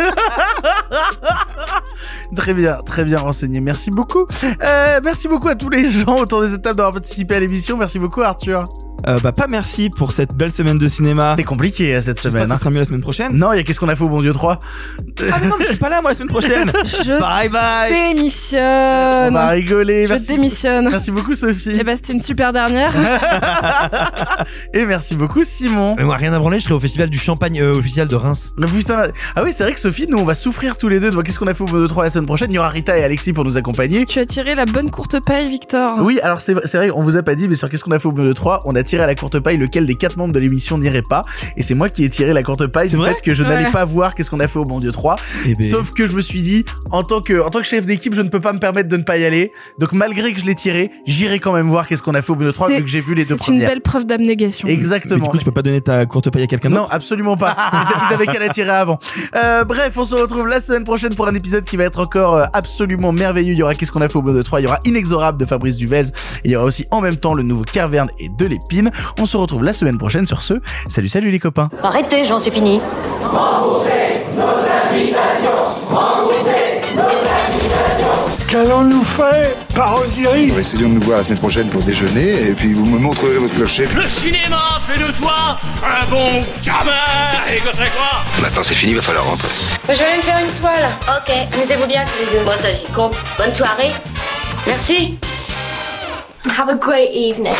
Speaker 1: Très bien, très bien renseigné. Merci beaucoup. Euh, merci beaucoup à tous les gens autour de cette table d'avoir participé à l'émission. Merci beaucoup, Arthur.
Speaker 3: Euh, bah pas merci pour cette belle semaine de cinéma.
Speaker 1: C'est compliqué euh, cette semaine.
Speaker 3: que
Speaker 1: hein.
Speaker 3: sera mieux la semaine prochaine.
Speaker 1: Non, il y a qu'est-ce qu'on a fait au bon Dieu 3
Speaker 3: Ah mais non, mais je suis pas là moi la semaine prochaine.
Speaker 2: Je
Speaker 1: Bye bye.
Speaker 2: démissionne.
Speaker 1: On va rigoler.
Speaker 2: Je
Speaker 1: Merci.
Speaker 2: démissionne.
Speaker 1: Merci beaucoup, Sophie.
Speaker 2: Eh ben, c'était une super dernière.
Speaker 1: Et merci beaucoup, Simon.
Speaker 4: Mais moi, rien à branler, je serai au festival du champagne, euh, festival de Reims.
Speaker 1: Mais Putain. Ah oui, c'est vrai que Sophie, nous, on va souffrir tous les deux de voir qu'est-ce qu'on a fait au bon Dieu 3 la semaine prochaine. Il y aura Rita et Alexis pour nous accompagner.
Speaker 2: tu as tiré la bonne courte paille, Victor.
Speaker 1: Oui, alors c'est vrai, on vous a pas dit, mais sur qu'est-ce qu'on a fait au de 3, on a tiré à la courte paille lequel des quatre membres de l'émission n'irait pas. Et c'est moi qui ai tiré la courte paille du fait que je
Speaker 2: Ouais.
Speaker 1: n'allais pas voir qu'est-ce qu'on a fait au bon Dieu 3.
Speaker 3: Eh ben.
Speaker 1: Sauf que je me suis dit, en tant que, en tant que chef d'équipe, je ne peux pas me permettre de ne pas y aller. Donc malgré que je l'ai tiré, j'irai quand même voir qu'est-ce qu'on a fait au bon Dieu 3
Speaker 2: C'est-
Speaker 1: vu que j'ai vu les deux
Speaker 2: C'est une
Speaker 1: premières.
Speaker 2: belle preuve d'abnégation.
Speaker 3: Mais
Speaker 1: Exactement.
Speaker 3: du coup, tu peux pas donner ta courte paille à quelqu'un
Speaker 1: Non,
Speaker 3: d'autre
Speaker 1: absolument pas. Ils, avaient qu'à la tirer avant. Euh, bref, on se retrouve la semaine prochaine pour un épisode qui va être encore euh, absolument merveilleux. Il y aura Qu'est-ce qu'on a fait au bout de 3 Il y aura Inexorable de Fabrice Duvels. Et il y aura aussi en même temps le nouveau Carverne et de l'épine. On se retrouve la semaine prochaine sur ce. Salut, salut les copains.
Speaker 26: Arrêtez, Jean, c'est fini.
Speaker 27: Qu'allons-nous faire par Osiris
Speaker 8: Essayons de nous voir la semaine prochaine pour déjeuner et puis vous me montrerez votre clocher.
Speaker 11: Le cinéma fait de toi un bon gamin Et que c'est quoi?
Speaker 16: Maintenant c'est fini, va falloir rentrer.
Speaker 26: Je vais aller me faire une toile. Ok, amusez-vous bien tous les deux. Bon, ça j'y compte. Bonne soirée. Merci.
Speaker 15: Have a great evening.